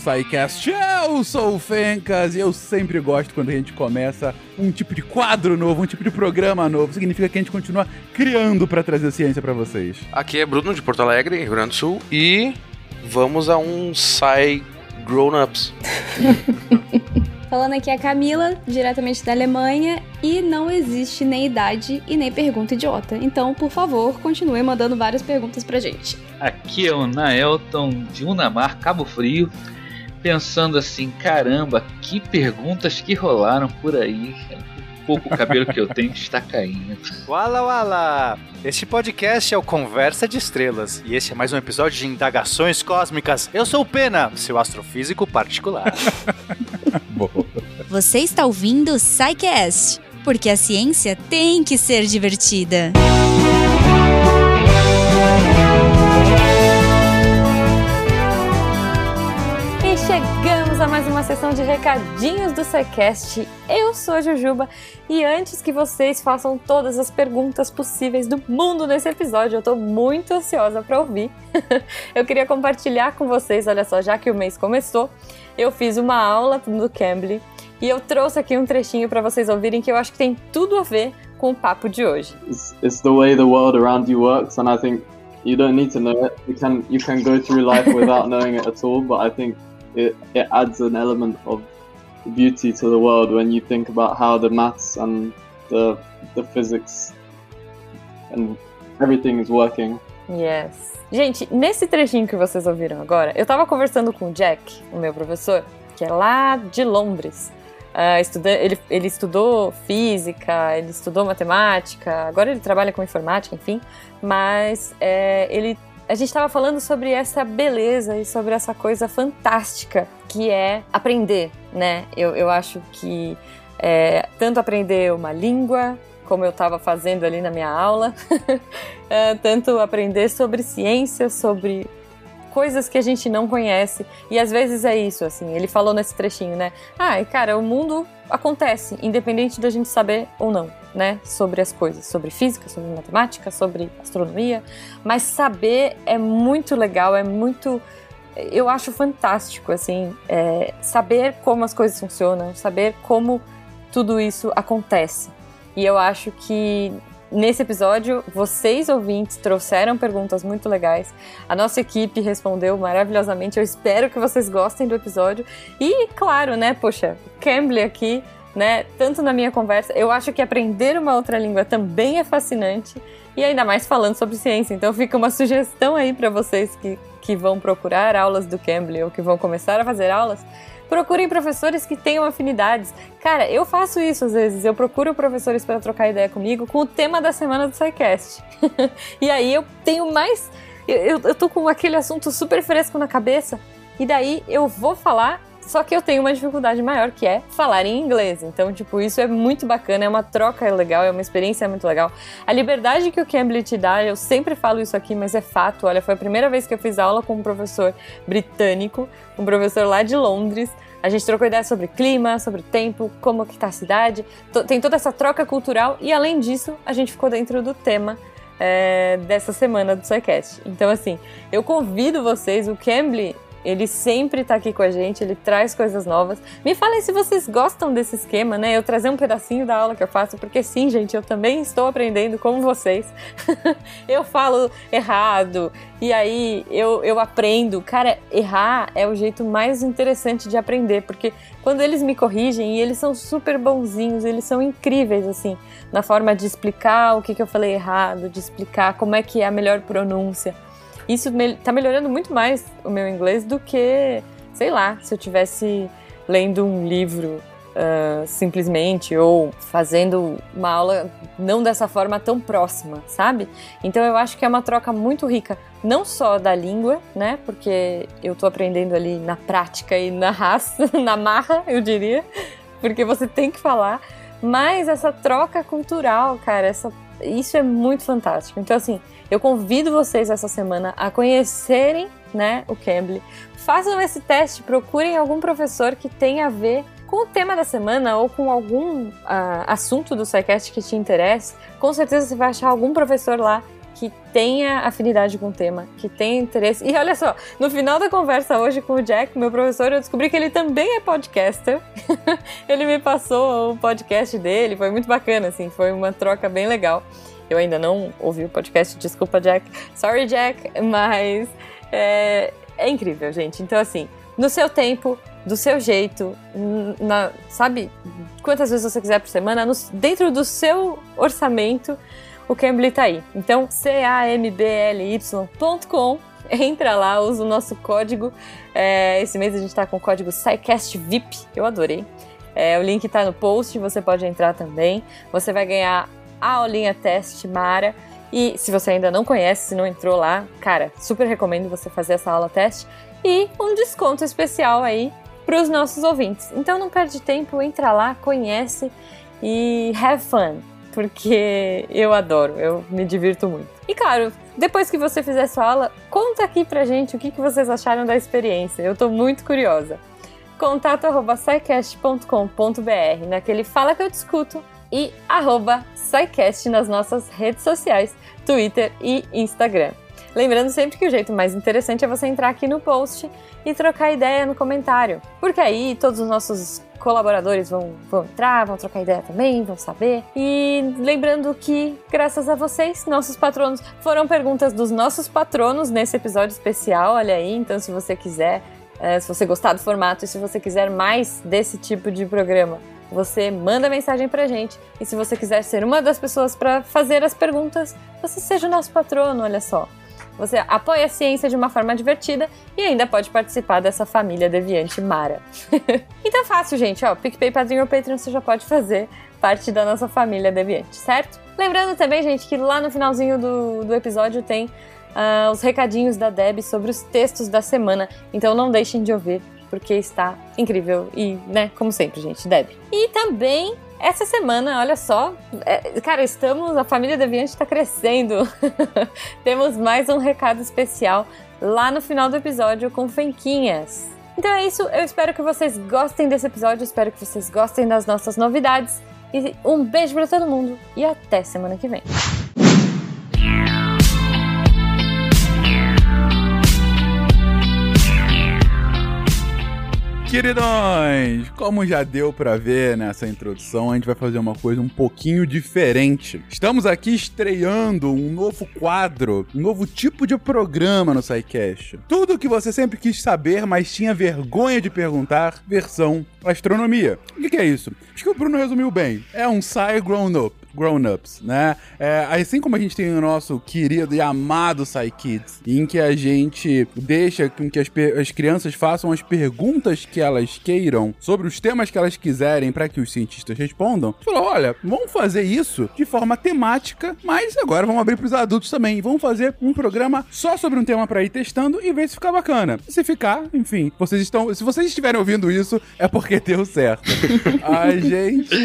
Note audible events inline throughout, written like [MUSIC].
SciCast. Eu sou o Fencas e eu sempre gosto quando a gente começa um tipo de quadro novo, um tipo de programa novo. Significa que a gente continua criando para trazer ciência para vocês. Aqui é Bruno de Porto Alegre, Rio Grande do Sul, e vamos a um Sci Grown Ups. [LAUGHS] Falando aqui é a Camila, diretamente da Alemanha, e não existe nem idade e nem pergunta idiota. Então, por favor, continue mandando várias perguntas pra gente. Aqui é o Naelton de Unamar, Cabo Frio, pensando assim, caramba, que perguntas que rolaram por aí. O pouco cabelo que eu tenho está caindo. [LAUGHS] Wala Wala! Este podcast é o Conversa de Estrelas e este é mais um episódio de Indagações Cósmicas. Eu sou o Pena, seu astrofísico particular. [LAUGHS] Você está ouvindo o SciCast, porque a ciência tem que ser divertida. E a mais uma sessão de recadinhos do SciCast. Eu sou a Jujuba e antes que vocês façam todas as perguntas possíveis do mundo nesse episódio, eu tô muito ansiosa para ouvir. [LAUGHS] eu queria compartilhar com vocês, olha só, já que o mês começou, eu fiz uma aula do Cambly e eu trouxe aqui um trechinho para vocês ouvirem que eu acho que tem tudo a ver com o papo de hoje. It's the way the world around you works, and I think you don't need to know it. You can you can go through life without knowing it at all. But I think it it adds an element of beauty to the world when you think about how the maths and the the physics and everything is working. Yes. Gente, nesse trechinho que vocês ouviram agora, eu tava conversando com o Jack, o meu professor, que é lá de Londres. Uh, estuda, ele, ele estudou física, ele estudou matemática, agora ele trabalha com informática, enfim. Mas é, ele, a gente estava falando sobre essa beleza e sobre essa coisa fantástica que é aprender, né? Eu, eu acho que é, tanto aprender uma língua, como eu estava fazendo ali na minha aula, [LAUGHS] é, tanto aprender sobre ciência, sobre coisas que a gente não conhece. E às vezes é isso, assim. Ele falou nesse trechinho, né? Ah, cara, o mundo acontece, independente da gente saber ou não, né? Sobre as coisas, sobre física, sobre matemática, sobre astronomia. Mas saber é muito legal, é muito. Eu acho fantástico, assim, é, saber como as coisas funcionam, saber como tudo isso acontece. E eu acho que Nesse episódio, vocês ouvintes trouxeram perguntas muito legais. A nossa equipe respondeu maravilhosamente. Eu espero que vocês gostem do episódio. E, claro, né, poxa, Cambly aqui, né, tanto na minha conversa, eu acho que aprender uma outra língua também é fascinante. E ainda mais falando sobre ciência. Então fica uma sugestão aí para vocês que, que vão procurar aulas do Cambly ou que vão começar a fazer aulas procurem professores que tenham afinidades. Cara, eu faço isso às vezes. Eu procuro professores para trocar ideia comigo com o tema da semana do SciCast. [LAUGHS] e aí eu tenho mais. Eu, eu tô com aquele assunto super fresco na cabeça. E daí eu vou falar só que eu tenho uma dificuldade maior, que é falar em inglês. Então, tipo, isso é muito bacana, é uma troca legal, é uma experiência muito legal. A liberdade que o Cambly te dá, eu sempre falo isso aqui, mas é fato. Olha, foi a primeira vez que eu fiz aula com um professor britânico, um professor lá de Londres. A gente trocou ideias sobre clima, sobre tempo, como que tá a cidade. Tem toda essa troca cultural e, além disso, a gente ficou dentro do tema é, dessa semana do SciCast. Então, assim, eu convido vocês, o Cambly ele sempre tá aqui com a gente, ele traz coisas novas. Me falem se vocês gostam desse esquema, né? Eu trazer um pedacinho da aula que eu faço, porque sim, gente, eu também estou aprendendo como vocês. [LAUGHS] eu falo errado, e aí eu, eu aprendo. Cara, errar é o jeito mais interessante de aprender, porque quando eles me corrigem, e eles são super bonzinhos, eles são incríveis, assim, na forma de explicar o que, que eu falei errado, de explicar como é que é a melhor pronúncia isso me tá melhorando muito mais o meu inglês do que, sei lá, se eu tivesse lendo um livro uh, simplesmente ou fazendo uma aula não dessa forma tão próxima, sabe? Então eu acho que é uma troca muito rica, não só da língua, né? Porque eu tô aprendendo ali na prática e na raça, [LAUGHS] na marra, eu diria, porque você tem que falar, mas essa troca cultural, cara, essa, isso é muito fantástico. Então assim, eu convido vocês essa semana a conhecerem né, o Cambly. Façam esse teste, procurem algum professor que tenha a ver com o tema da semana ou com algum uh, assunto do SciCast que te interesse. Com certeza você vai achar algum professor lá que tenha afinidade com o tema, que tenha interesse. E olha só, no final da conversa hoje com o Jack, meu professor, eu descobri que ele também é podcaster. [LAUGHS] ele me passou o podcast dele, foi muito bacana, assim, foi uma troca bem legal. Eu ainda não ouvi o podcast, desculpa, Jack. Sorry, Jack, mas é, é incrível, gente. Então, assim, no seu tempo, do seu jeito, na, sabe, quantas vezes você quiser por semana, no, dentro do seu orçamento, o Cambly tá aí. Então, c-a-m-b-l-y.com, entra lá, usa o nosso código. É, esse mês a gente tá com o código SciCast VIP, eu adorei. É, o link tá no post, você pode entrar também. Você vai ganhar a aulinha teste Mara. E se você ainda não conhece, se não entrou lá, cara, super recomendo você fazer essa aula teste. E um desconto especial aí para os nossos ouvintes. Então não perde tempo, entra lá, conhece e have fun, porque eu adoro, eu me divirto muito. E claro, depois que você fizer sua aula, conta aqui pra gente o que, que vocês acharam da experiência. Eu tô muito curiosa. Contato arroba naquele Fala que eu discuto e arroba nas nossas redes sociais, Twitter e Instagram. Lembrando sempre que o jeito mais interessante é você entrar aqui no post e trocar ideia no comentário, porque aí todos os nossos colaboradores vão, vão entrar, vão trocar ideia também, vão saber. E lembrando que, graças a vocês, nossos patronos, foram perguntas dos nossos patronos nesse episódio especial, olha aí, então se você quiser, é, se você gostar do formato e se você quiser mais desse tipo de programa, você manda mensagem pra gente. E se você quiser ser uma das pessoas para fazer as perguntas, você seja o nosso patrono, olha só. Você apoia a ciência de uma forma divertida e ainda pode participar dessa família deviante Mara. [LAUGHS] então é fácil, gente. Ó, PicPay, Padrinho ou Patreon você já pode fazer parte da nossa família deviante, certo? Lembrando também, gente, que lá no finalzinho do, do episódio tem uh, os recadinhos da Deb sobre os textos da semana. Então não deixem de ouvir, porque está incrível e, né, como sempre, gente, Deb. E também essa semana, olha só, é, cara, estamos, a família Deviante está crescendo. [LAUGHS] Temos mais um recado especial lá no final do episódio com Fenquinhas. Então é isso, eu espero que vocês gostem desse episódio, espero que vocês gostem das nossas novidades. E um beijo para todo mundo e até semana que vem. Queridões, como já deu para ver nessa introdução, a gente vai fazer uma coisa um pouquinho diferente. Estamos aqui estreando um novo quadro, um novo tipo de programa no SciCast. Tudo o que você sempre quis saber, mas tinha vergonha de perguntar, versão astronomia. O que, é isso? Acho que o Bruno resumiu bem. É um Sci Grown Up grown-ups, né? É, assim como a gente tem o nosso querido e amado Kids, em que a gente deixa com que as, as crianças façam as perguntas que elas queiram sobre os temas que elas quiserem para que os cientistas respondam, falou: olha, vamos fazer isso de forma temática, mas agora vamos abrir para os adultos também. Vamos fazer um programa só sobre um tema para ir testando e ver se ficar bacana. E se ficar, enfim, vocês estão. Se vocês estiverem ouvindo isso, é porque deu certo. [LAUGHS] a gente.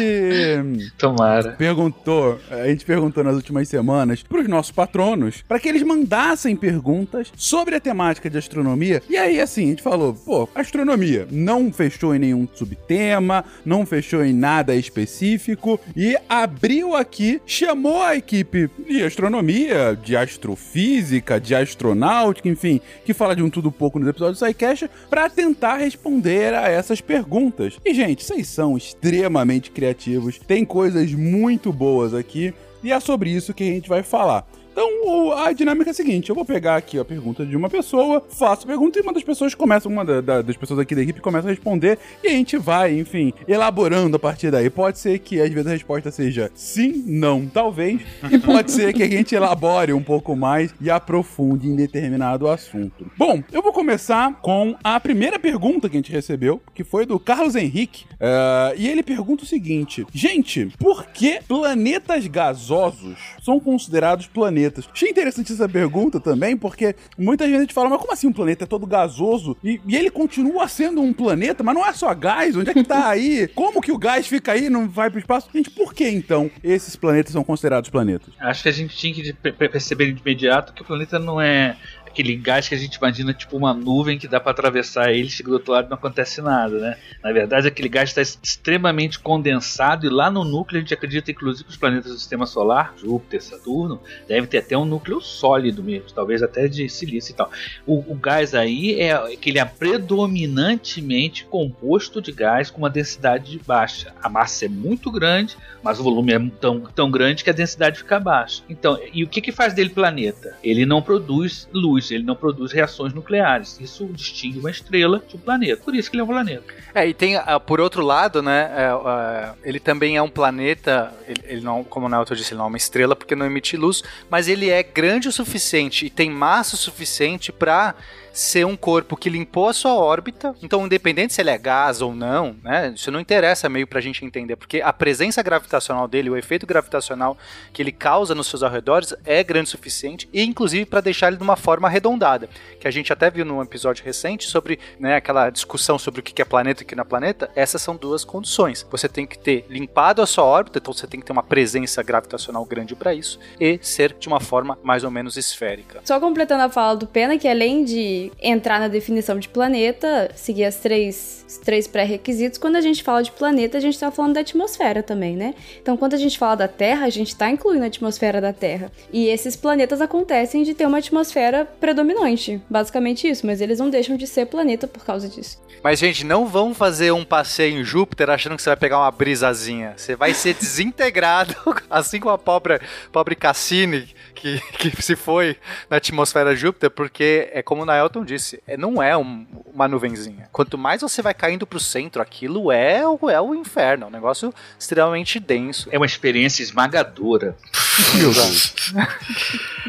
Tomara. Perguntou a gente perguntou nas últimas semanas pros nossos patronos para que eles mandassem perguntas sobre a temática de astronomia. E aí, assim, a gente falou, pô, astronomia não fechou em nenhum subtema, não fechou em nada específico e abriu aqui, chamou a equipe de astronomia, de astrofísica, de astronáutica, enfim, que fala de um tudo pouco nos episódios do SciCast, para tentar responder a essas perguntas. E, gente, vocês são extremamente criativos, tem coisas muito boas aqui. E é sobre isso que a gente vai falar. Então, a dinâmica é a seguinte: eu vou pegar aqui a pergunta de uma pessoa, faço a pergunta e uma das pessoas começa, uma da, da, das pessoas aqui da equipe começa a responder e a gente vai, enfim, elaborando a partir daí. Pode ser que às vezes a resposta seja sim, não, talvez, e pode ser que a gente elabore um pouco mais e aprofunde em determinado assunto. Bom, eu vou começar com a primeira pergunta que a gente recebeu, que foi do Carlos Henrique, uh, e ele pergunta o seguinte: gente, por que planetas gasosos são considerados planetas? Planetas. Achei interessante essa pergunta também, porque muita gente fala, mas como assim um planeta é todo gasoso? E, e ele continua sendo um planeta, mas não é só gás, onde é que tá aí? Como que o gás fica aí e não vai pro espaço? Gente, por que então esses planetas são considerados planetas? Acho que a gente tinha que perceber de imediato que o planeta não é aquele gás que a gente imagina tipo uma nuvem que dá para atravessar ele, chega do outro lado e não acontece nada, né? Na verdade, aquele gás está extremamente condensado e lá no núcleo a gente acredita, inclusive, que os planetas do sistema solar, Júpiter, Saturno, devem ter até um núcleo sólido mesmo, talvez até de silício e tal. O, o gás aí é que ele é predominantemente composto de gás com uma densidade baixa. A massa é muito grande, mas o volume é tão, tão grande que a densidade fica baixa. Então, e o que, que faz dele planeta? Ele não produz luz, ele não produz reações nucleares. Isso distingue uma estrela de um planeta. Por isso que ele é um planeta. É, e tem, uh, por outro lado, né, uh, uh, ele também é um planeta, ele não, como o Nelton disse, ele não é uma estrela porque não emite luz, mas ele é grande o suficiente e tem massa o suficiente para ser um corpo que limpou a sua órbita. Então, independente se ele é gás ou não, né? Isso não interessa meio pra gente entender, porque a presença gravitacional dele, o efeito gravitacional que ele causa nos seus arredores é grande o suficiente, e inclusive para deixar ele de uma forma arredondada, que a gente até viu num episódio recente sobre né, aquela discussão sobre o que é planeta e o que não é planeta. Essas são duas condições. Você tem que ter limpado a sua órbita, então você tem que ter uma presença gravitacional grande para isso, e ser de uma forma mais ou menos esférica. Só completando a fala do Pena, que além de entrar na definição de planeta, seguir as três, os três pré-requisitos. Quando a gente fala de planeta, a gente está falando da atmosfera também, né? Então, quando a gente fala da Terra, a gente está incluindo a atmosfera da Terra. E esses planetas acontecem de ter uma atmosfera predominante, basicamente isso, mas eles não deixam de ser planeta por causa disso. Mas, gente, não vão fazer um passeio em Júpiter achando que você vai pegar uma brisazinha. Você vai ser desintegrado, [LAUGHS] assim como a pobre, pobre Cassini, que, [LAUGHS] que se foi na atmosfera de Júpiter, porque é como o Naelton disse, é, não é um, uma nuvenzinha. Quanto mais você vai caindo pro centro, aquilo é, o, é o inferno, é um negócio extremamente denso. É uma experiência esmagadora. [LAUGHS] Meu Deus.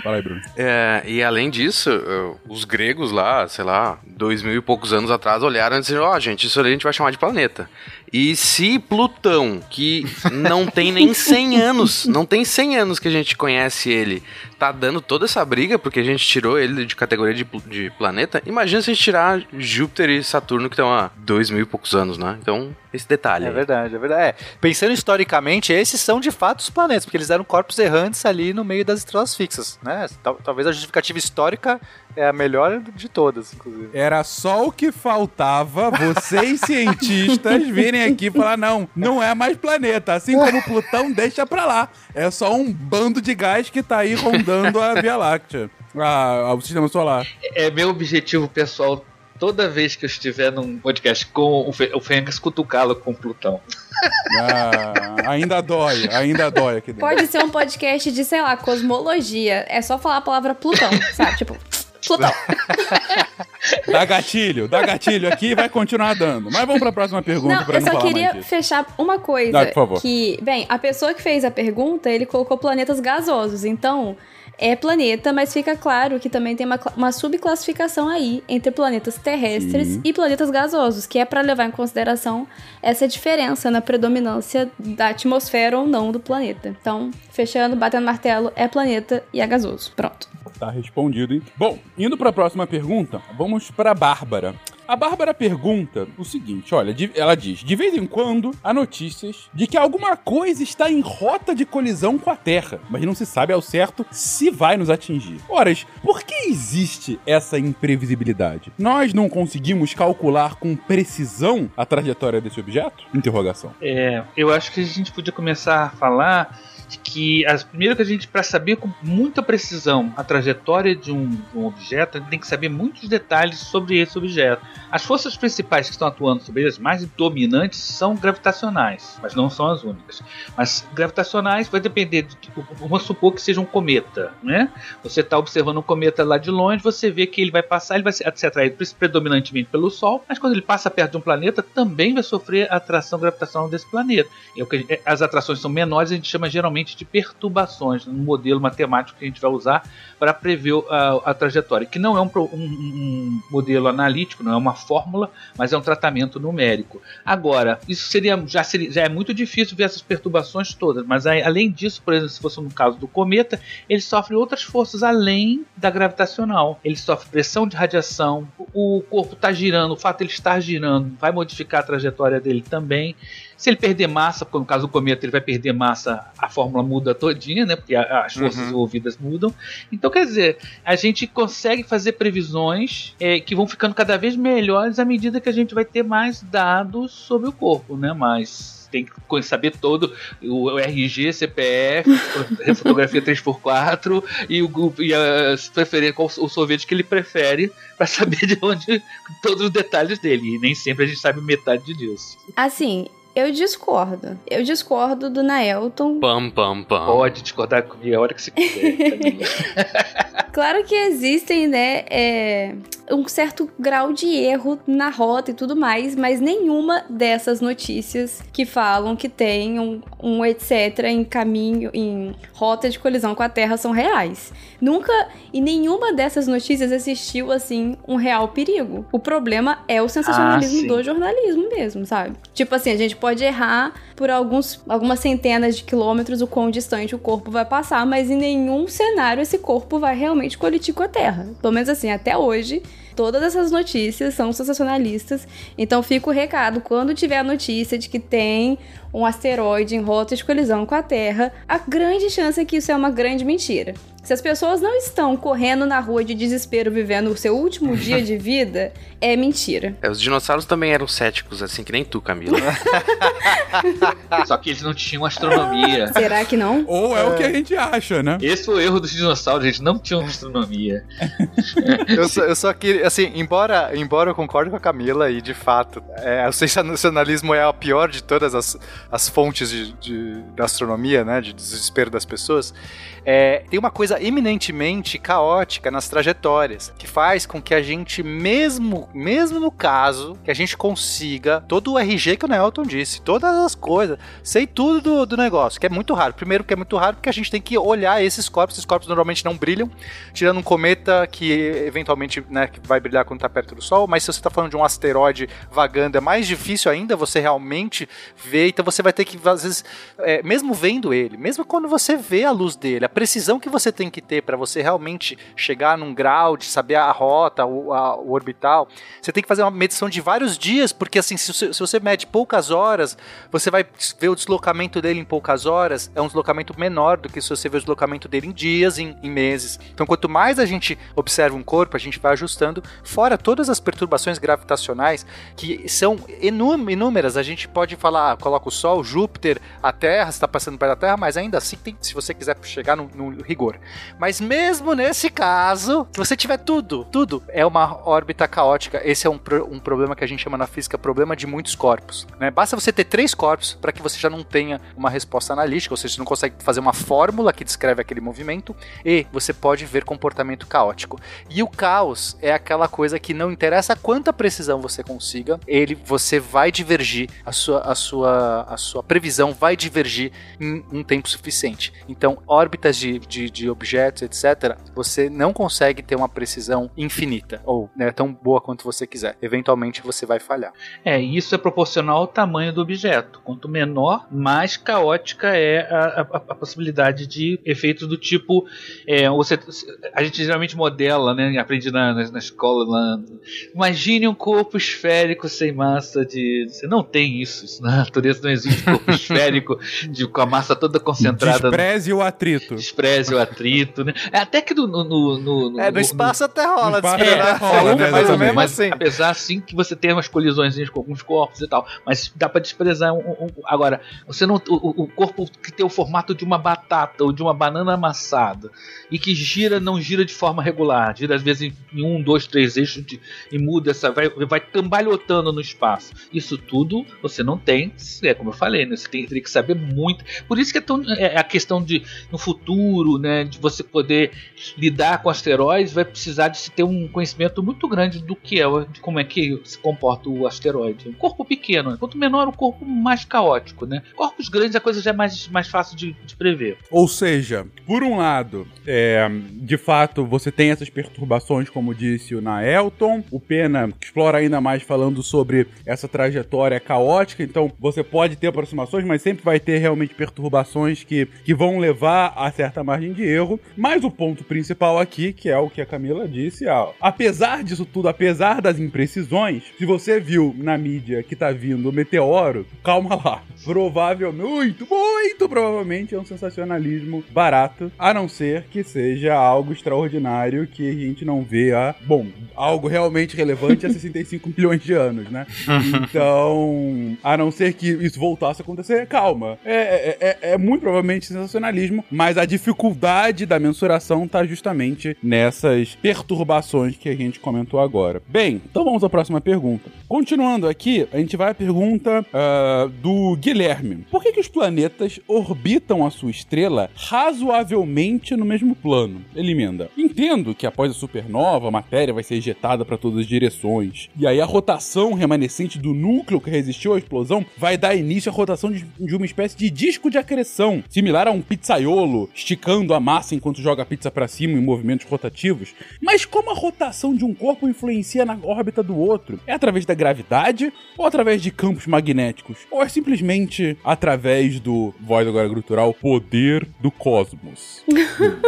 Fala aí, Bruno. É, e além disso, os gregos lá, sei lá, dois mil e poucos anos atrás, olharam e disseram: Ó, oh, gente, isso ali a gente vai chamar de planeta. E se Plutão, que não tem nem 100 anos, não tem 100 anos que a gente conhece ele, tá dando toda essa briga porque a gente tirou ele de categoria de, de planeta, imagina se a gente tirar Júpiter e Saturno que estão há dois mil e poucos anos, né? Então, esse detalhe. É verdade, é verdade. É. Pensando historicamente, esses são de fato os planetas, porque eles eram corpos errantes ali no meio das estrelas fixas, né? Talvez a justificativa histórica é a melhor de todas, inclusive. Era só o que faltava vocês [LAUGHS] cientistas virem aqui e falar: não, não é mais planeta. Assim como Plutão, deixa pra lá. É só um bando de gás que tá aí rondando a Via Láctea. A, o sistema solar. É meu objetivo pessoal toda vez que eu estiver num podcast com o Fênix cutucá-lo com Plutão. Ah, ainda dói, ainda dói aqui dentro. Pode ser um podcast de, sei lá, cosmologia. É só falar a palavra Plutão, sabe? Tipo, Plutão. [LAUGHS] dá gatilho, dá gatilho aqui e vai continuar dando. Mas vamos para a próxima pergunta não, pra não Eu só falar queria fechar uma coisa. Dá, por favor. Que, bem, a pessoa que fez a pergunta, ele colocou planetas gasosos. Então, é planeta, mas fica claro que também tem uma, uma subclassificação aí entre planetas terrestres Sim. e planetas gasosos, que é para levar em consideração essa diferença na predominância da atmosfera ou não do planeta. Então, fechando, batendo martelo, é planeta e é gasoso. Pronto. Tá respondido, hein? Bom, indo para a próxima pergunta, vamos para Bárbara. A Bárbara pergunta o seguinte: olha, ela diz: de vez em quando há notícias de que alguma coisa está em rota de colisão com a Terra, mas não se sabe ao certo se vai nos atingir. Horas, por que existe essa imprevisibilidade? Nós não conseguimos calcular com precisão a trajetória desse objeto? Interrogação. É, eu acho que a gente podia começar a falar que as, primeiro que a gente para saber com muita precisão a trajetória de um, de um, objeto, a gente tem que saber muitos detalhes sobre esse objeto. As forças principais que estão atuando sobre ele, as mais dominantes, são gravitacionais, mas não são as únicas. Mas gravitacionais vai depender de, vamos supor que seja um cometa, né? Você está observando um cometa lá de longe, você vê que ele vai passar, ele vai ser atraído predominantemente pelo Sol, mas quando ele passa perto de um planeta, também vai sofrer a atração gravitacional desse planeta. É as atrações são menores, a gente chama geralmente de perturbações no modelo matemático que a gente vai usar para prever a, a, trajetória, que não é um, um, um, modelo analítico, não é uma fórmula, mas é um tratamento numérico. Agora, isso seria já, seria, já é muito difícil ver essas perturbações todas, mas além disso, por exemplo, se fosse no caso do cometa, ele sofre outras forças além da gravitacional. Ele sofre pressão de radiação, o corpo está girando, o fato de ele estar girando vai modificar a trajetória dele também. Se ele perder massa, como no caso do cometa, ele vai perder massa, a fórmula muda todinha, né? Porque a, as forças Uhum. envolvidas mudam. Então, quer dizer, a gente consegue fazer previsões é, que vão ficando cada vez melhores à medida que a gente vai ter mais dados sobre o corpo, né? Mas tem que saber todo o o RG, CPF, fo- [LAUGHS] fotografia 3x4 e, o, grupo- e as preferências, qual o sorvete que ele prefere para saber de onde todos os detalhes dele. E nem sempre a gente sabe metade disso. Assim, eu discordo. Eu discordo do Naelton. Pam, pam, pam. Pode discordar comigo a hora que você quiser. Camila. [LAUGHS] Claro que existem, né, é, um certo grau de erro na rota e tudo mais, mas nenhuma dessas notícias que falam que tem um, um etc em caminho, em rota de colisão com a Terra são reais. Nunca, em nenhuma dessas notícias existiu, assim, um real perigo. O problema é o sensacionalismo Ah, do jornalismo mesmo, sabe? Tipo assim, a gente pode errar por alguns, algumas centenas de quilômetros o quão distante o corpo vai passar, mas em nenhum cenário esse corpo vai realmente colitir com a Terra. Pelo menos assim, até hoje, todas essas notícias são sensacionalistas. Então fica o recado, quando tiver a notícia de que tem um asteroide em rota de colisão com a Terra, a grande chance é que isso é uma grande mentira. Se as pessoas não estão correndo na rua de desespero vivendo o seu último dia de vida, é mentira. É, os dinossauros também eram céticos, assim que nem tu, Camila. [LAUGHS] Só que eles não tinham astronomia. Será que não? Ou é, o que a gente acha, né? Esse foi o erro dos dinossauros, eles não tinham astronomia. Eu só, eu só queria, assim, embora, embora eu concorde com a Camila e de fato, é, o sensacionalismo é a pior de todas as, as fontes de, de- astronomia, né, de desespero das pessoas, é, tem uma coisa eminentemente caótica nas trajetórias, que faz com que a gente, mesmo, mesmo no caso, que a gente consiga todo o RG que o Nelton disse, todas as coisas, sei tudo do, do negócio, que é muito raro. Primeiro que é muito raro porque a gente tem que olhar esses corpos, esses corpos normalmente não brilham, tirando um cometa que eventualmente né, que vai brilhar quando está perto do Sol, mas se você está falando de um asteroide vagando, é mais difícil ainda você realmente ver, então você vai ter que, às vezes, é, mesmo vendo ele, mesmo quando você vê a luz dele, a precisão que você tem que ter para você realmente chegar num grau de saber a rota, o, a- o orbital, você tem que fazer uma medição de vários dias, porque assim, se você, se você mede poucas horas, você vai ver o deslocamento dele em poucas horas, é um deslocamento menor do que se você vê o deslocamento dele em dias, em, em meses. Então, quanto mais a gente observa um corpo, a gente vai ajustando, fora todas as perturbações gravitacionais, que são inú- inúmeras. A gente pode falar, ah, coloca o Sol, Júpiter, a Terra, está passando perto da Terra, mas ainda assim, tem, se você quiser chegar no, no rigor. Mas mesmo nesse caso, se você tiver tudo, tudo, é uma órbita caótica. Esse é um, um problema que a gente chama na física problema de muitos corpos. Né? Basta você ter três corpos para que você já não tenha uma resposta analítica, ou seja, você não consegue fazer uma fórmula que descreve aquele movimento e você pode ver comportamento caótico. E o caos é aquela coisa que não interessa quanta precisão você consiga, ele você vai divergir, a sua, a sua, a sua previsão vai divergir em um tempo suficiente. Então, órbitas de, de, de objetos, etc., você não consegue ter uma precisão infinita, ou né, tão boa quanto você quiser. Eventualmente você vai falhar. É, isso é proporcional ao tamanho do objeto. Quanto menor, mais caótica é a, a- a possibilidade de efeitos do tipo. é, você, a gente geralmente modela, né? Aprendi na, na, na escola. lá. imagine um corpo esférico sem massa de. Você não tem isso. isso na natureza não existe corpo esférico [LAUGHS] de, com a massa toda concentrada. no- Despreze o atrito. Despreze o atrito, né? É, Até que no, no, no- no- É, no espaço até rola, No espaço desprezar. até rola, né, mas mesmo mas assim. apesar assim que você tem umas colisões com alguns corpos e tal, mas dá pra desprezar um, um- um- agora você não o, o- corpo que tem o formato de uma batata ou de uma banana amassada e que gira não gira de forma regular, gira às vezes em, em um, dois, três eixos de- e muda essa vai vai cambalhotando no espaço. Isso tudo você não tem, é como eu falei, né? Você tem, teria que saber muito. Por isso que é tão é a questão de no futuro, né, de você poder lidar com asteroides, vai precisar de se ter um conhecimento muito grande do que é, de como é que se comporta o asteroide. Um corpo pequeno, né? quanto menor o corpo, mais caótico, né? Corpos grandes a coisa já é mais, mais fácil de, de prever. Ou seja, por um lado, é, de fato, você tem essas perturbações, como disse Na Elton. O Pena explora ainda mais falando sobre essa trajetória caótica. Então você pode ter aproximações, mas sempre vai ter realmente perturbações que, que vão levar a certa margem de erro. Mas o ponto principal aqui, que é o que a Camila disse, ó, apesar disso tudo, apesar das imprecisões, se você viu na mídia que tá vindo o meteoro, calma lá. Provavelmente, muito, muito provavelmente é um sensacionalismo barato, a não ser que seja algo extraordinário que a gente não vê a, bom, algo realmente relevante há 65 milhões de anos, né? Então, a não ser que isso voltasse a acontecer, calma. É, é, é, é muito provavelmente sensacionalismo, mas a dificuldade da mensuração tá justamente nessas perturbações que a gente comentou agora. Bem, então vamos à próxima pergunta. Continuando aqui, a gente vai à pergunta uh, do Guilherme. Por que, que os planetas orbitam a sua estrela razoavelmente no mesmo plano? Ele emenda. Entendo que após a supernova, a matéria vai ser ejetada para todas as direções. E aí a rotação remanescente do núcleo que resistiu à explosão vai dar início à rotação de, de uma espécie de disco de acreção, similar a um pizzaiolo esticando a massa enquanto joga a pizza para cima em movimentos rotativos. Mas como a rotação de um corpo influencia na órbita do outro? É através da gravidade ou através de campos magnéticos? Ou é simplesmente através do, voz agora grutural, poder do cosmos?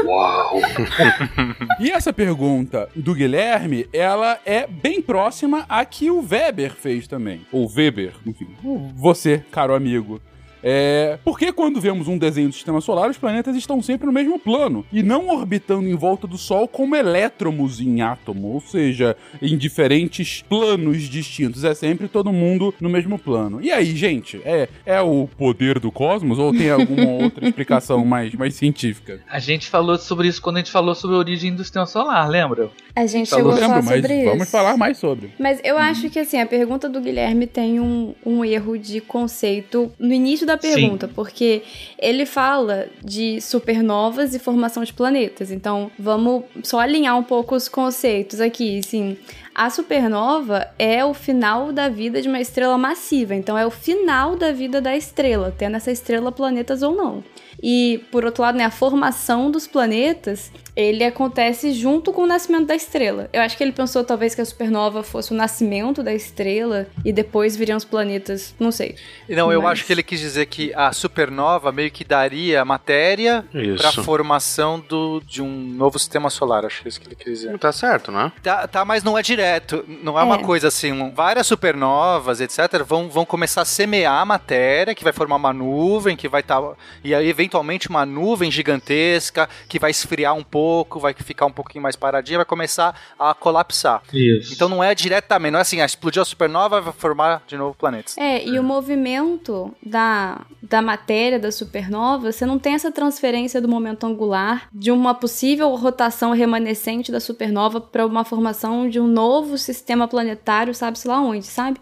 Uau! [LAUGHS] E essa pergunta do Guilherme, ela é bem próxima à que o Weber fez também. Ou Weber, enfim. Você, caro amigo. É, porque quando vemos um desenho do sistema solar, os planetas estão sempre no mesmo plano e não orbitando em volta do Sol como elétrons em átomo, ou seja, em diferentes planos distintos. É sempre todo mundo no mesmo plano. E aí, gente, é, é o poder do cosmos ou tem alguma [LAUGHS] outra explicação mais, mais científica? A gente falou sobre isso quando a gente falou sobre a origem do sistema solar, lembra? A gente Falou. chegou a falar Lembro, mas sobre isso. vamos falar mais sobre. Mas eu acho que assim, a pergunta do Guilherme tem um, um erro de conceito no início da pergunta, porque ele fala de supernovas e formação de planetas. Então, vamos só alinhar um pouco os conceitos aqui, assim. A supernova é o final da vida de uma estrela massiva, então é o final da vida da estrela, tendo essa estrela planetas ou não. E, por outro lado, né, a formação dos planetas, ele acontece junto com o nascimento da estrela. Eu acho que ele pensou talvez que a supernova fosse o nascimento da estrela e depois viriam os planetas, não sei. Não, eu Mas- acho que ele quis dizer que a supernova meio que daria matéria para a formação do, de um novo sistema solar. Acho que é isso que ele quis dizer. Tá certo, né? Tá, tá, mas não é direto. Não é, uma É. coisa assim. um- várias supernovas, etc., vão, vão começar a semear a matéria, que vai formar uma nuvem, que vai estar. e aí, eventualmente, uma nuvem gigantesca, que vai esfriar um pouco, vai ficar um pouquinho mais paradinha, vai começar a colapsar. Isso. Então não é diretamente, não é assim, ah, explodiu a supernova, vai formar de novo planetas. É, e o movimento da, da matéria da supernova, você não tem essa transferência do momento angular de uma possível rotação remanescente da supernova para uma formação de um novo sistema planetário, sabe-se lá onde, sabe?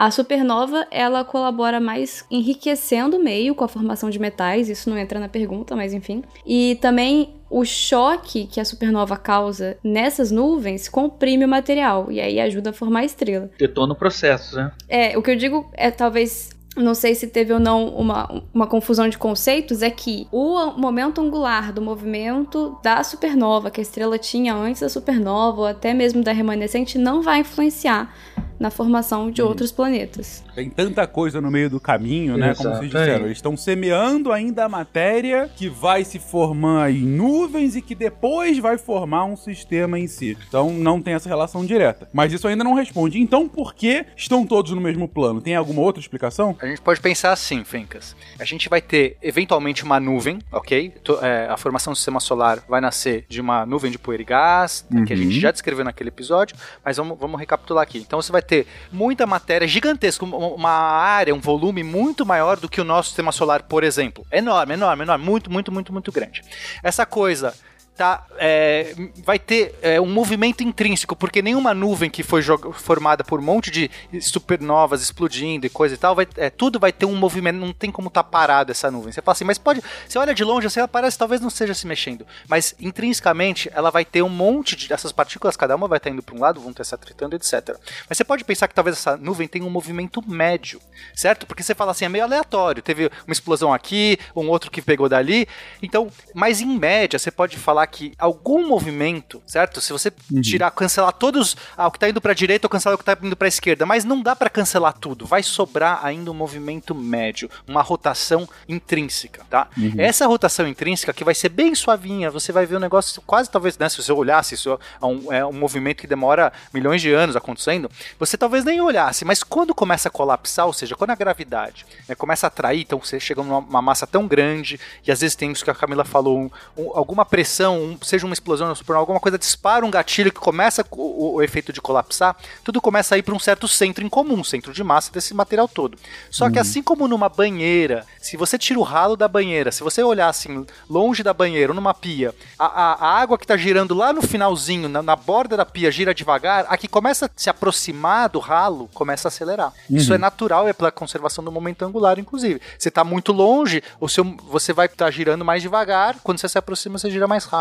A supernova, ela colabora mais enriquecendo o meio com a formação de metais, isso não entra na pergunta, mas enfim. E também o choque que a supernova causa nessas nuvens comprime o material e aí ajuda a formar a estrela. Detona o processo, né? É, o que eu digo é talvez. Não sei se teve ou não uma, uma confusão de conceitos, é que o momento angular do movimento da supernova que a estrela tinha antes da supernova, ou até mesmo da remanescente, não vai influenciar na formação de outros planetas. Tem tanta coisa no meio do caminho, né? Como vocês disseram. Eles estão semeando ainda a matéria que vai se formar em nuvens e que depois vai formar um sistema em si. Então não tem essa relação direta. Mas isso ainda não responde. Então por que estão todos no mesmo plano? Tem alguma outra explicação? A gente pode pensar assim, Fencas. A gente vai ter eventualmente uma nuvem, ok? É, a formação do sistema solar vai nascer de uma nuvem de poeira e gás, que a Uhum. gente já descreveu naquele episódio, mas vamos, vamos recapitular aqui. Então você vai ter muita matéria gigantesca, uma área, um volume muito maior do que o nosso sistema solar, por exemplo. Enorme, enorme, enorme, muito, muito, muito, muito grande. Essa coisa tá, é, vai ter é, um movimento intrínseco, porque nenhuma nuvem que foi formada por um monte de supernovas explodindo e coisa e tal, vai, é, tudo vai ter um movimento, não tem como estar parado essa nuvem. Você fala assim, mas pode. Você olha de longe, assim, ela parece talvez não esteja se mexendo, mas intrinsecamente ela vai ter um monte de dessas partículas, cada uma vai estar indo para um lado, vão estar se atritando, etc. Mas você pode pensar que talvez essa nuvem tenha um movimento médio, certo? Porque você fala assim, é meio aleatório. Teve uma explosão aqui, um outro que pegou dali. Então, mas em média, você pode falar que algum movimento, certo? Se você tirar, cancelar todos, ah, o que tá indo pra direita ou cancelar o que tá indo pra esquerda, mas não dá pra cancelar tudo. Vai sobrar ainda um movimento médio, uma rotação intrínseca, tá? Essa rotação intrínseca que vai ser bem suavinha, você vai ver um negócio quase talvez, né, se você olhasse, isso é um, é um movimento que demora milhões de anos acontecendo, você talvez nem olhasse, mas quando começa a colapsar, ou seja, quando a gravidade né, começa a atrair, então você chega numa uma massa tão grande, e às vezes tem isso que a Camila falou, um- um- alguma pressão, um- seja uma explosão, super, alguma coisa dispara um gatilho que começa o, o- efeito de colapsar, tudo começa a ir para um certo centro em comum, centro de massa desse material todo. Só que assim como numa banheira, se você tira o ralo da banheira, se você olhar assim, longe da banheira, ou numa pia, a, a- a água que está girando lá no finalzinho, na, na borda da pia, gira devagar, a que começa a se aproximar do ralo, começa a acelerar. Isso é natural, é pela conservação do momento angular, inclusive. Você está muito longe, o seu, você vai estar girando mais devagar, quando você se aproxima, você gira mais rápido.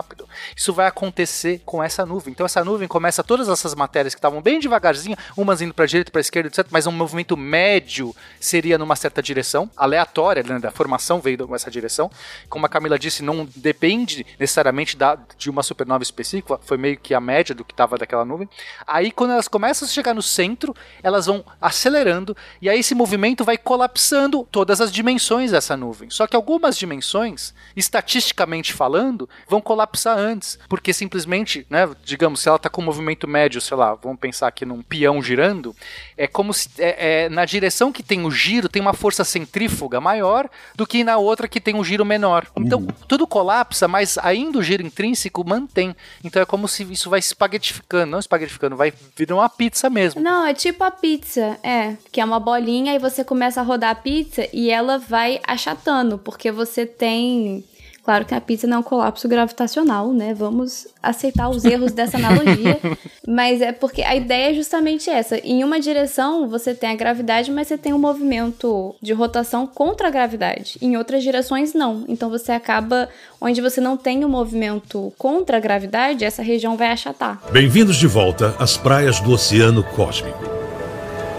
Isso vai acontecer com essa nuvem. Então essa nuvem começa todas essas matérias que estavam bem devagarzinho, umas indo para direita, para esquerda, etc, mas um movimento médio seria numa certa direção, aleatória, né, da formação veio nessa direção. Como a Camila disse, não depende necessariamente da, de uma supernova específica, foi meio que a média do que estava daquela nuvem. Aí quando elas começam a chegar no centro, elas vão acelerando e aí esse movimento vai colapsando todas as dimensões dessa nuvem. Só que algumas dimensões, estatisticamente falando, vão colapsar antes, porque simplesmente, né, digamos, se ela está com um movimento médio, sei lá, vamos pensar aqui num peão girando, é como se é, é, na direção que tem o giro tem uma força centrífuga maior do que na outra que tem um giro menor. Então tudo colapsa, mas ainda o giro intrínseco mantém. Então é como se isso vai espaguetificando, não espaguetificando, vai virar uma pizza mesmo. Não, é tipo a pizza, é. Que é uma bolinha e você começa a rodar a pizza e ela vai achatando, porque você tem. Claro que a pizza não é um colapso gravitacional, né? Vamos aceitar os erros dessa analogia. [LAUGHS] Mas é porque a ideia é justamente essa. Em uma direção você tem a gravidade, mas você tem um movimento de rotação contra a gravidade. Em outras direções, não. Então você acaba. Onde você não tem o movimento contra a gravidade, essa região vai achatar. Bem-vindos de volta às praias do Oceano Cósmico.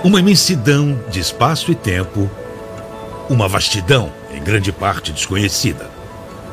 Uma imensidão de espaço e tempo, uma vastidão, em grande parte desconhecida.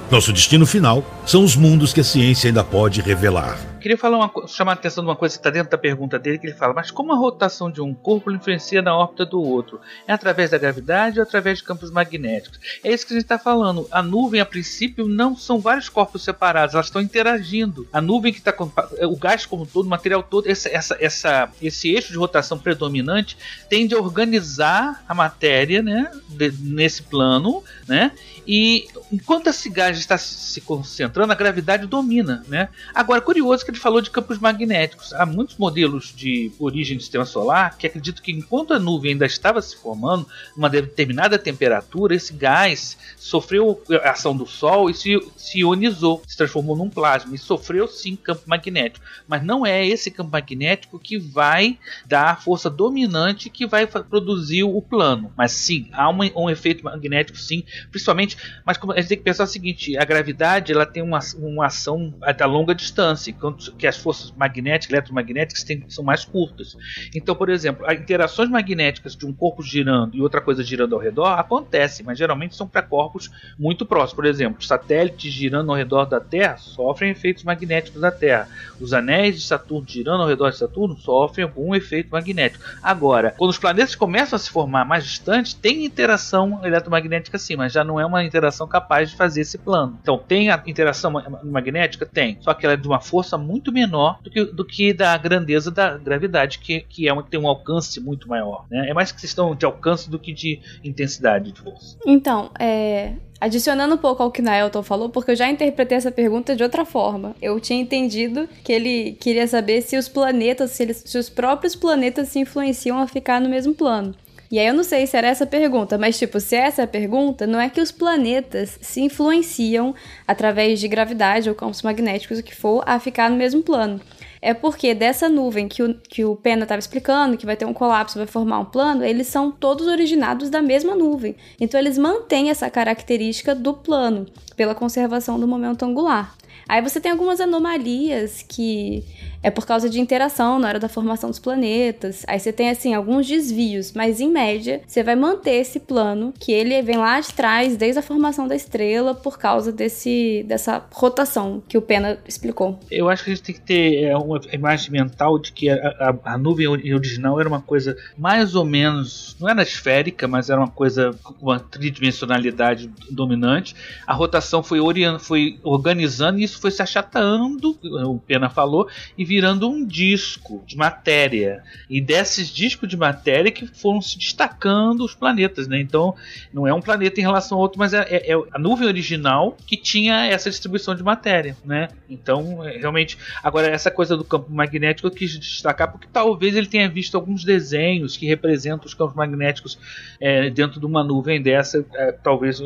Nosso destino final são os mundos que a ciência ainda pode revelar. Queria falar uma, chamar a atenção de uma coisa que está dentro da pergunta dele, que ele fala, mas como a rotação de um corpo influencia na órbita do outro? É através da gravidade ou através de campos magnéticos? É isso que a gente está falando. A nuvem, a princípio, não são vários corpos separados, elas estão interagindo. A nuvem que está com o gás como todo, o material todo, essa, essa, essa, esse eixo de rotação predominante tende a organizar a matéria né, de- nesse plano, né? E enquanto esse gás está se concentrando, a gravidade domina, né? Agora, curioso que ele falou de campos magnéticos. Há muitos modelos de origem do sistema solar que acreditam que enquanto a nuvem ainda estava se formando, uma determinada temperatura, esse gás sofreu a ação do Sol e se, se ionizou, se transformou num plasma e sofreu sim campo magnético. Mas não é esse campo magnético que vai dar a força dominante que vai produzir o plano. Mas sim, há uma- um efeito magnético sim, principalmente mas a gente tem que pensar o seguinte: a gravidade ela tem uma, uma ação a longa distância, enquanto que as forças magnéticas, eletromagnéticas têm, são mais curtas. Então, por exemplo, as interações magnéticas de um corpo girando e outra coisa girando ao redor acontecem, mas geralmente são para corpos muito próximos. Por exemplo, satélites girando ao redor da Terra sofrem efeitos magnéticos da Terra. Os anéis de Saturno girando ao redor de Saturno sofrem algum efeito magnético. Agora, quando os planetas começam a se formar mais distantes, tem interação eletromagnética sim, mas já não é uma interação capaz de fazer esse plano. Então, tem a interação ma- magnética? Tem. Só que ela é de uma força muito menor do que, do que da grandeza da gravidade, que, que é uma, tem um alcance muito maior. Né? É mais questão de alcance do que de intensidade de força. Então, é, adicionando um pouco ao que Naelton falou, porque eu já interpretei essa pergunta de outra forma. Eu tinha entendido que ele queria saber se os planetas, se, eles- se os próprios planetas se influenciam a ficar no mesmo plano. E aí eu não sei se era essa pergunta, mas tipo, se essa é a pergunta, não é que os planetas se influenciam através de gravidade ou campos magnéticos, o que for, a ficar no mesmo plano. é porque dessa nuvem que o, que o Pena estava explicando, que vai ter um colapso, vai formar um plano, eles são todos originados da mesma nuvem. Então eles mantêm essa característica do plano, pela conservação do momento angular. Aí você tem algumas anomalias que é por causa de interação na hora da formação dos planetas. Aí você tem assim alguns desvios, mas em média você vai manter esse plano que ele vem lá de trás desde a formação da estrela por causa desse dessa rotação que o Pena explicou. Eu acho que a gente tem que ter é, uma imagem mental de que a, a, a nuvem original era uma coisa mais ou menos, não era esférica, mas era uma coisa com uma tridimensionalidade dominante. A rotação foi, foi organizando e isso foi se achatando, o Pena falou, e virando um disco de matéria. E desses discos de matéria que foram se destacando os planetas, né? Então, não é um planeta em relação ao outro, mas é, é, é a nuvem original que tinha essa distribuição de matéria, né? Então, é, realmente, agora essa coisa do campo magnético eu quis destacar porque talvez ele tenha visto alguns desenhos que representam os campos magnéticos é, dentro de uma nuvem dessa, é, talvez,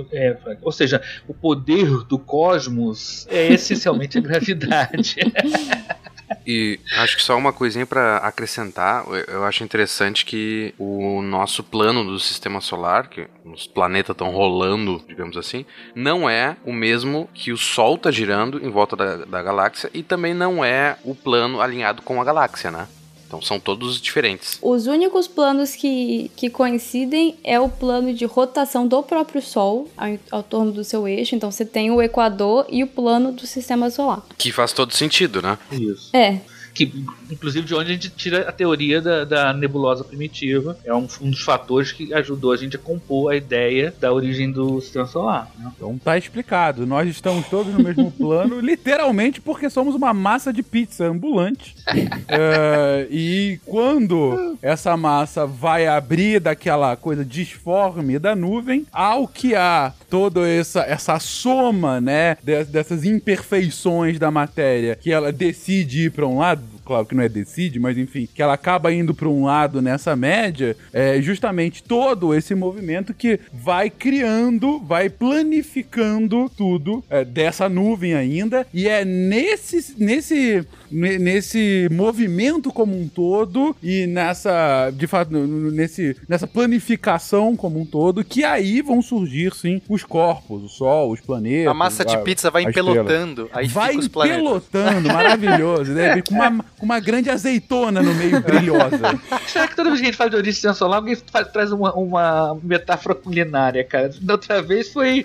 ou seja, o poder do cosmos é essencialmente a gravidade. [LAUGHS] E acho que só uma coisinha para acrescentar, eu acho interessante que o nosso plano do sistema solar, que os planetas estão rolando, digamos assim, não é o mesmo que o Sol está girando em volta da, da galáxia e também não é o plano alinhado com a galáxia, né? Então são todos diferentes. Os únicos planos que, que coincidem é o plano de rotação do próprio Sol ao, ao torno do seu eixo. Então você tem o Equador e o plano do sistema solar. Que faz todo sentido, né? Isso. É que inclusive de onde a gente tira a teoria da, da nebulosa primitiva. É um, um, dos fatores que ajudou a gente a compor a ideia da origem do sistema solar. Né? Então tá explicado. Nós estamos todos no mesmo [LAUGHS] plano, literalmente porque somos uma massa de pizza ambulante. [LAUGHS] é, e quando essa massa vai abrir daquela coisa disforme da nuvem, ao que há toda essa, essa soma, né, dessas imperfeições da matéria, que ela decide ir para um lado, claro que não é decide, mas enfim, que ela acaba indo para um lado nessa média, é justamente todo esse movimento que vai criando, vai planificando tudo é, dessa nuvem ainda, e é nesse, nesse, nesse movimento como um todo e nessa, de fato, nesse, nessa planificação como um todo, que aí vão surgir, sim, os corpos, o Sol, os planetas. A massa de pizza vai empelotando, aí vai fica os planetas. empelotando, maravilhoso, né? [LAUGHS] Com uma, uma grande azeitona no meio brilhosa. [LAUGHS] Será que toda vez que a gente fala de origem solar, alguém faz, traz uma, uma metáfora culinária, cara? Da outra vez foi.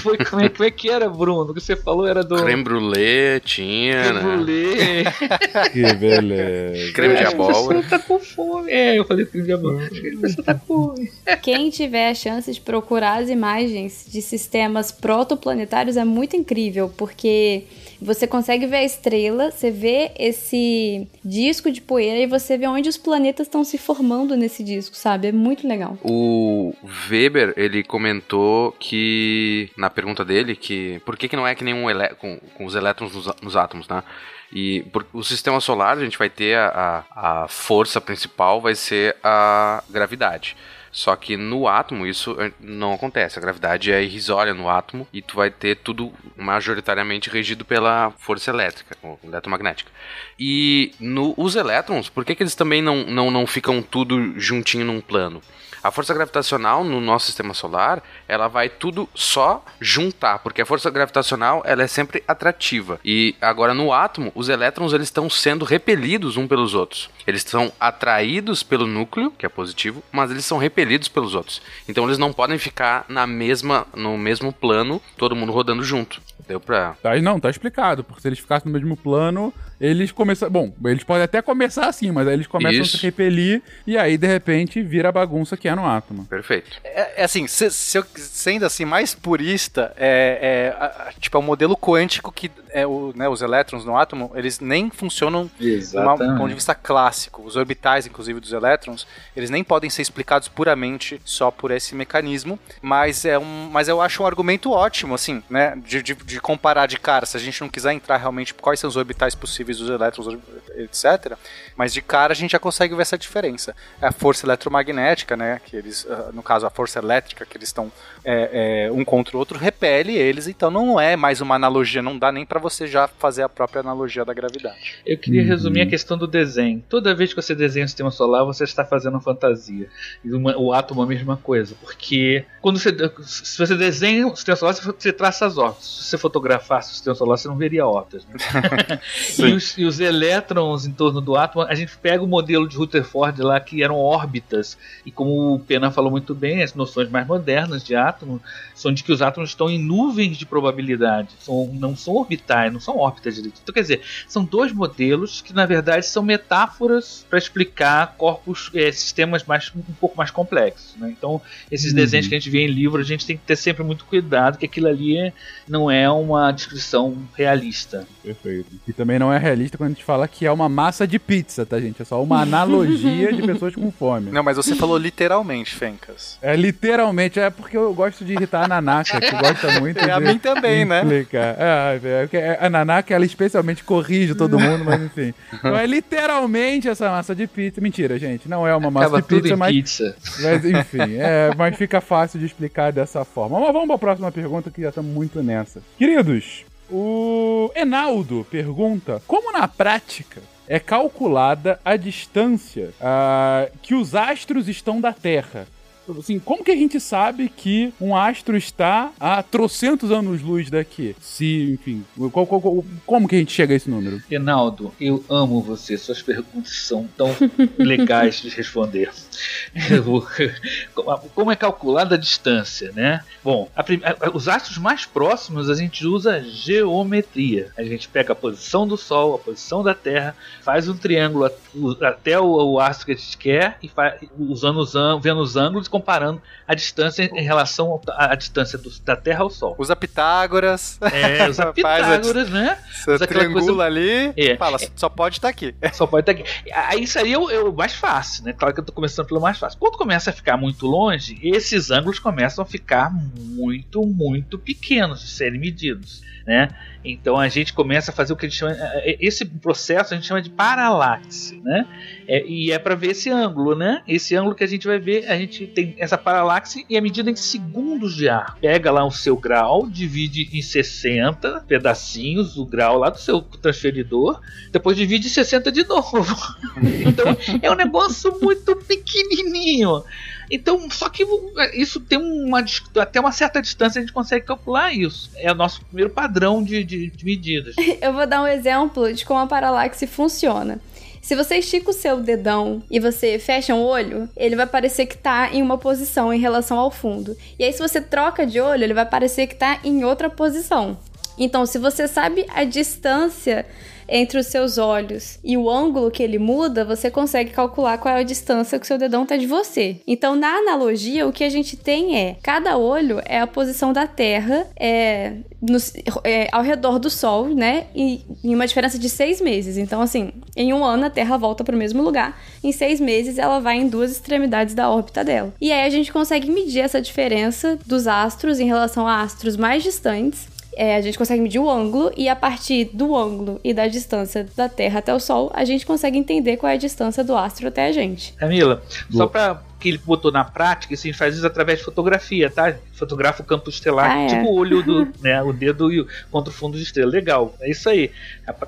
foi como, é, como é que era, Bruno? O que você falou era do. Creme brulee tinha, Creme né? brulee. que beleza. Creme de A abóbora. pessoa tá com fome. É, eu falei creme de abóbora. A pessoa tá com fome. Quem tiver a chance de procurar as imagens de sistemas protoplanetários é muito incrível, porque você consegue ver a estrela, você vê esse disco de poeira e você vê onde os planetas estão se formando nesse disco, sabe? É muito legal. O Weber, ele comentou que, na pergunta dele, que por que, que não é que um elé- com, com os elétrons nos, nos átomos, né? E por, o sistema solar, a gente vai ter a, a, a força principal, vai ser a gravidade. Só que no átomo isso eh, não acontece. A gravidade é irrisória no átomo e tu vai ter tudo majoritariamente regido pela força elétrica, ou eletromagnética. E no, os elétrons, por que, que eles também não, não, não ficam tudo juntinho num plano? A força gravitacional no nosso sistema solar, ela vai tudo só juntar, porque a força gravitacional ela é sempre atrativa. E agora no átomo, os elétrons eles estão sendo repelidos um pelos outros. Eles são atraídos pelo núcleo, que é positivo, mas eles são repelidos pelos outros. Então eles não podem ficar na mesma no mesmo plano, todo mundo rodando junto. Deu pra Tá, não, tá explicado, porque se eles ficassem no mesmo plano, eles começam. Bom, eles podem até começar assim, mas aí eles começam Isso. a se repelir e aí, de repente, vira a bagunça que é no átomo. perfeito. É, é assim, se, se eu sendo assim mais purista, é, é, a- a- tipo é um modelo quântico que é o, né, os elétrons no átomo, eles nem funcionam um ponto de vista clássico. Os orbitais, inclusive dos elétrons, eles nem podem ser explicados puramente só por esse mecanismo, mas é um, mas eu acho um argumento ótimo, assim, né, de, de, de comparar de cara. Se a gente não quiser entrar realmente quais são os orbitais possíveis dos elétrons, etc. Mas de cara a gente já consegue ver essa diferença. É a força eletromagnética, né, que eles, ah, no caso a força elétrica que eles estão é, é, um contra o outro repele eles, então não é mais uma analogia, não dá nem pra você já fazer a própria analogia da gravidade. Eu queria Uhum. resumir a questão do desenho. Toda vez que você desenha o sistema solar, você está fazendo fantasia. E uma- o átomo é a mesma coisa. Porque quando você, se você desenha o sistema solar, você- você traça as órbitas. Se você fotografasse o sistema solar, você não veria órbitas. Né? [LAUGHS] e, os, e os elétrons em torno do átomo, a gente pega o modelo de Rutherford lá, que eram órbitas. E como o Pena falou muito bem, as noções mais modernas de átomo são de que os átomos estão em nuvens de probabilidade. São, não são orbitais, não são órbitas direito. Então, quer dizer, são dois modelos que, na verdade, são metáforas para explicar corpos, eh, sistemas mais, um pouco mais complexos. né? Então, esses Uhum. desenhos que a gente vê em livro, a gente tem que ter sempre muito cuidado, que aquilo ali é- não é uma descrição realista. Perfeito. E também não é realista quando a gente fala que é uma massa de pizza, tá, gente? É só uma [LAUGHS] analogia de pessoas com fome. Não, mas você falou literalmente, Fencas. É literalmente, é porque eu gosto de irritar a Nanaka, que gosta [LAUGHS] muito E de a mim também, né? explicar. É, é, porque a Nanaka, ela especialmente corrige todo mundo, mas enfim. Então é literalmente essa massa de pizza. Mentira, gente, não é uma massa Acaba de pizza, mas, pizza. mas enfim, é, mas fica fácil de explicar dessa forma. Mas vamos para a próxima pergunta que já estamos muito nessa. Queridos, o Enaldo pergunta: como na prática é calculada a distância ah, que os astros estão da Terra? Assim, como que a gente sabe que um astro está a trocentos anos-luz daqui? Se, enfim, qual- qual- qual- como que a gente chega a esse número? Reinaldo, eu amo você. Suas perguntas são tão [LAUGHS] legais de responder. [LAUGHS] Como é calculada a distância, né? Bom, a os astros mais próximos a gente usa geometria. A gente pega a posição do Sol, a posição da Terra, faz um triângulo até o, astro que a gente quer e faz, usando os vendo os ângulos comparando a distância em relação à distância do- da Terra ao Sol. Usa Pitágoras. É, usa [LAUGHS] Pitágoras, né? Você Usa triangula coisa- ali É. fala, só pode estar aqui. Só pode estar aqui. Aí isso aí é o, é o mais fácil, né? Claro que eu tô começando pelo mais fácil. Quando começa a ficar muito longe, esses ângulos começam a ficar muito, muito pequenos de serem medidos, né? Então a gente começa a fazer o que a gente chama. é, Esse processo a gente chama de paralaxe, né? É, e é para ver esse ângulo, né? Esse ângulo que a gente vai ver, a gente tem essa paralaxe e é medida em segundos de ar. Pega lá o seu grau, divide em 60 pedacinhos o grau lá do seu transferidor, depois divide em 60 de novo. [LAUGHS] então é um negócio muito pequenininho. Então, só que isso tem uma até uma certa distância a gente consegue calcular isso. É o nosso primeiro padrão de, de- de medidas. [LAUGHS] Eu vou dar um exemplo de como a paralaxe funciona. Se você estica o seu dedão e você fecha um olho, ele vai parecer que tá em uma posição em relação ao fundo. E aí, se você troca de olho, ele vai parecer que tá em outra posição. Então, se você sabe a distância entre os seus olhos e o ângulo que ele muda, você consegue calcular qual é a distância que o seu dedão tá de você. Então, na analogia, o que a gente tem é cada olho é a posição da Terra é, no- é, ao redor do Sol, né? E em uma diferença de seis meses. Então, assim, em um ano a Terra volta para o mesmo lugar. Em seis meses ela vai em duas extremidades da órbita dela. E aí a gente consegue medir essa diferença dos astros em relação a astros mais distantes. É, a gente consegue medir o ângulo e a partir do ângulo e da distância da Terra até o Sol, a gente consegue entender qual é a distância do astro até a gente. Camila, só para que ele botou na prática, isso a gente faz isso através de fotografia, tá? Fotografa o campo estelar, Ah, é. tipo o olho do, [LAUGHS] né, o dedo e o, contra o fundo de estrela. Legal, é isso aí.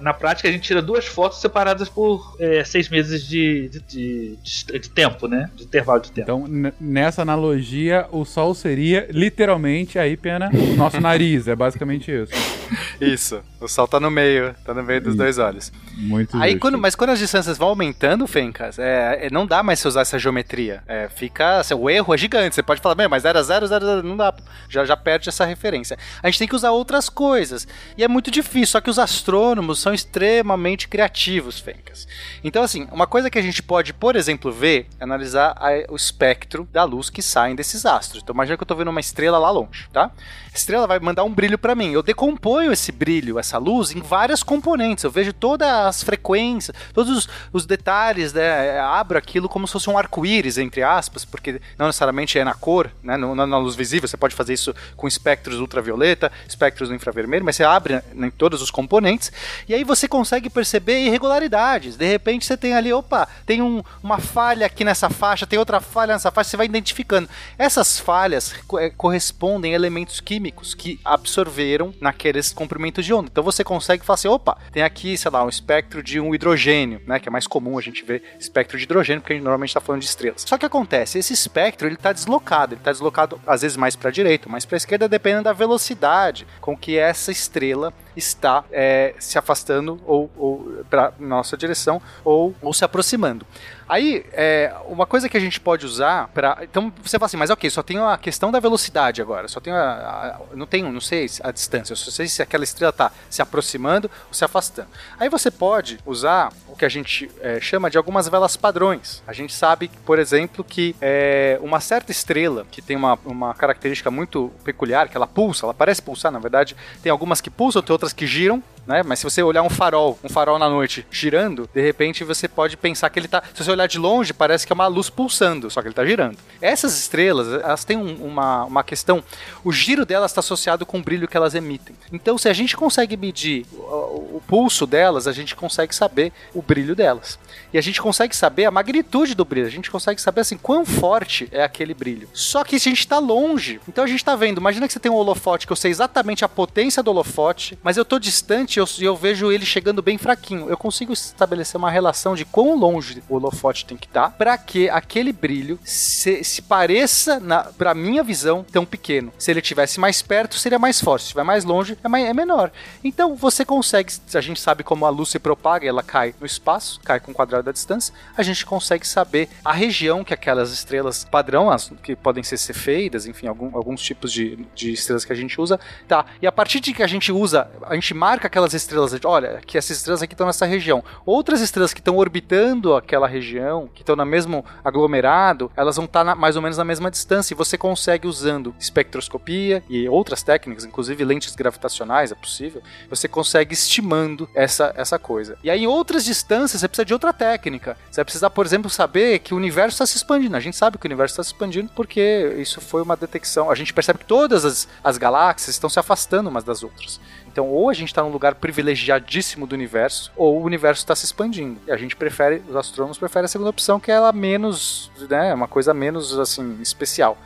Na prática a gente tira duas fotos separadas por é, seis meses de, de, de- de- de tempo, né? De intervalo de tempo. Então, nessa analogia, o Sol seria literalmente aí, pena, o nosso nariz. É basicamente isso. [LAUGHS] Isso. O sol tá no meio, tá no meio dos Isso. dois olhos. Muito Aí, justo. quando, mas quando as distâncias vão aumentando, Fencas, é, é, não dá mais você usar essa geometria. É, fica. assim, o erro é gigante. Você pode falar, "Bem, mas 0 a 0, 0 a 0, não dá. Já, já perde essa referência. A gente tem que usar outras coisas. E é muito difícil, só que os astrônomos são extremamente criativos, Fencas. Então, assim, uma coisa que a gente pode, por exemplo, ver é analisar a- o espectro da luz que saem desses astros. Então, imagina que eu tô vendo uma estrela lá longe, tá? Estrela vai mandar um brilho para mim. Eu decomponho esse brilho, essa luz, em várias componentes. Eu vejo todas as frequências, todos os, os detalhes, né? Abro aquilo como se fosse um arco-íris, entre aspas, porque não necessariamente é na cor, né, não, na luz visível, você pode fazer isso com espectros ultravioleta, espectros no infravermelho, mas você abre em todos os componentes, e aí você consegue perceber irregularidades. De repente você tem ali, opa, tem um, uma falha aqui nessa faixa, tem outra falha nessa faixa, você vai identificando. Essas falhas eh, correspondem a elementos químicos que absorveram naqueles comprimentos de onda. Então você consegue falar assim, opa, tem aqui, sei lá, um espectro de um hidrogênio, né, que é mais comum a gente ver espectro de hidrogênio, porque a gente normalmente está falando de estrelas. Só que acontece, esse espectro ele está deslocado, ele está deslocado às vezes mais para a direita, mais para a esquerda, dependendo da velocidade com que essa estrela está é, se afastando ou, ou para nossa direção ou, ou se aproximando. Aí, é, uma coisa que a gente pode usar para. Então você fala assim, mas ok, só tenho a questão da velocidade agora, só tenho a, a, não tenho, não sei a distância, eu só sei se aquela estrela está se aproximando ou se afastando. Aí você pode usar o que a gente é, chama de algumas velas padrões. A gente sabe, por exemplo, que é, uma certa estrela que tem uma, uma característica muito peculiar, que ela pulsa, ela parece pulsar, na verdade, tem algumas que pulsam, tem outras que giram, né? Mas se você olhar um farol, um farol na noite girando, de repente você pode pensar que ele tá. Se você olhar de longe, parece que é uma luz pulsando, só que ele tá girando. Essas estrelas, elas têm um, uma, uma questão. O giro delas está associado com o brilho que elas emitem. Então, se a gente consegue medir o, o pulso delas, a gente consegue saber o brilho delas. E a gente consegue saber a magnitude do brilho. A gente consegue saber assim quão forte é aquele brilho. Só que se a gente está longe, então a gente está vendo. Imagina que você tem um holofote que eu sei exatamente a potência do holofote, mas eu estou distante e eu, eu, vejo ele chegando bem fraquinho. Eu consigo estabelecer uma relação de quão longe o holofote tem que estar para que aquele brilho se, se pareça, para minha visão, tão pequeno. Se ele tivesse mais perto, seria mais forte. Se estiver mais longe, é, mais, é menor. Então você consegue, a gente sabe como a luz se propaga, ela cai no espaço, cai com o quadrado da distância, a gente consegue saber a região que aquelas estrelas padrão, as, que podem ser cefeidas, enfim, algum, alguns tipos de, de estrelas que a gente usa, tá. E a partir de que a gente usa, a gente marca aquelas aquelas estrelas, olha, que essas estrelas aqui estão nessa região. Outras estrelas que estão orbitando aquela região, que estão no mesmo aglomerado, elas vão estar na, mais ou menos na mesma distância e você consegue usando espectroscopia e outras técnicas, inclusive lentes gravitacionais, é possível, você consegue estimando essa, essa coisa. E aí em outras distâncias você precisa de outra técnica. Você vai precisar, por exemplo, saber que o universo está se expandindo. A gente sabe que o universo está se expandindo porque isso foi uma detecção. A gente percebe que todas as, as galáxias estão se afastando umas das outras. Então, ou a gente está num lugar privilegiadíssimo do universo, ou o universo está se expandindo. E a gente prefere, os astrônomos preferem a segunda opção, que é ela menos, né, uma coisa menos assim especial.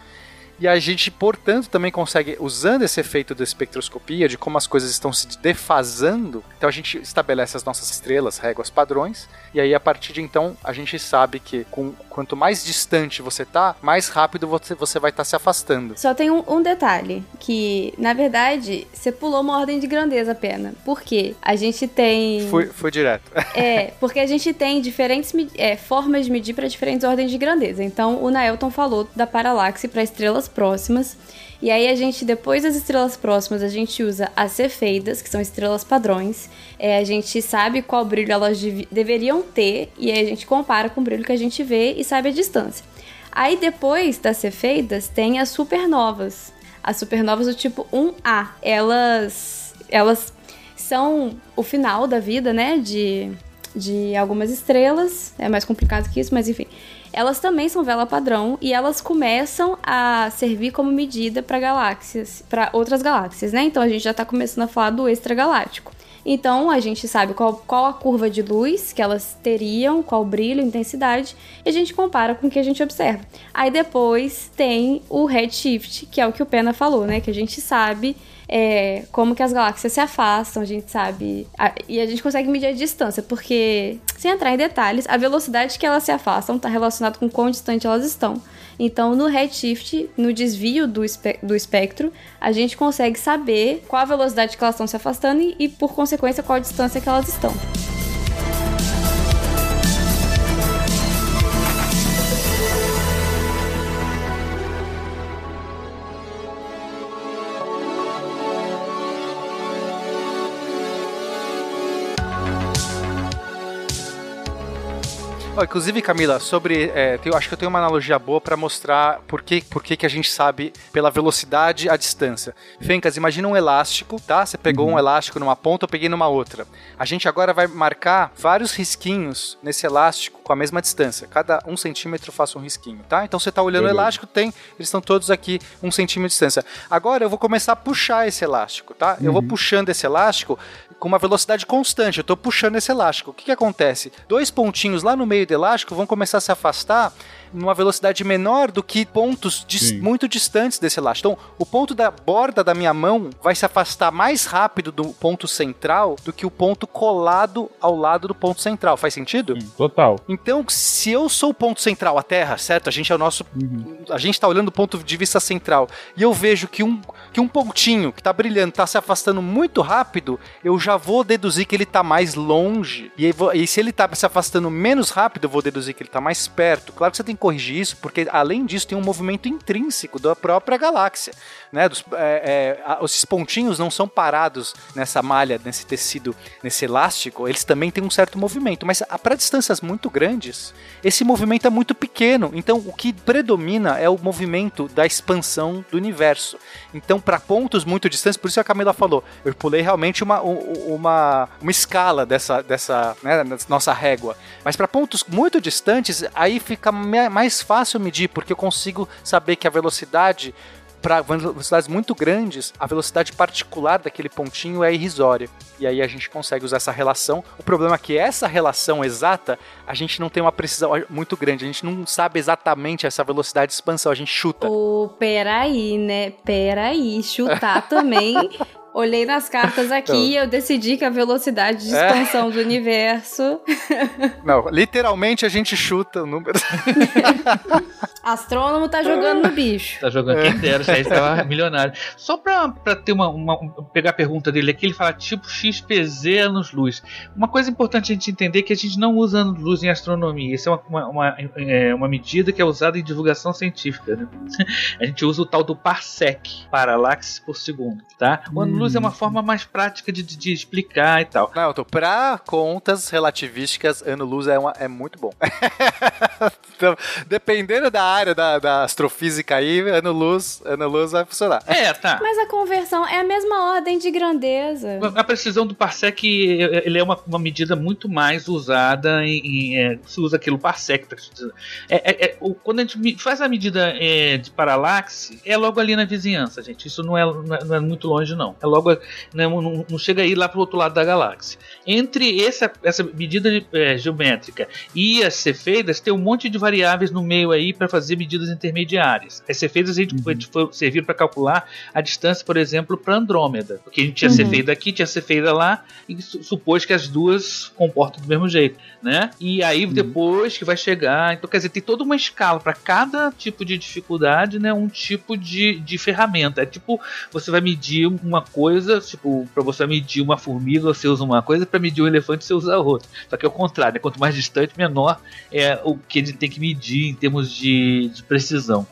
E a gente, portanto, também consegue, usando esse efeito da espectroscopia, de como as coisas estão se defasando, então a gente estabelece as nossas estrelas, réguas padrões, e aí a partir de então a gente sabe que com, quanto mais distante você tá, mais rápido você, você vai estar tá se afastando. Só tem um, um, detalhe, que na verdade você pulou uma ordem de grandeza pena. Por quê? A gente tem. Foi, foi direto. [LAUGHS] é, porque a gente tem diferentes é, formas de medir para diferentes ordens de grandeza. Então o Naelton falou da paralaxe para estrelas próximas. E aí a gente, depois das estrelas próximas, a gente usa as cefeidas, que são estrelas padrões. É, a gente sabe qual brilho elas deveriam ter e aí a gente compara com o brilho que a gente vê e sabe a distância. Aí depois das cefeidas tem as supernovas. As supernovas do tipo 1A. Elas elas são o final da vida, né, de de algumas estrelas. É mais complicado que isso, mas enfim elas também são vela padrão e elas começam a servir como medida para galáxias, para outras galáxias, né? Então a gente já está começando a falar do extragaláctico. Então a gente sabe qual, qual a curva de luz que elas teriam, qual brilho, intensidade, e a gente compara com o que a gente observa. Aí depois tem o redshift, que é o que o Pena falou, né? Que a gente sabe é, como que as galáxias se afastam, a gente sabe. A, e a gente consegue medir a distância, porque, sem entrar em detalhes, a velocidade que elas se afastam está relacionada com quão distante elas estão. Então, no redshift, no desvio do, espe do espectro, a gente consegue saber qual a velocidade que elas estão se afastando e, e, por consequência, qual a distância que elas estão. Ó, inclusive, Camila, sobre. É, eu acho que eu tenho uma analogia boa pra mostrar por que, por que, que a gente sabe pela velocidade a distância. Fencas, imagina um elástico, tá? Você pegou um elástico numa ponta, eu peguei numa outra. A gente agora vai marcar vários risquinhos nesse elástico com a mesma distância. Cada um centímetro faça um risquinho, tá? Então você tá olhando o Beleza. elástico, tem. Eles estão todos aqui um centímetro de distância. Agora eu vou começar a puxar esse elástico, tá? Eu vou puxando esse elástico com uma velocidade constante. Eu tô puxando esse elástico. O que, que acontece? Dois pontinhos lá no meio do elástico vão começar a se afastar numa velocidade menor do que pontos dis- Sim. muito distantes desse elástico. Então, o ponto da borda da minha mão vai se afastar mais rápido do ponto central do que o ponto colado ao lado do ponto central. Faz sentido? Total. Então, se eu sou o ponto central, a Terra, certo? A gente é o nosso. A gente está olhando do ponto de vista central. E eu vejo que um, que um pontinho que está brilhando está se afastando muito rápido, eu já vou deduzir que ele está mais longe. E, e se ele está se afastando menos rápido, eu vou deduzir que ele está mais perto. Claro que você tem que corrigir isso, porque além disso tem um movimento intrínseco da própria galáxia. Né? Dos, é, é, esses pontinhos não são parados nessa malha, nesse tecido, nesse elástico, eles também têm um certo movimento. Mas para distâncias muito grandes, esse movimento é muito pequeno. Então, o que predomina é o movimento da expansão do universo. Então, para pontos muito distantes, por isso a Camila falou, eu pulei realmente uma, uma, uma escala dessa, dessa né, nossa régua. Mas para pontos muito distantes, aí fica mais fácil medir, porque eu consigo saber que a velocidade para velocidades muito grandes, a velocidade particular daquele pontinho é irrisória. E aí a gente consegue usar essa relação. O problema é que essa relação exata, a gente não tem uma precisão muito grande. A gente não sabe exatamente essa velocidade de expansão, a gente chuta. Ô, peraí, né? Peraí, chutar também. [LAUGHS] Olhei nas cartas aqui e eu decidi que a velocidade de É. expansão do universo. [LAUGHS] Não, literalmente a gente chuta o número. [LAUGHS] Astrônomo tá jogando no bicho. Tá jogando quem dera, já estava milionário. Só pra, pra ter uma, uma- um- pegar a pergunta dele aqui, ele fala tipo XPZ anos-luz. Uma coisa importante a gente entender é que a gente não usa anos-luz em astronomia. Isso é uma, uma, uma, é uma medida que é usada em divulgação científica. Né? [LAUGHS] A gente usa o tal do parsec, paralaxe por segundo. Tá? O ano-luz é uma forma mais prática de, de- de explicar e tal. Não, eu tô pra contas relativísticas, ano-luz é, uma- é muito bom. [LAUGHS] então, dependendo da área da, da astrofísica aí, ano-luz ano -luz vai funcionar. É, tá. Mas a conversão é a mesma ordem de grandeza. A precisão do parsec ele é uma, uma medida muito mais usada em, em, é, se usa aquilo parsec. tá. É, é, é, o- quando a gente faz a medida é, de paralaxe, é logo ali na vizinhança, gente. Isso não é, não é, não é muito longe, não. É logo, não, não, não chega aí lá pro outro lado da galáxia. Entre essa, essa medida de- é, geométrica e as cefeidas, tem um monte de variáveis no meio aí para fazer medidas intermediárias. As cefeidas a gente, a gente foi, serviram para calcular a distância, por exemplo, para Andrômeda. Porque a gente tinha Uhum. cefeida aqui, tinha cefeida lá, e su- supôs que as duas comportam do mesmo jeito, né? E aí depois que vai chegar. Então, quer dizer, tem toda uma escala para cada tipo de dificuldade, né? Um tipo de, de ferramenta. É tipo, você vai medir uma coisa, tipo, para você medir uma formiga, você usa uma coisa, para medir um elefante, você usa outra. Só que é o contrário, né? Quanto mais distante, menor é o que ele tem que medir em termos de, de precisão.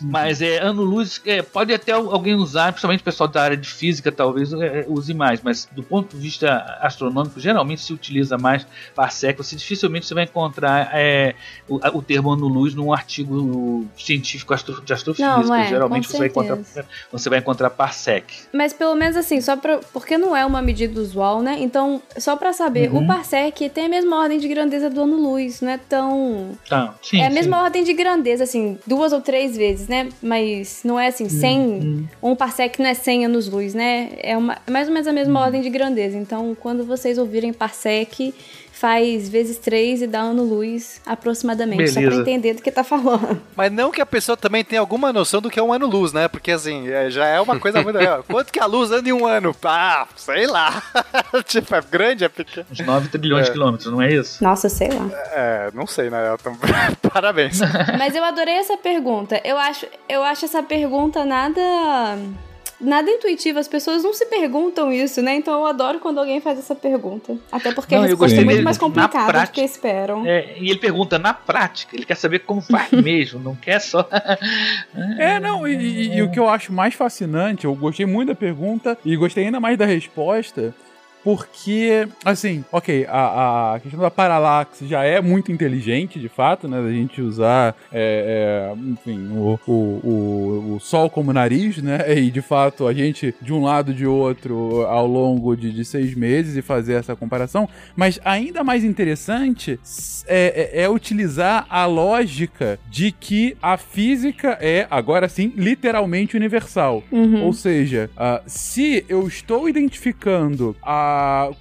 Mas é ano-luz, é, pode até alguém usar, principalmente o pessoal da área de física talvez é, use mais, mas do ponto de vista astronômico, geralmente se utiliza mais parsec, você dificilmente você vai encontrar é, o, o termo ano-luz num artigo científico astro, de astrofísica. Não, é, geralmente você vai, encontrar, você vai encontrar parsec. Mas pelo menos assim, só pra. Porque não é uma medida usual, né? Então, só pra saber, Uhum. o parsec tem a mesma ordem de grandeza do ano-luz, não é tão. Tá, sim, é a sim. mesma ordem de grandeza, assim, duas ou três vezes, né? Mas não é assim, 100. Uhum. Um parsec não é 100 anos-luz, né? É, uma, é mais ou menos a Uhum. mesma ordem de grandeza. Então, quando vocês ouvirem parsec, faz vezes 3 e dá ano-luz aproximadamente. Só pra Beleza. entender do que tá falando. Mas não que a pessoa também tenha alguma noção do que é um ano-luz, né? Porque assim, é- já é uma coisa muito legal. [LAUGHS] Quanto que a luz anda em um ano? Ah, sei lá. [LAUGHS] tipo, é grande, é pequeno? Uns 9 trilhões de É. quilômetros, não é isso? Nossa, sei lá. É, não sei, né? [LAUGHS] Parabéns. Mas eu adorei essa pergunta. Eu acho, eu acho essa pergunta nada. Nada intuitiva, as pessoas não se perguntam isso, né? Então eu adoro quando alguém faz essa pergunta. Até porque Não, a resposta é muito mais complicada do prática- que esperam. É, e ele pergunta na prática, ele quer saber como faz [LAUGHS] mesmo, não quer só. [LAUGHS] É, não, e, e- e o que eu acho mais fascinante, eu gostei muito da pergunta e gostei ainda mais da resposta, porque, assim, ok, a, a questão da paralaxe já é muito inteligente, de fato, né? Da gente usar, é, é, enfim, o, o, o, o, sol como nariz, né? [LAUGHS] E de fato a gente de um lado de outro ao longo de, de seis meses e fazer essa comparação. Mas ainda mais interessante é, é, é utilizar a lógica de que a física é, agora sim, literalmente universal. Uhum. Ou seja, uh, se eu estou identificando a,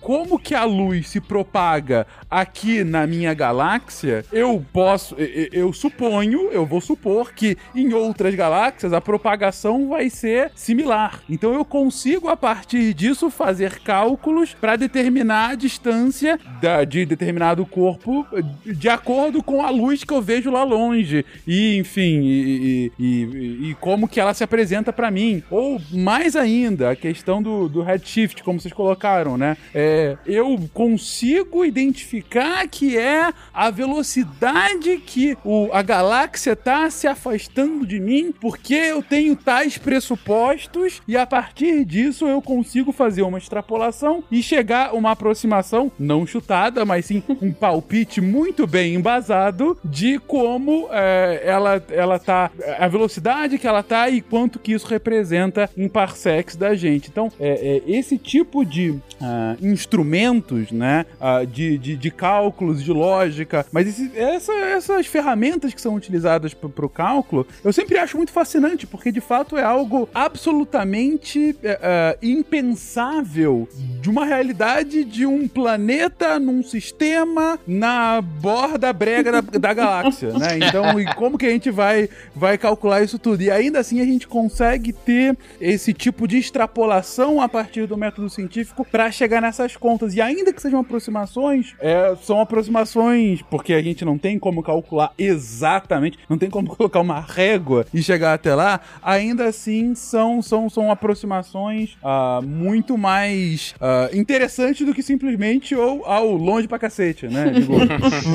como que a luz se propaga aqui na minha galáxia, eu posso, eu, eu suponho, eu vou supor que em outras galáxias a propagação vai ser similar. Então eu consigo, a partir disso, fazer cálculos para determinar a distância da, de determinado corpo de acordo com a luz que eu vejo lá longe. E, enfim, e, e, e como que ela se apresenta para mim. Ou, mais ainda, a questão do, do redshift, como vocês colocaram, né? É, eu consigo identificar que é a velocidade que o, a galáxia tá se afastando de mim, porque eu tenho tais pressupostos, e a partir disso eu consigo fazer uma extrapolação e chegar a uma aproximação, não chutada, mas sim um palpite muito bem embasado de como é, ela, ela tá, a velocidade que ela tá e quanto que isso representa em parsecs da gente. Então, é, é esse tipo de uh, instrumentos, né, uh, de, de, de, cálculos, de lógica, mas esse, essa, essas ferramentas que são utilizadas para o cálculo, eu sempre acho muito fascinante, porque de fato é algo absolutamente uh, impensável de uma realidade de um planeta num sistema na borda brega da, da galáxia, né? Então, e como que a gente vai, vai calcular isso tudo? E ainda assim a gente consegue ter esse tipo de extrapolação a partir do método científico para chegar nessas contas. E ainda que sejam aproximações, é, são aproximações porque a gente não tem como calcular exatamente, não tem como [LAUGHS] colocar uma régua e chegar até lá, ainda assim são, são, são aproximações uh, muito mais uh, interessantes do que simplesmente ou ao longe pra cacete, né? Digo,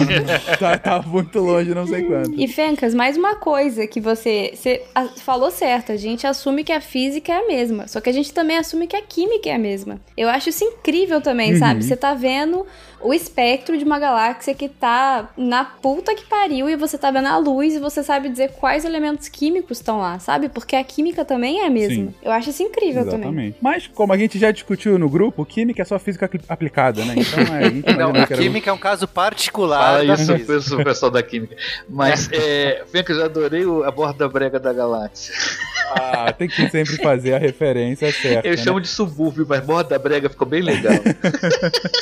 [LAUGHS] tá, tá, muito longe, não sei quanto. E Fencas, mais uma coisa que você, você falou certo, a gente assume que a física é a mesma, só que a gente também assume que a química é a mesma. Eu acho isso incrível também, uhum. sabe? Você tá vendo o espectro de uma galáxia que tá na puta que pariu e você tá vendo a luz e você sabe dizer quais elementos químicos estão lá, sabe? Porque a química também é a mesma. Sim. Eu acho isso incrível Exatamente. também. Mas, como a gente já discutiu no grupo, química é só física aplicada, né? Então, é, a [LAUGHS] Não, a química é um caso particular. Fala isso física. pessoal da química. Mas, [LAUGHS] é, eu já adorei a borda brega da galáxia. Ah, tem que sempre fazer a referência certa. Eu né? chamo de subúrbio, mas borda brega ficou bem legal.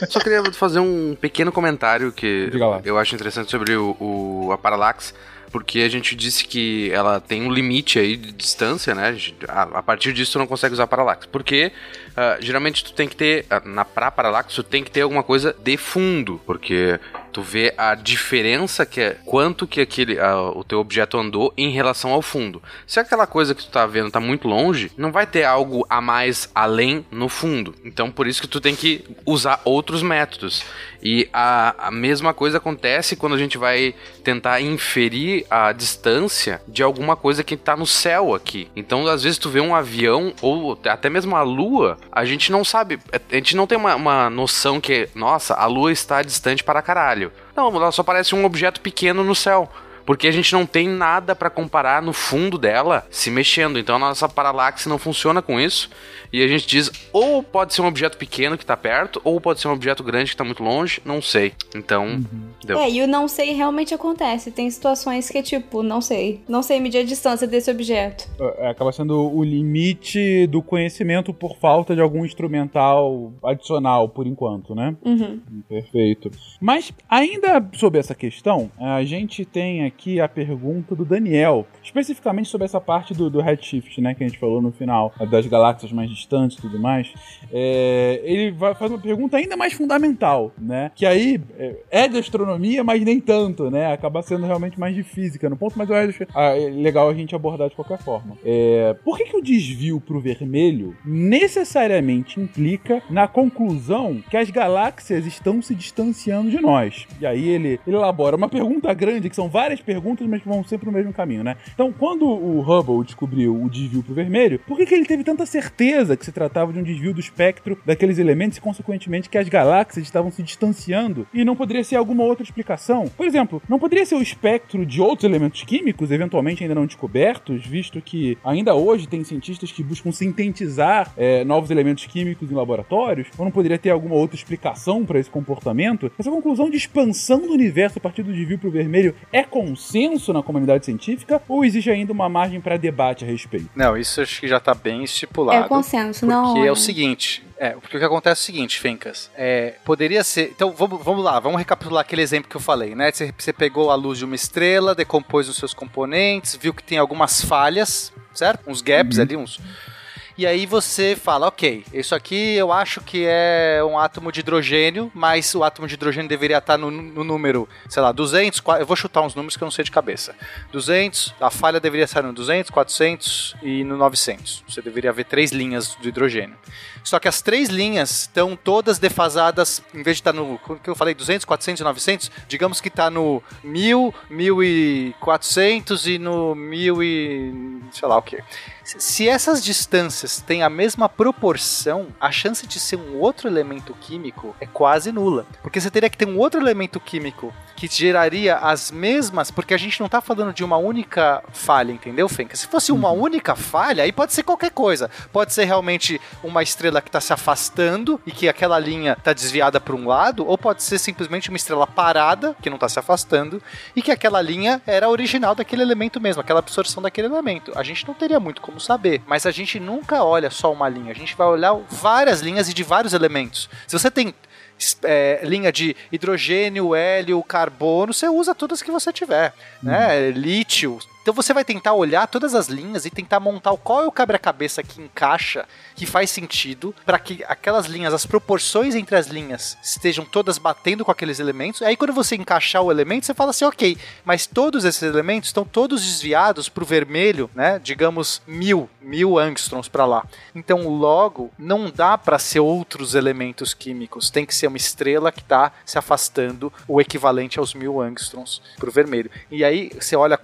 Só queria fazer um um pequeno comentário que eu acho interessante sobre o, o a Parallax porque a gente disse que ela tem um limite aí de distância, né? A, partir disso tu não consegue usar Parallax. Porque uh, geralmente tu tem que ter, uh, na pra Parallax, tu tem que ter alguma coisa de fundo, porque tu vê a diferença que é quanto que aquele uh, o teu objeto andou em relação ao fundo. Se aquela coisa que tu tá vendo tá muito longe, não vai ter algo a mais além no fundo. Então por isso que tu tem que usar outros métodos. E a, a mesma coisa acontece quando a gente vai tentar inferir a distância de alguma coisa que está no céu aqui. Então, às vezes, tu vê um avião ou até mesmo a lua, a gente não sabe, a gente não tem uma, uma noção que, nossa, a lua está distante para caralho. Não, ela só parece um objeto pequeno no céu porque a gente não tem nada para comparar no fundo dela se mexendo. Então a nossa paralaxe não funciona com isso. E a gente diz ou pode ser um objeto pequeno que tá perto, ou pode ser um objeto grande que tá muito longe, não sei. Então, uhum. deu. É, e o não sei realmente acontece. Tem situações que é tipo, não sei. Não sei medir a distância desse objeto. É, acaba sendo o limite do conhecimento por falta de algum instrumental adicional, por enquanto, né? Uhum. Perfeito. Mas, ainda sobre essa questão, a gente tem aqui a pergunta do Daniel, especificamente sobre essa parte do, do redshift, né? Que a gente falou no final, das galáxias mais distante e tudo mais, é, ele vai, faz uma pergunta ainda mais fundamental, né? Que aí é, é de astronomia, mas nem tanto, né? Acaba sendo realmente mais de física no ponto, mas eu acho ah, é legal a gente abordar de qualquer forma. É, por que, que o desvio pro vermelho necessariamente implica na conclusão que as galáxias estão se distanciando de nós? E aí ele, ele elabora uma pergunta grande, que são várias várias perguntas, mas que vão sempre no mesmo caminho, né? Então, quando o Hubble descobriu o desvio pro vermelho, por que, que ele teve tanta certeza que se tratava de um desvio do espectro daqueles elementos e, consequentemente, que as galáxias estavam se distanciando e não poderia ser alguma outra explicação? Por exemplo, não poderia ser o espectro de outros elementos químicos, eventualmente ainda não descobertos, visto que ainda hoje tem cientistas que buscam sintetizar é, novos elementos químicos em laboratórios? Ou não poderia ter alguma outra explicação para esse comportamento? Essa conclusão de expansão do universo a partir do desvio pro vermelho é consenso na comunidade científica ou existe ainda uma margem para debate a respeito? Não, isso acho que já tá bem estipulado. É consenso, porque não. Porque é o seguinte, é, porque o que acontece é o seguinte, Fencas, é, poderia ser, então vamos, vamos lá, vamos recapitular aquele exemplo que eu falei, né, você, você pegou a luz de uma estrela, decompôs os seus componentes, viu que tem algumas falhas, certo? Uns gaps ali, uns e aí você fala, ok, isso aqui eu acho que é um átomo de hidrogênio, mas o átomo de hidrogênio deveria estar no, no número, sei lá, 200, eu vou chutar uns números que eu não sei de cabeça. 200, a falha deveria estar no 200, 400 e no 900. Você deveria ver três linhas do hidrogênio. Só que as três linhas estão todas defasadas, em vez de estar no, como eu falei, 200, 400 e 900, digamos que está no 1000, 1400 e no 1000 e sei lá o que. Se essas distâncias têm a mesma proporção, a chance de ser um outro elemento químico é quase nula. Porque você teria que ter um outro elemento químico que geraria as mesmas, porque a gente não está falando de uma única falha, entendeu, Fenka? Se fosse uma única falha, aí pode ser qualquer coisa. Pode ser realmente uma estrela que está se afastando e que aquela linha está desviada para um lado, ou pode ser simplesmente uma estrela parada, que não está se afastando, e que aquela linha era original daquele elemento mesmo, aquela absorção daquele elemento. A gente não teria muito como saber, mas a gente nunca olha só uma linha, a gente vai olhar várias linhas e de vários elementos. Se você tem é, linha de hidrogênio, hélio, carbono, você usa todas que você tiver, né? Lítio, então você vai tentar olhar todas as linhas e tentar montar qual é o quebra-cabeça que encaixa, que faz sentido, para que aquelas linhas, as proporções entre as linhas estejam todas batendo com aqueles elementos. Aí quando você encaixar o elemento, você fala assim, ok, mas todos esses elementos estão todos desviados para o vermelho, né? Digamos mil, mil angstroms para lá. Então logo não dá para ser outros elementos químicos. Tem que ser uma estrela que está se afastando o equivalente aos mil angstroms para o vermelho. E aí você olha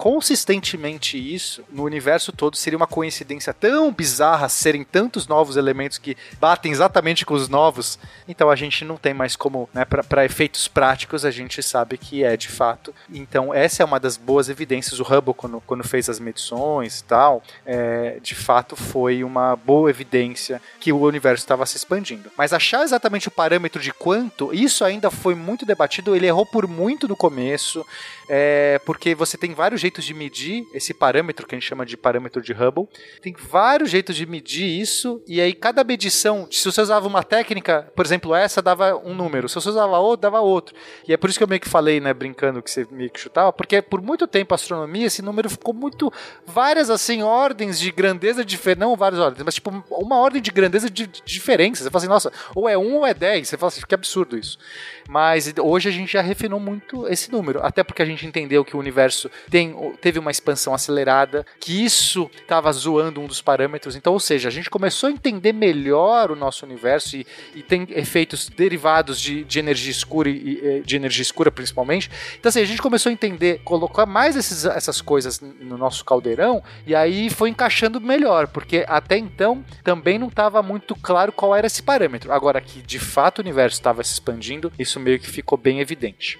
consistentemente isso no universo todo seria uma coincidência tão bizarra serem tantos novos elementos que batem exatamente com os novos. Então a gente não tem mais como, né, para efeitos práticos, a gente sabe que é de fato. Então essa é uma das boas evidências. O Hubble, quando, quando fez as medições e tal, é, de fato foi uma boa evidência que o universo estava se expandindo. Mas achar exatamente o parâmetro de quanto, isso ainda foi muito debatido. Ele errou por muito no começo, é, porque você tem vários jeitos de medir esse parâmetro que a gente chama de parâmetro de Hubble. Tem vários jeitos de medir isso, e aí cada medição, se você usava uma técnica, por exemplo, essa dava um número, se você usava outro, dava outro. E é por isso que eu meio que falei, né, brincando que você meio que chutava, porque por muito tempo a astronomia, esse número ficou muito. várias assim, ordens de grandeza diferentes, não várias ordens, mas tipo uma ordem de grandeza de, de diferença. Você fala assim, nossa, ou é um ou é dez. Você fala assim, que absurdo isso. Mas hoje a gente já refinou muito esse número, até porque a gente entendeu que o universo tem, teve uma expansão acelerada, que isso estava zoando um dos parâmetros. Então, ou seja, a gente começou a entender melhor o nosso universo e, e tem efeitos derivados de, de energia escura e de energia escura principalmente. Então, assim, a gente começou a entender, colocar mais esses, essas coisas no nosso caldeirão e aí foi encaixando melhor, porque até então também não estava muito claro qual era esse parâmetro. Agora que de fato o universo estava se expandindo, isso meio que ficou bem evidente.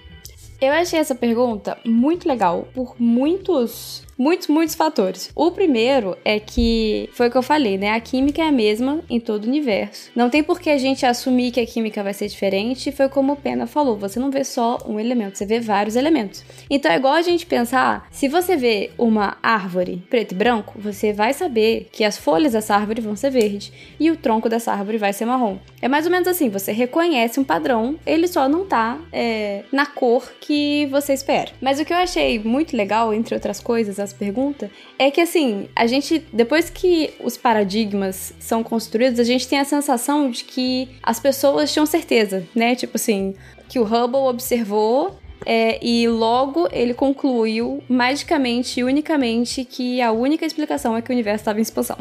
Eu achei essa pergunta muito legal por muitos muitos, muitos fatores. O primeiro é que foi o que eu falei, né? A química é a mesma em todo o universo. Não tem por que a gente assumir que a química vai ser diferente. Foi como o Pena falou: você não vê só um elemento, você vê vários elementos. Então é igual a gente pensar: se você vê uma árvore preto e branco, você vai saber que as folhas dessa árvore vão ser verde e o tronco dessa árvore vai ser marrom. É mais ou menos assim: você reconhece um padrão, ele só não tá é, na cor que você espera. Mas o que eu achei muito legal, entre outras coisas, as pergunta, é que assim, a gente, depois que os paradigmas são construídos, a gente tem a sensação de que as pessoas tinham certeza, né? Tipo assim, que o Hubble observou é, e logo ele concluiu magicamente e unicamente que a única explicação é que o universo estava em expansão.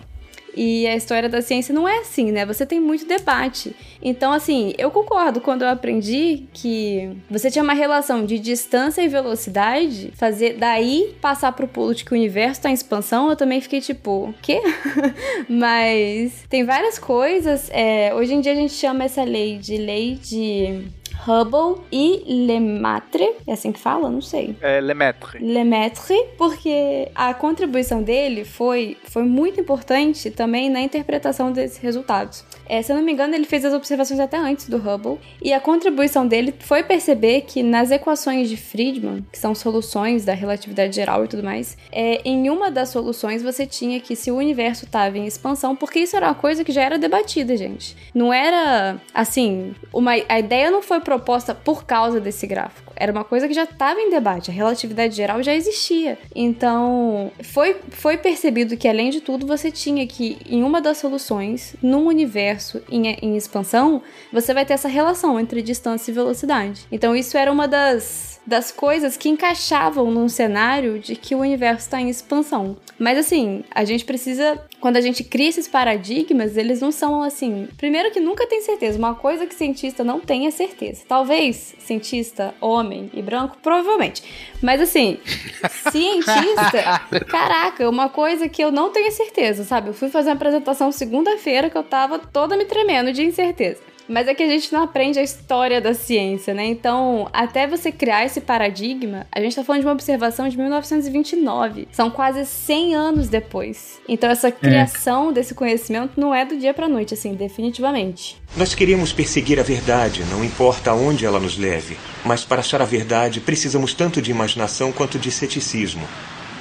E a história da ciência não é assim, né? Você tem muito debate. Então, assim, eu concordo quando eu aprendi que você tinha uma relação de distância e velocidade, fazer daí passar pro pulo de que o universo tá em expansão, eu também fiquei tipo, quê? [LAUGHS] Mas tem várias coisas. É, hoje em dia a gente chama essa lei de lei de Hubble e Lemaitre, é assim que fala? Não sei. É Lemaitre. Lemaitre, porque a contribuição dele foi, foi muito importante também na interpretação desses resultados. É, se eu não me engano, ele fez as observações até antes do Hubble, e a contribuição dele foi perceber que nas equações de Friedman, que são soluções da relatividade geral e tudo mais, é, em uma das soluções você tinha que se o universo estava em expansão, porque isso era uma coisa que já era debatida, gente. Não era assim, uma, a ideia não foi proposta por causa desse gráfico. Era uma coisa que já estava em debate, a relatividade geral já existia. Então, foi, foi percebido que, além de tudo, você tinha que, em uma das soluções, num universo em, em expansão, você vai ter essa relação entre distância e velocidade. Então, isso era uma das das coisas que encaixavam num cenário de que o universo está em expansão. Mas assim, a gente precisa, quando a gente cria esses paradigmas, eles não são assim. Primeiro que nunca tem certeza. Uma coisa que cientista não tem é certeza. Talvez cientista homem e branco, provavelmente. Mas assim, [LAUGHS] cientista, caraca, uma coisa que eu não tenho certeza, sabe? Eu fui fazer uma apresentação segunda-feira que eu tava toda me tremendo de incerteza. Mas é que a gente não aprende a história da ciência, né? Então, até você criar esse paradigma, a gente tá falando de uma observação de 1929. São quase 100 anos depois. Então, essa criação é. desse conhecimento não é do dia pra noite, assim, definitivamente. Nós queremos perseguir a verdade, não importa aonde ela nos leve. Mas para achar a verdade, precisamos tanto de imaginação quanto de ceticismo.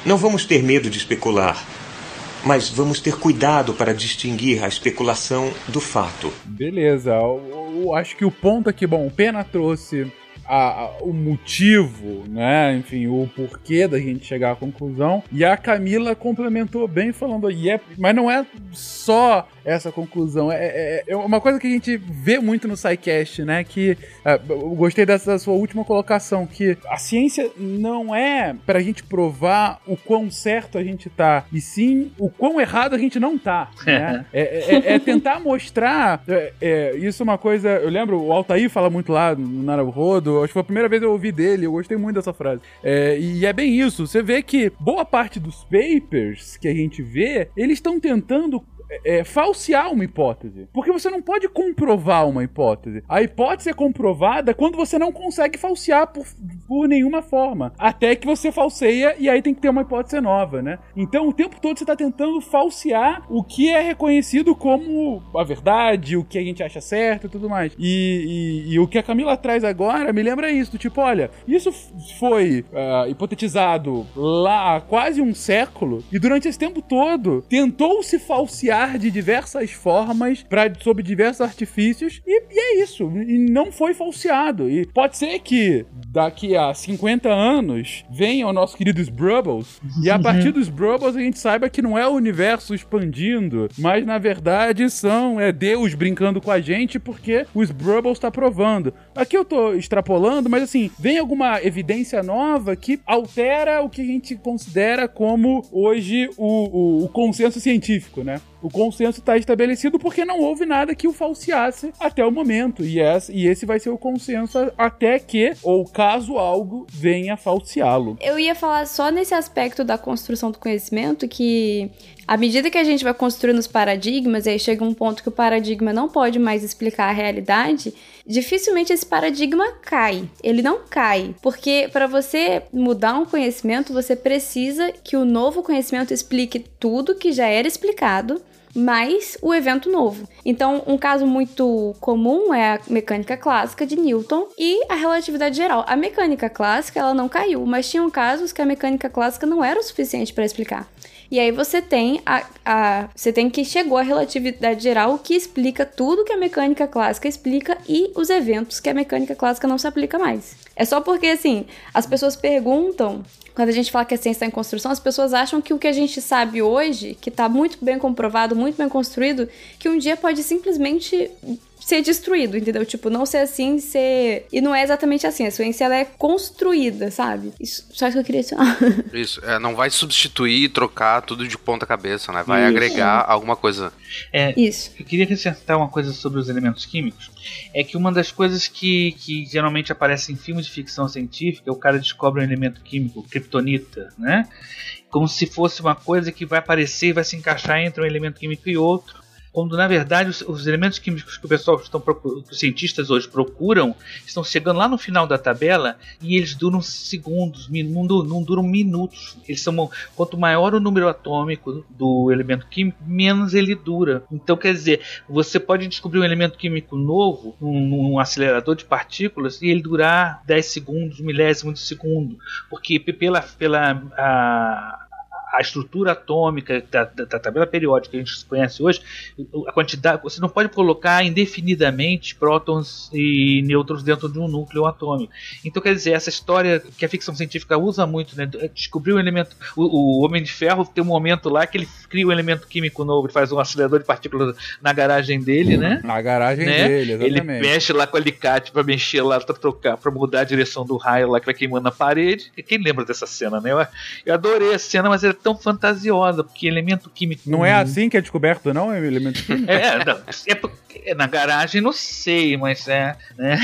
Não vamos ter medo de especular. Mas vamos ter cuidado para distinguir a especulação do fato. Beleza. Eu, eu acho que o ponto aqui, bom, o Pena trouxe a, a, o motivo, né? Enfim, o porquê da gente chegar à conclusão. E a Camila complementou bem falando, e é, mas não é só essa conclusão. É, é, é, uma coisa que a gente vê muito no SciCast, né? Que é, eu gostei dessa sua última colocação, que a ciência não é pra gente provar o quão certo a gente tá, e sim o quão errado a gente não tá. Né? [LAUGHS] é, é, é tentar mostrar. isso é uma coisa. Eu lembro, o Altair fala muito lá no Naruhodo, acho que foi a primeira vez que eu ouvi dele, eu gostei muito dessa frase. e é bem isso. Você vê que boa parte dos papers que a gente vê, eles estão tentando é, falsear uma hipótese. Porque você não pode comprovar uma hipótese. A hipótese é comprovada quando você não consegue falsear por, por nenhuma forma. Até que você falseia e aí tem que ter uma hipótese nova, né? Então o tempo todo você está tentando falsear o que é reconhecido como a verdade, o que a gente acha certo e tudo mais. E, e, e o que a Camila traz agora me lembra isso: tipo, olha, isso foi uh, hipotetizado lá há quase um século e durante esse tempo todo tentou-se falsear de diversas formas, pra, sob diversos artifícios, e, e é isso. E não foi falseado. E pode ser que daqui a 50 anos venha o nosso querido Brubbles, e a partir dos Brubbles a gente saiba que não é o universo expandindo, mas na verdade são é Deus brincando com a gente porque os Brubbles está provando. Aqui eu tô extrapolando, mas assim, vem alguma evidência nova que altera o que a gente considera como hoje o, o, o consenso científico, né? O consenso está estabelecido porque não houve nada que o falseasse até o momento. E e esse vai ser o consenso até que, ou caso algo, venha falseá-lo. Eu ia falar só nesse aspecto da construção do conhecimento que à medida que a gente vai construindo os paradigmas, e aí chega um ponto que o paradigma não pode mais explicar a realidade, dificilmente esse paradigma cai. Ele não cai, porque para você mudar um conhecimento, você precisa que o novo conhecimento explique tudo que já era explicado mais o evento novo. Então, um caso muito comum é a mecânica clássica de Newton e a relatividade geral. A mecânica clássica, ela não caiu, mas tinham casos que a mecânica clássica não era o suficiente para explicar. E aí você tem a, a você tem que chegou a relatividade geral que explica tudo que a mecânica clássica explica e os eventos que a mecânica clássica não se aplica mais. É só porque assim, as pessoas perguntam quando a gente fala que a ciência está em construção, as pessoas acham que o que a gente sabe hoje, que está muito bem comprovado, muito bem construído, que um dia pode simplesmente ser destruído, entendeu? Tipo, não ser assim, ser. E não é exatamente assim. A ciência ela é construída, sabe? Isso, só isso que eu queria dizer. [LAUGHS] Isso, é, não vai substituir, trocar tudo de ponta cabeça, né? Vai Isso. agregar alguma coisa. É, Isso. Eu queria acrescentar uma coisa sobre os elementos químicos. É que uma das coisas que, que geralmente aparece em filmes de ficção científica é o cara descobre um elemento químico, kryptonita, né? Como se fosse uma coisa que vai aparecer e vai se encaixar entre um elemento químico e outro. Quando na verdade os, os elementos químicos que o pessoal estão que os cientistas hoje procuram estão chegando lá no final da tabela e eles duram segundos, não, não duram minutos. Eles são quanto maior o número atômico do elemento químico, menos ele dura. Então quer dizer, você pode descobrir um elemento químico novo num, acelerador de partículas e ele durar 10 segundos, milésimos de segundo, porque pela pela a, a estrutura atômica da, da- da tabela periódica que a gente conhece hoje, a quantidade, você não pode colocar indefinidamente prótons e nêutrons dentro de um núcleo atômico. Então, quer dizer, essa história que a ficção científica usa muito, né? Descobrir um elemento. O, o Homem de Ferro tem um momento lá que ele cria um elemento químico novo, ele faz um acelerador de partículas na garagem dele, né? Na garagem né? dele, Ele exatamente. mexe lá com o alicate pra mexer lá, pra trocar, pra mudar a direção do raio lá que vai queimando na parede. Quem lembra dessa cena, né? Eu, eu adorei a cena, mas ela é tão fantasiosa, porque elemento químico. Não é assim que é descoberto, não, é elemento químico? [LAUGHS] É, não, é porque- é na garagem, não sei, mas é. Né?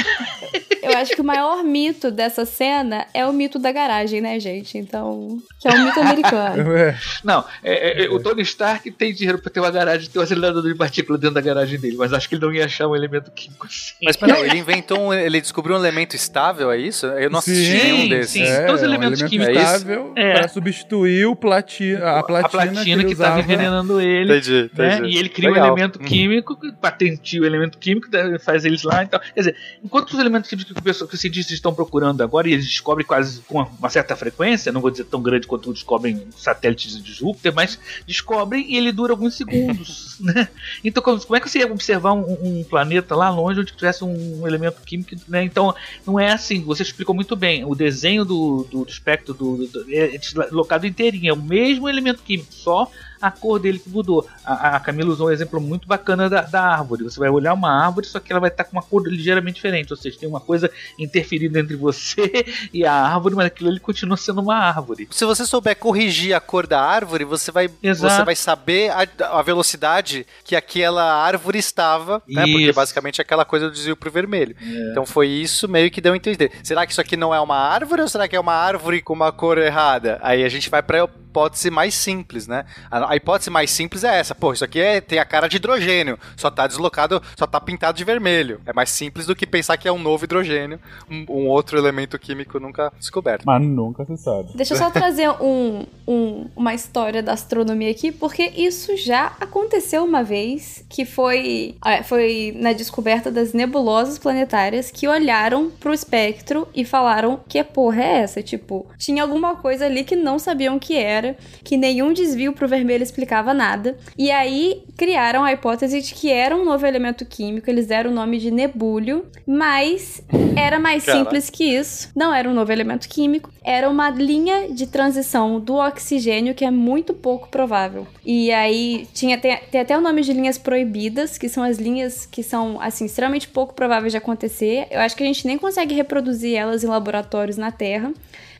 Eu acho que o maior mito dessa cena é o mito da garagem, né, gente? Então. Que é um mito americano. [LAUGHS] É. Não, é- é- o Tony Stark tem dinheiro pra ter uma garagem, ter um acelerador de partícula dentro da garagem dele, mas acho que ele não ia achar um elemento químico assim. Mas peraí, ele inventou um, ele descobriu um elemento estável, é isso? Eu não assisti Sim, nenhum desses. sim. É, Todos os é um elementos elemento químicos. estável É. para substituir o plati a platina, a platina que, estava usava. envenenando ele. Entendi, né? entendi. E ele cria Legal. um elemento Uhum. químico, patenteia o elemento químico, faz eles lá e tal. Quer dizer, enquanto os elementos químicos que, o pessoal- que os cientistas estão procurando agora, e eles descobrem quase com uma, certa frequência, não vou dizer tão grande quanto descobrem satélites de Júpiter, mas descobrem e ele dura alguns segundos. [LAUGHS] né? Então, como, como é que você ia observar um, um planeta lá longe onde tivesse um elemento químico? Né? Então, não é assim, você explicou muito bem. O desenho do, do, do espectro do, do- é deslocado inteirinho, é o mesmo elemento químico, só a cor dele que mudou. A, a Camila usou um exemplo muito bacana da, da árvore. Você vai olhar uma árvore, só que ela vai estar com uma cor ligeiramente diferente. Ou seja, tem uma coisa interferindo entre você [LAUGHS] e a árvore, mas aquilo ali continua sendo uma árvore. Se você souber corrigir a cor da árvore, você vai, Exato. você vai saber a, a velocidade que aquela árvore estava, né? Porque basicamente é aquela coisa do desvio pro vermelho. Então foi isso meio que deu a entender. Será que isso aqui não é uma árvore ou será que é uma árvore com uma cor errada? Aí a gente vai pra hipótese mais simples, né? A, a hipótese mais simples é essa. Pô, isso aqui é, tem a cara de hidrogênio, só tá deslocado, só tá pintado de vermelho. É mais simples do que pensar que é um novo hidrogênio, um, um outro elemento químico nunca descoberto. Mas nunca se sabe. Deixa eu só [LAUGHS] trazer um, um- uma história da astronomia aqui, porque isso já aconteceu uma vez, que foi, ah, foi na descoberta das nebulosas planetárias que olharam pro espectro e falaram que porra é essa? Tipo, tinha alguma coisa ali que não sabiam o que era, que nenhum desvio pro vermelho explicava nada. E aí criaram a hipótese de que era um novo elemento químico, eles deram o nome de nebúlio, mas era mais Caraca. simples que isso. Não era um novo elemento químico, era uma linha de transição do oxigênio que é muito pouco provável. E aí tinha tem, tem até o nome de linhas proibidas, que são as linhas que são assim extremamente pouco prováveis de acontecer. Eu acho que a gente nem consegue reproduzir elas em laboratórios na Terra.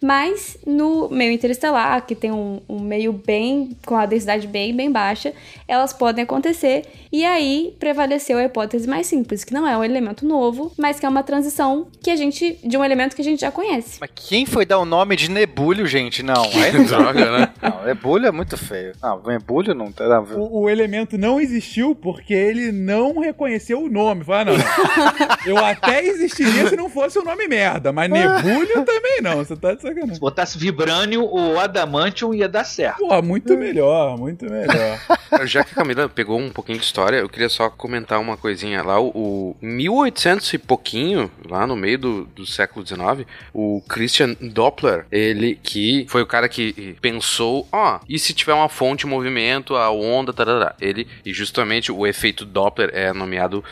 Mas no meio interestelar, que tem um, um meio bem com a densidade bem bem baixa, elas podem acontecer. E aí prevaleceu a hipótese mais simples, que não é um elemento novo, mas que é uma transição que a gente de um elemento que a gente já conhece. Mas quem foi dar o nome de nebulho, gente? Não, aí [LAUGHS] não Droga, né? Não, nebulho é muito feio. Não, nebulho não tá. Não, O, o elemento não existiu porque ele não reconheceu o nome. Fala, não. [LAUGHS] Eu até existiria se não fosse o nome merda, mas [LAUGHS] nebulho também não. Você tá de Se sacanagem. botasse vibrânio ou adamantium ia dar certo. Pô, muito melhor, muito melhor. [LAUGHS] Já que a Camila pegou um pouquinho de história, eu queria só comentar uma coisinha. Lá, o, o 1800 e pouquinho, lá no meio do, do século XIX, o Christian Doppler, ele que foi o cara que pensou, ó, e se tiver uma fonte em movimento, a onda, tarará. Ele, e justamente o efeito Doppler é nomeado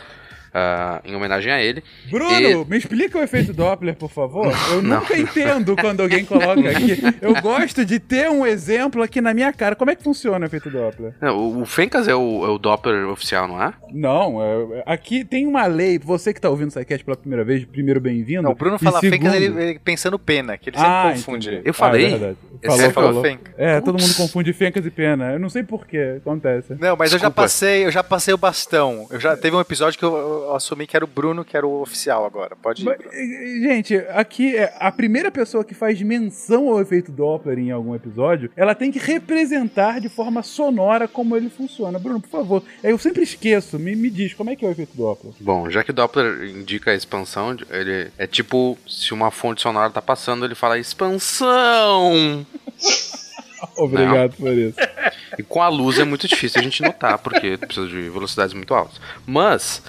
ah, em homenagem a ele. Bruno, E- me explica o efeito Doppler, por favor. Eu [LAUGHS] nunca entendo quando alguém coloca aqui. Eu gosto de ter um exemplo aqui na minha cara. Como é que funciona o efeito Doppler? Não, o, o Fencas é o, é o Doppler oficial, não é? Não, é- aqui tem uma lei. Você que tá ouvindo o SciCast pela primeira vez, primeiro bem-vindo. Não, o Bruno fala Fencas, segundo- ele, ele pensando pena, que ele sempre Ah, confunde. entendi. Eu falei? Ah, é Falou, você falou falou. Fencas. É, todo Putz. mundo confunde Fencas e Pena. Eu não sei por que acontece. Não, mas eu já Desculpa. passei, eu já passei o bastão. Eu já teve um episódio que eu, eu assumi que era o Bruno que era o oficial agora. Pode ir. Mas, Gente, aqui é a primeira pessoa que faz menção ao efeito Doppler em algum episódio, ela tem que representar de forma sonora como ele funciona. Bruno, por favor. Eu sempre esqueço. Me, me diz, como é que é o efeito Doppler? Bom, já que o Doppler indica a expansão, ele é tipo se uma fonte sonora tá passando, ele fala expansão. [LAUGHS] Obrigado por isso. E com a luz é muito difícil a gente notar, porque precisa de velocidades muito altas. Mas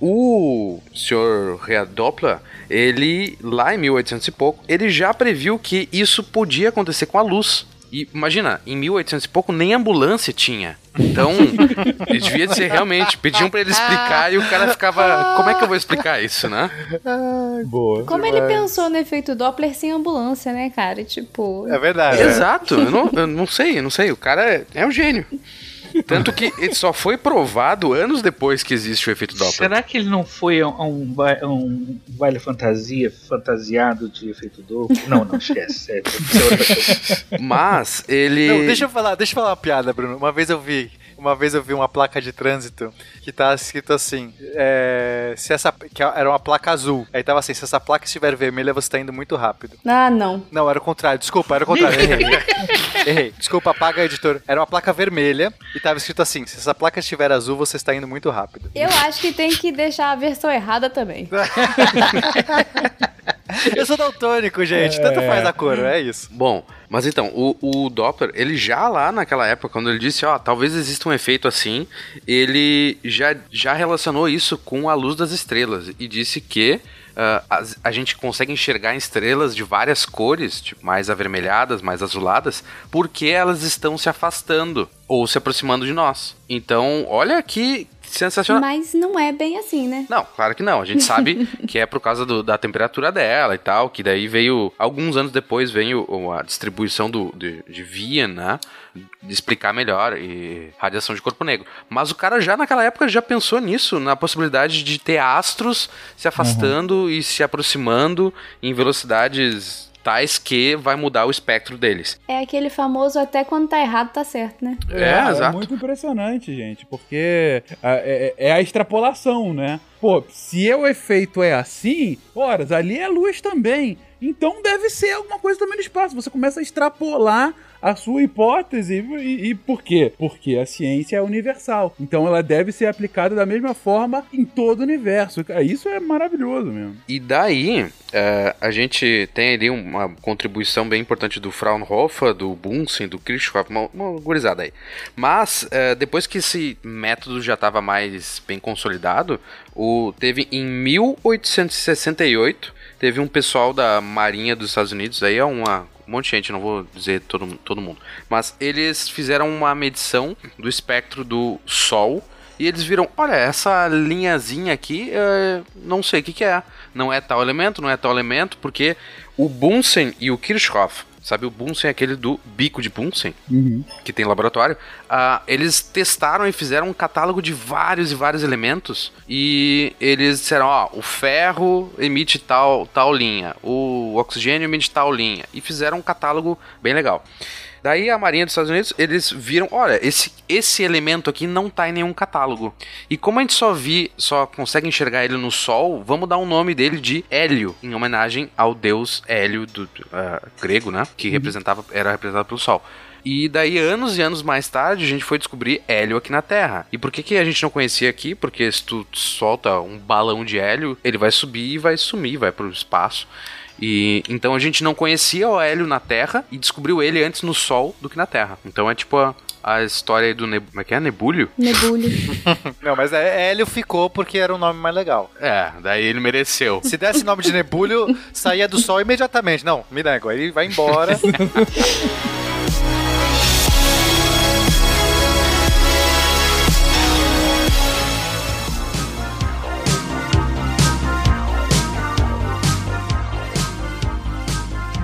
o Sr. Rea Doppler, ele lá em 1800 e pouco, ele já previu que isso podia acontecer com a luz. E imagina, em 1800 e pouco nem ambulância tinha. Então, [LAUGHS] ele devia ser realmente. Pediam pra ele explicar e o cara ficava. Como é que eu vou explicar isso, né? Boa. Como ele pensou no efeito Doppler sem ambulância, né, cara? Tipo. É verdade. Exato, eu não, eu não sei, eu não sei. O cara é, é um gênio. Tanto que ele só foi provado anos depois que existe o efeito Doppler. Será que ele não foi a um, a um baile fantasia, fantasiado de efeito Doppler? Não, não, esquece. É, coisa. [LAUGHS] Mas ele. Não, deixa eu falar, deixa eu falar uma piada, Bruno. Uma vez eu vi, uma vez eu vi uma placa de trânsito que tá escrito assim, é, se essa que era uma placa azul. Aí tava assim, se essa placa estiver vermelha, você tá indo muito rápido. Ah, não. Não, era o contrário, desculpa, era o contrário. [LAUGHS] [LAUGHS] Errei. Desculpa, apaga, editor. Era uma placa vermelha e tava escrito assim: se essa placa estiver azul, você está indo muito rápido. Eu acho que tem que deixar a versão errada também. [LAUGHS] Eu sou daltônico, gente. Tanto faz a cor, é isso. Bom, mas então, o, o Doppler, ele já lá naquela época, quando ele disse, ó, talvez exista um efeito assim, ele já, já relacionou isso com a luz das estrelas e disse que ah, as- a gente consegue enxergar estrelas de várias cores, tipo, mais avermelhadas, mais azuladas, porque elas estão se afastando ou se aproximando de nós. Então, olha que sensacional. Mas não é bem assim, né? Não, claro que não. A gente sabe [LAUGHS] que é por causa do- da temperatura dela e tal, que daí veio, alguns anos depois, veio a distribuição do, de, de Wien, né? De explicar melhor e radiação de corpo negro. Mas o cara já naquela época já pensou nisso, na possibilidade de ter astros se afastando e se aproximando em velocidades tais que vai mudar o espectro deles. É aquele famoso até quando tá errado, tá certo, né? É, exato. muito impressionante, gente, porque ah, é, é a extrapolação, né? Pô, se o efeito é assim, horas, ali é luz também. Então deve ser alguma coisa também no espaço. Você começa a extrapolar a sua hipótese. E, e por quê? Porque a ciência é universal. Então ela deve ser aplicada da mesma forma em todo o universo. Isso é maravilhoso mesmo. E daí, é, a gente tem ali uma contribuição bem importante do Fraunhofer, do Bunsen, do Kirchhoff, uma, uma gurizada aí. Mas, é, depois que esse método já estava mais bem consolidado, o, teve em 1868, teve um pessoal da Marinha dos Estados Unidos, aí é uma um monte de gente, não vou dizer todo, todo mundo, mas eles fizeram uma medição do espectro do Sol e eles viram, olha, essa linhazinha aqui, é, não sei o que, que é. Não é tal elemento, não é tal elemento, porque o Bunsen e o Kirchhoff, sabe, o Bunsen? É aquele do bico de Bunsen, que tem laboratório, ah, eles testaram e fizeram um catálogo de vários e vários elementos. E eles disseram, ó, o ferro emite tal, tal linha, o oxigênio emite tal linha, e fizeram um catálogo bem legal. Daí a Marinha dos Estados Unidos, eles viram, olha, esse, esse elemento aqui não tá em nenhum catálogo. E como a gente só vi, só consegue enxergar ele no Sol, vamos dar o nome dele de Hélio, em homenagem ao deus Hélio do, do, ah, grego, né? Que representava, era representado pelo Sol. E daí, anos e anos mais tarde, a gente foi descobrir hélio aqui na Terra. E por que, que a gente não conhecia aqui? Porque se tu solta um balão de hélio, ele vai subir e vai sumir, vai pro espaço. E então a gente não conhecia o hélio na Terra e descobriu ele antes no Sol do que na Terra. Então é tipo a, a história aí do neb... Como é que é? Nebúlio? Nebulho. [LAUGHS] Não, mas é, Hélio ficou porque era um nome mais legal. É, daí ele mereceu. Se desse nome de Nebulho, saía do sol imediatamente. Não, me nego. Aí ele vai embora. [LAUGHS]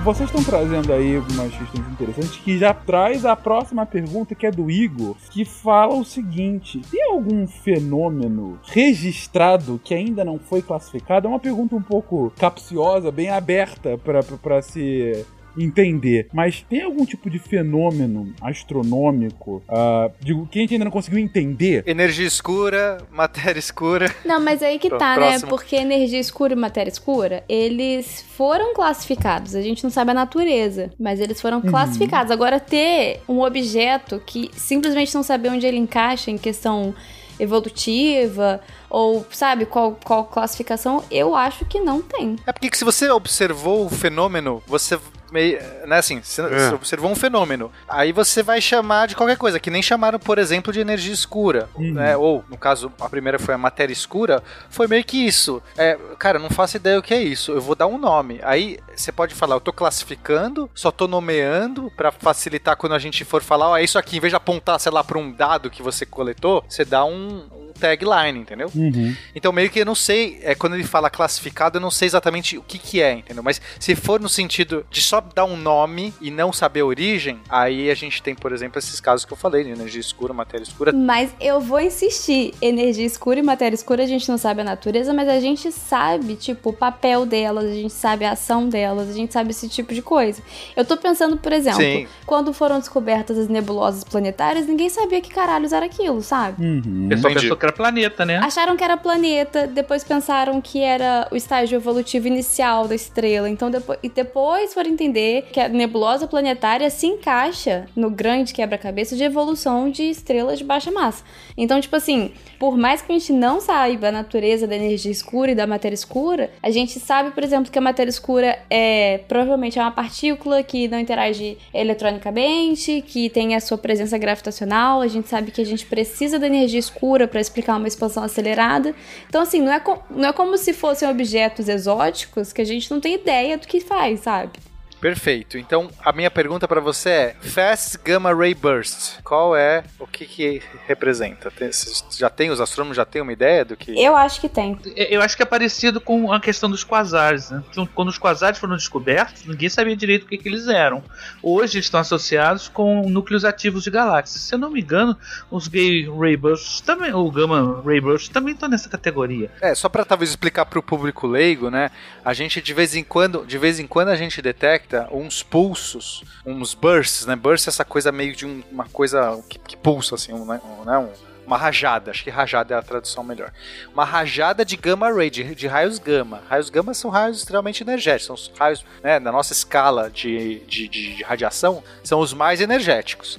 vocês estão trazendo aí umas questões interessantes que já traz a próxima pergunta, que é do Igor, que fala o seguinte: tem algum fenômeno registrado que ainda não foi classificado? É uma pergunta um pouco capciosa, bem aberta para se entender. Mas tem algum tipo de fenômeno astronômico, uh, digo, que a gente ainda não conseguiu entender? Energia escura, matéria escura. Não, mas aí que tá, né? próximo. Porque energia escura e matéria escura, eles foram classificados. A gente não sabe a natureza, mas eles foram classificados. Agora, ter um objeto que simplesmente não saber onde ele encaixa em questão evolutiva ou sabe qual, qual classificação, eu acho que não tem. É porque que se você observou o fenômeno, você meio, né, assim, você É. observou um fenômeno, aí você vai chamar de qualquer coisa, que nem chamaram, por exemplo, de energia escura, né, ou, no caso, a primeira foi a matéria escura, foi meio que isso. É, cara, não faço ideia o que é isso, eu vou dar um nome. Aí você pode falar, eu tô classificando, só tô nomeando pra facilitar quando a gente for falar, ó, é isso aqui, em vez de apontar, sei lá, pra um dado que você coletou, você dá um tagline, entendeu? Uhum. Então, meio que eu não sei, é, quando ele fala classificado, eu não sei exatamente o que que é, entendeu? Mas se for no sentido de só dar um nome e não saber a origem, aí a gente tem, por exemplo, esses casos que eu falei, de energia escura, matéria escura. Mas eu vou insistir. Energia escura e matéria escura a gente não sabe a natureza, mas a gente sabe, tipo, o papel delas, a gente sabe a ação delas, a gente sabe esse tipo de coisa. Eu tô pensando, por exemplo, Sim. quando foram descobertas as nebulosas planetárias, ninguém sabia que caralhos era aquilo, sabe? Uhum. Pessoal pensou que era planeta, né? Acharam que era planeta, depois pensaram que era o estágio evolutivo inicial da estrela. Então, depois, e depois foram entender que a nebulosa planetária se encaixa no grande quebra-cabeça de evolução de estrelas de baixa massa. Então, tipo assim, por mais que a gente não saiba a natureza da energia escura e da matéria escura, a gente sabe, por exemplo, que a matéria escura é provavelmente é uma partícula que não interage eletronicamente, que tem a sua presença gravitacional. A gente sabe que a gente precisa da energia escura para explicar uma expansão acelerada. Então, assim, não é, não é como se fossem objetos exóticos que a gente não tem ideia do que faz, sabe? Perfeito. Então, a minha pergunta pra você é: Fast Gamma Ray Burst, qual é, o que que representa? Tem- já tem, os astrônomos já têm uma ideia do que... Eu acho que tem. Eu acho que é parecido com a questão dos quasares, né? Então, Quando os quasares foram descobertos, ninguém sabia direito o que, que eles eram. Hoje eles estão associados com núcleos ativos de galáxias. Se eu não me engano, os gay ray bursts também, o gamma ray bursts também estão nessa categoria. É, só pra talvez explicar pro público leigo, né? A gente de vez em quando, de vez em quando a gente detecta uns pulsos, uns bursts, né? Burst é essa coisa meio de um- uma coisa que, que pulsa assim, um, né? Um, né? Um- uma rajada, acho que rajada é a tradução melhor. Uma rajada de gamma ray, de, de raios gama. Raios gama são raios extremamente energéticos, são os raios, né, na nossa escala de, de, de radiação, são os mais energéticos.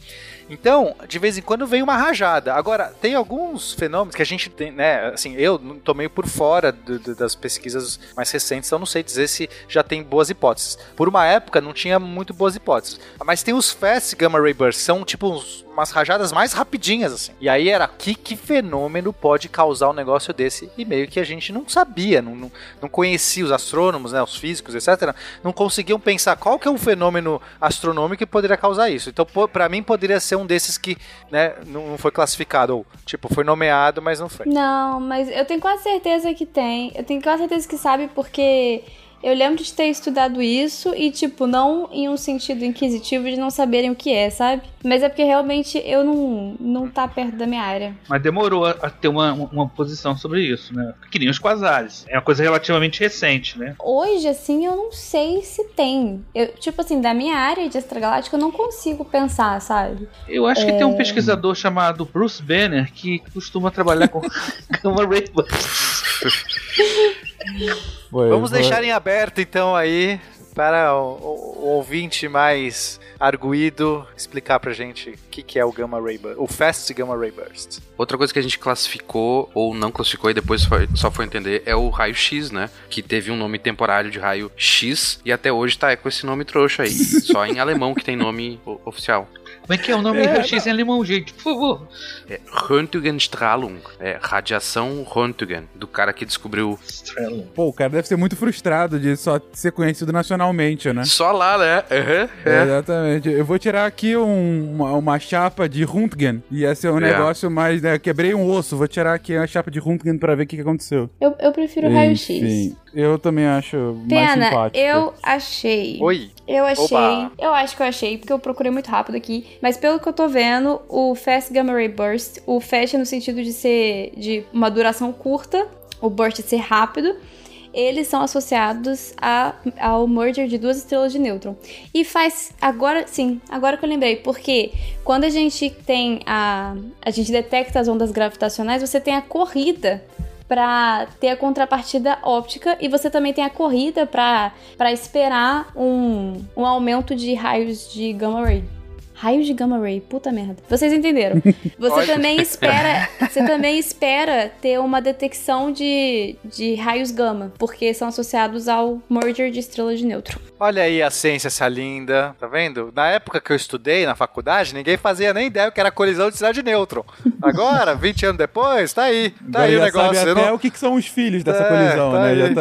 Então, de vez em quando vem uma rajada. Agora, tem alguns fenômenos que a gente tem, né? Assim, eu tô meio por fora do- do- das pesquisas mais recentes, então não sei dizer se já tem boas hipóteses. Por uma época não tinha muito boas hipóteses. Mas tem os fast gamma ray bursts, são tipo uns- umas rajadas mais rapidinhas, assim. E aí era que, que fenômeno pode causar um negócio desse? E meio que a gente não sabia, não, não, não conhecia os astrônomos, né? Os físicos, etc. Não conseguiam pensar qual que é um fenômeno astronômico que poderia causar isso. Então, pô, pra mim, poderia ser um desses que, né, não foi classificado, ou, tipo, foi nomeado, mas não foi. Não, mas eu tenho quase certeza que tem. Eu tenho quase certeza que sabe, porque eu lembro de ter estudado isso e, tipo, não em um sentido inquisitivo de não saberem o que é, sabe? Mas é porque realmente eu não, não tá perto da minha área. Mas demorou a, ter uma, uma posição sobre isso, né? Que nem os quasares. É uma coisa relativamente recente, né? Hoje, assim, eu não sei se tem. Eu, tipo assim, da minha área de extragaláctica, eu não consigo pensar, sabe? Eu acho que tem um pesquisador chamado Bruce Banner que costuma trabalhar com [LAUGHS] gamma ray. [LAUGHS] Foi- Vamos foi- deixar em aberto, então, aí, para o, o- o ouvinte mais arguído explicar pra gente o que, que é o Gamma Ray Burst, o Fast Gamma Ray Burst. Outra coisa que a gente classificou ou não classificou e depois foi- só foi entender é o raio X, né? Que teve um nome temporário de raio X e até hoje tá com esse nome trouxa aí. [LAUGHS] só em alemão que tem nome o- oficial. Como é que é o nome É, X em alemão, gente? Por favor. É Röntgenstrahlung. É radiação Röntgen, do cara que descobriu. Pô, o cara deve ser muito frustrado de só ser conhecido nacionalmente, né? Só lá, né? Uhum, É, Exatamente. Eu vou tirar aqui um- uma, uma chapa de Röntgen. Ia ser um É. negócio mais, né? Quebrei um osso, vou tirar aqui a chapa de Röntgen pra ver o que, que aconteceu. Eu, eu prefiro raio-x. Eu também acho mais Pena, simpático. eu achei. Oi. Eu achei. Oba. Eu acho que eu achei, porque eu procurei muito rápido aqui. Mas pelo que eu tô vendo, o Fast Gamma Ray Burst, o Fast é no sentido de ser de uma duração curta, o Burst ser rápido. Eles são associados a- ao merger de duas estrelas de nêutron. E faz. Agora sim, agora que eu lembrei. Porque quando a gente tem a. A gente detecta as ondas gravitacionais, você tem a corrida para ter a contrapartida óptica e você também tem a corrida para esperar um, um aumento de raios de gamma ray. Raios de gamma ray, puta merda. Vocês entenderam? [LAUGHS] Você também espera, você também espera ter uma detecção de, de raios gama, porque são associados ao merger de estrelas de nêutron. Olha aí a ciência essa linda, tá vendo? Na época que eu estudei na faculdade, ninguém fazia nem ideia que era colisão de cidade de nêutron. Agora, [LAUGHS] 20 anos depois, tá aí. Tá aí o negócio. sabe até não- o que, que são os filhos dessa É, colisão, tá né? aí. Já tá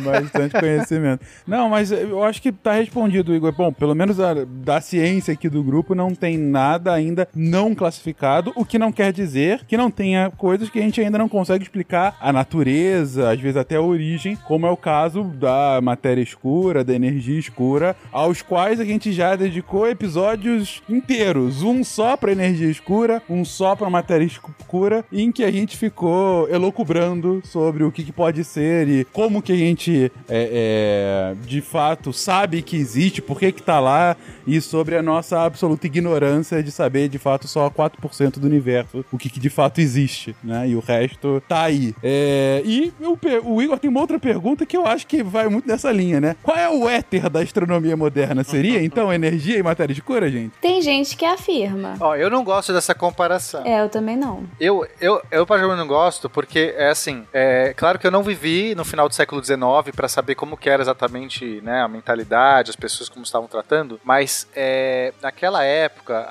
um bastante conhecimento. Não, mas eu acho que tá respondido, Igor. Bom, pelo menos a- da ciência aqui do grupo não tem nada ainda não classificado, o que não quer dizer que não tenha coisas que a gente ainda não consegue explicar a natureza, às vezes até a origem, como é o caso da matéria escura, da energia escura, aos quais a gente já dedicou episódios inteiros, um só pra energia escura, um só pra matéria escura, em que a gente ficou elocubrando sobre o que, que pode ser e como que a gente é, é, de fato sabe que existe, por que que tá lá e sobre a nossa absoluta ignorância de saber de fato só 4% do universo o que, que de fato existe, né? E o resto tá aí. É, e o, o Igor tem uma outra pergunta que eu acho que vai muito nessa linha, né? Qual é o éter da astronomia moderna? Seria [LAUGHS] então energia e matéria escura, gente? Tem gente que afirma. Ó, eu não gosto dessa comparação. É, eu também não. Eu, eu, eu particularmente não gosto porque, é assim, é claro que eu não vivi no final do século XIX pra saber como que era exatamente né, a mentalidade, as pessoas como estavam tratando, mas é, naquela época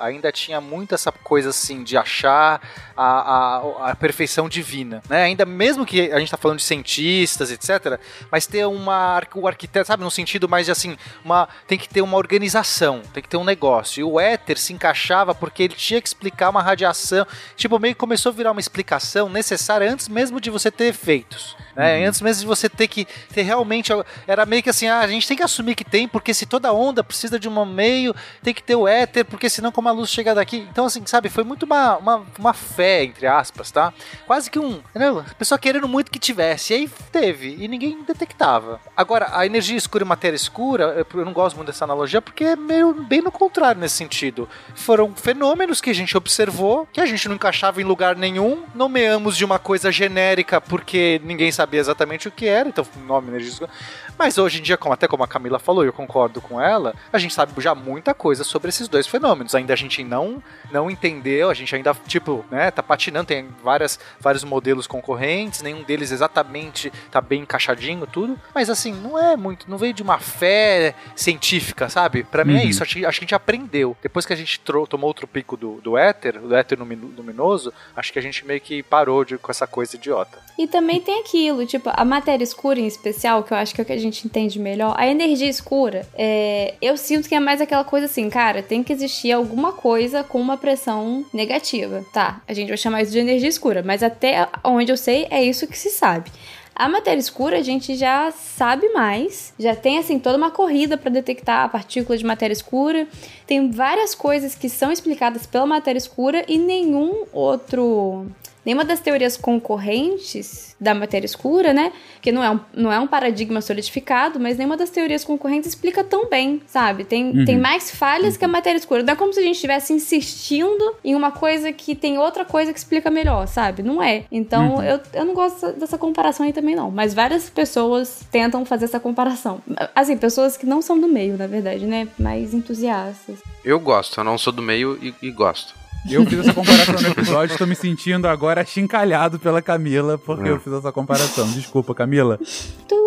ainda tinha muito essa coisa assim de achar a, a, a perfeição divina, né? Ainda mesmo que a gente tá falando de cientistas, etc., mas ter uma o arquiteto, sabe, no sentido mais de assim, uma tem que ter uma organização, tem que ter um negócio. E o éter se encaixava porque ele tinha que explicar uma radiação, tipo, meio que começou a virar uma explicação necessária antes mesmo de você ter efeitos. Né? Antes mesmo de você ter que ter realmente. Era meio que assim, ah, a gente tem que assumir que tem, porque se toda onda precisa de um meio, tem que ter o éter, porque senão como a luz chega daqui. Então, assim, sabe, foi muito uma, uma, uma fé, entre aspas, tá? Quase que um. Entendeu? A pessoa querendo muito que tivesse. E aí teve, e ninguém detectava. Agora, a energia escura e matéria escura, eu não gosto muito dessa analogia, porque é meio bem no contrário nesse sentido. Foram fenômenos que a gente observou, que a gente não encaixava em lugar nenhum, nomeamos de uma coisa genérica porque ninguém sabia exatamente o que era, então nome energia escura. Mas hoje em dia, como, até como a Camila falou, eu concordo com ela, a gente sabe já muita coisa sobre esses dois fenômenos. Ainda a gente não, não entendeu, a gente ainda, tipo, né, tá patinando, tem várias, vários modelos concorrentes, nenhum deles exatamente tá bem encaixadinho, tudo. Mas assim, não é muito, não veio de uma fé científica, sabe? Pra mim é Uhum. isso, acho, que- acho que a gente aprendeu. Depois que a gente tomou outro pico do, do éter, do éter lumino- luminoso, acho que a gente meio que parou de, com essa coisa idiota. E também tem aquilo, tipo, a matéria escura em especial, que eu acho que é o que a gente entende melhor. A energia escura, é, eu sinto que é mais aquela coisa assim, cara, tem que existir alguma coisa com uma pressão negativa. Tá, a gente vai chamar isso de energia escura, mas até onde eu sei, é isso que se sabe. A matéria escura a gente já sabe mais, já tem assim toda uma corrida para detectar a partícula de matéria escura. Tem várias coisas que são explicadas pela matéria escura e nenhum outro nenhuma das teorias concorrentes da matéria escura, né? Que não é um, não é um paradigma solidificado, mas nenhuma das teorias concorrentes explica tão bem, sabe? Tem, Uhum. tem mais falhas que a matéria escura. Não é como se a gente estivesse insistindo em uma coisa que tem outra coisa que explica melhor, sabe? Não é. Então, Uhum. eu, eu não gosto dessa comparação aí também, não. Mas várias pessoas tentam fazer essa comparação. Assim, pessoas que não são do meio, na verdade, né? Mais entusiastas. Eu gosto, eu não sou do meio e, e gosto. Eu fiz essa comparação no episódio, estou me sentindo agora achincalhado pela Camila, porque eu fiz essa comparação. Desculpa, Camila.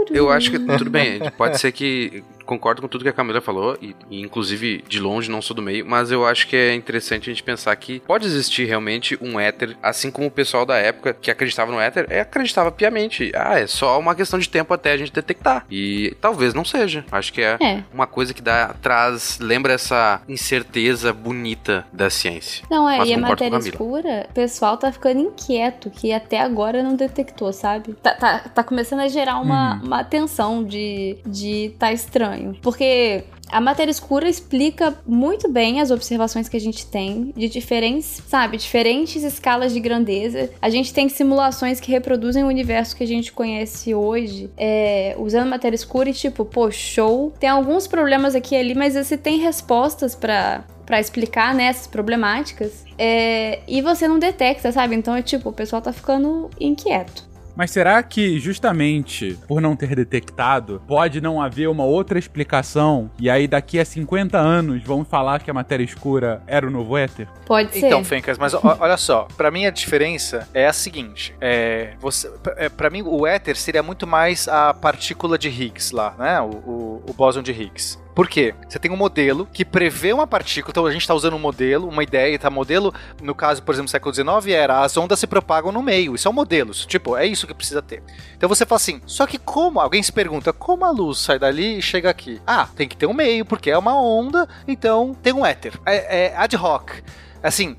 Eu acho que tudo bem, [LAUGHS] pode ser que concordo com tudo que a Camila falou, e, e, inclusive de longe não sou do meio, mas eu acho que é interessante a gente pensar que pode existir realmente um éter, assim como o pessoal da época que acreditava no éter, é, acreditava piamente. Ah, é só uma questão de tempo até a gente detectar. E talvez não seja. Acho que é, É. uma coisa que dá, traz, lembra essa incerteza bonita da ciência. Não, é, Mas e a matéria escura, o pessoal tá ficando inquieto, que até agora não detectou, sabe? Tá, tá, tá começando a gerar uma, Uhum. uma tensão de, de tá estranho. Porque a matéria escura explica muito bem as observações que a gente tem de diferentes, sabe, diferentes escalas de grandeza. A gente tem simulações que reproduzem o universo que a gente conhece hoje, é, usando matéria escura e tipo, pô, show. Tem alguns problemas aqui e ali, mas você tem respostas pra para explicar né, essas problemáticas é, e você não detecta, sabe? Então é tipo, o pessoal tá ficando inquieto. Mas será que justamente por não ter detectado, pode não haver uma outra explicação e aí daqui a 50 anos vão falar que a matéria escura era o novo éter? Pode ser. Então, Fencas, mas olha só, pra mim a diferença é a seguinte: é, você, pra- é, mim o éter seria muito mais a partícula de Higgs lá, né? O, o, o bóson de Higgs. Por quê? Você tem um modelo que prevê uma partícula, então a gente está usando um modelo, uma ideia, tá? Modelo, no caso, por exemplo, século XIX, era as ondas se propagam no meio. Isso é um modelo. Tipo, é isso que precisa ter. Então você fala assim, só que como? Alguém se pergunta, como a luz sai dali e chega aqui? Ah, tem que ter um meio, porque é uma onda, então tem um éter. É, é ad hoc. Assim,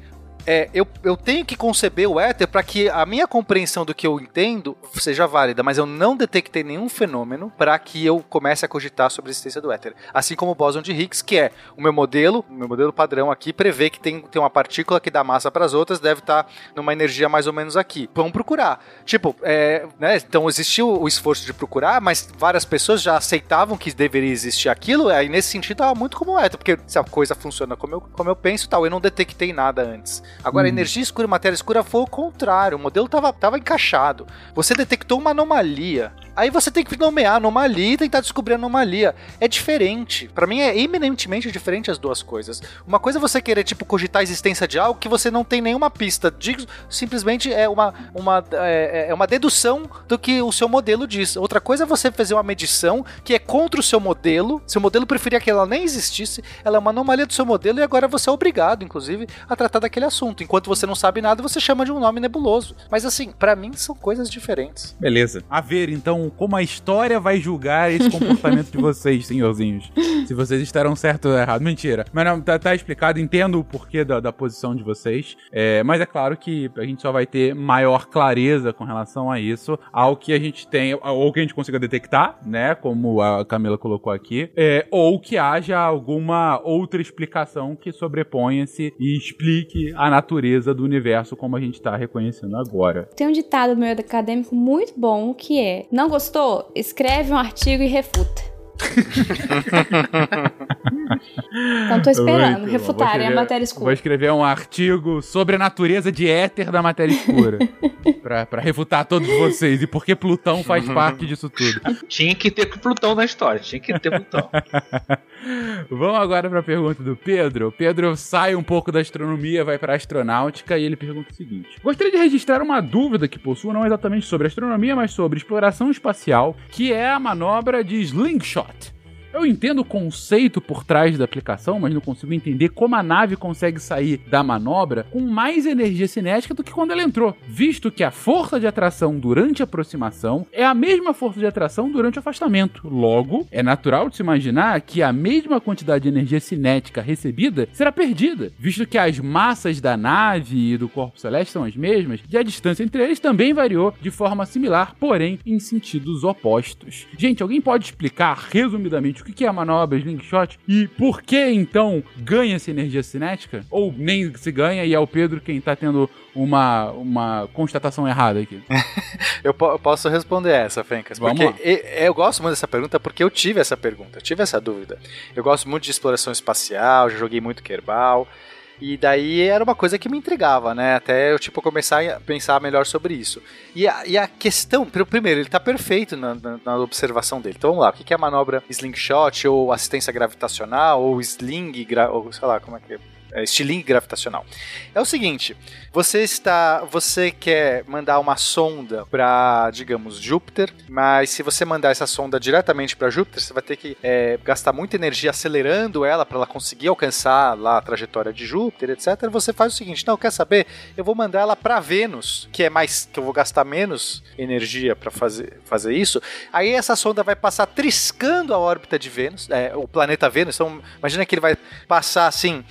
é, eu, eu tenho que conceber o éter para que a minha compreensão do que eu entendo seja válida, mas eu não detectei nenhum fenômeno para que eu comece a cogitar sobre a existência do éter. Assim como o bóson de Higgs, que é o meu modelo, o meu modelo padrão aqui, prevê que tem, tem uma partícula que dá massa para as outras, deve estar numa energia mais ou menos aqui. Vamos procurar. Tipo, é, né, então existiu o esforço de procurar, mas várias pessoas já aceitavam que deveria existir aquilo, aí nesse sentido tava muito como éter, porque se a coisa funciona como eu, como eu penso tal, eu não detectei nada antes. Agora, energia escura e matéria escura foi o contrário. O modelo tava, tava encaixado. Você detectou uma anomalia. Aí você tem que nomear anomalia e tentar descobrir a anomalia. É diferente. Pra mim é eminentemente diferente as duas coisas. Uma coisa é você querer, tipo, cogitar a existência de algo que você não tem nenhuma pista. Digo, simplesmente é uma, uma, é, é uma dedução do que o seu modelo diz. Outra coisa é você fazer uma medição que é contra o seu modelo. Seu modelo preferia que ela nem existisse. Ela é uma anomalia do seu modelo e agora você é obrigado, inclusive, a tratar daquele assunto. Enquanto você não sabe nada, você chama de um nome nebuloso. Mas assim, pra mim são coisas diferentes. Beleza. A ver, então, como a história vai julgar esse [LAUGHS] comportamento de vocês, senhorzinhos. Se vocês estarão certo ou errado. Mentira. Mas não, tá, tá explicado, entendo o porquê da, da posição de vocês. É, mas é claro que a gente só vai ter maior clareza com relação a isso ao que a gente tem, ou que a gente consiga detectar, né? Como a Camila colocou aqui, é, ou que haja alguma outra explicação que sobreponha-se e explique a natureza do universo como a gente tá reconhecendo agora. Tem um ditado do meu acadêmico muito bom que é: Não gostou? Escreve um artigo e refuta. [LAUGHS] então tô esperando Muito refutarem Vou a escrever- matéria Vou escura. escrever um artigo sobre a natureza de éter da matéria escura. [LAUGHS] pra, pra refutar todos vocês. E por que Plutão faz parte disso tudo. Tinha que ter Plutão na história, tinha que ter Plutão. [LAUGHS] Vamos agora pra pergunta do Pedro. O Pedro sai um pouco da astronomia, vai pra astronáutica e ele pergunta o seguinte: Gostaria de registrar uma dúvida que possuo, não exatamente sobre astronomia, mas sobre exploração espacial, que é a manobra de slingshot. Eu entendo o conceito por trás da aplicação, mas não consigo entender como a nave consegue sair da manobra com mais energia cinética do que quando ela entrou, visto que a força de atração durante a aproximação é a mesma força de atração durante o afastamento. Logo, é natural de se imaginar que a mesma quantidade de energia cinética recebida será perdida, visto que as massas da nave e do corpo celeste são as mesmas, e a distância entre eles também variou de forma similar, porém em sentidos opostos. Gente, alguém pode explicar resumidamente o que é a manobra Slingshot e por que então ganha-se energia cinética? Ou nem se ganha e é o Pedro quem tá tendo uma, uma constatação errada aqui? [LAUGHS] Eu, po- eu posso responder essa, Fencas. Vamos Porque lá. e- eu gosto muito dessa pergunta porque eu tive essa pergunta, eu tive essa dúvida. Eu gosto muito de exploração espacial, já joguei muito Kerbal. E daí era uma coisa que me intrigava, né? Até eu, tipo, começar a pensar melhor sobre isso. E a, e a questão, pr- primeiro, ele tá perfeito na, na- na observação dele. Então vamos lá, o que que é a manobra slingshot, ou assistência gravitacional, ou sling, gra- ou sei lá, como é que é, estilingue gravitacional. É o seguinte, você está, você quer mandar uma sonda para, digamos, Júpiter, mas se você mandar essa sonda diretamente para Júpiter, você vai ter que é, gastar muita energia acelerando ela para ela conseguir alcançar lá a trajetória de Júpiter, etc. Você faz o seguinte, não, quer saber? Eu vou mandar ela para Vênus, que é mais que eu vou gastar menos energia para fazer, fazer isso. Aí essa sonda vai passar triscando a órbita de Vênus, é, o planeta Vênus. Então, imagina que ele vai passar assim,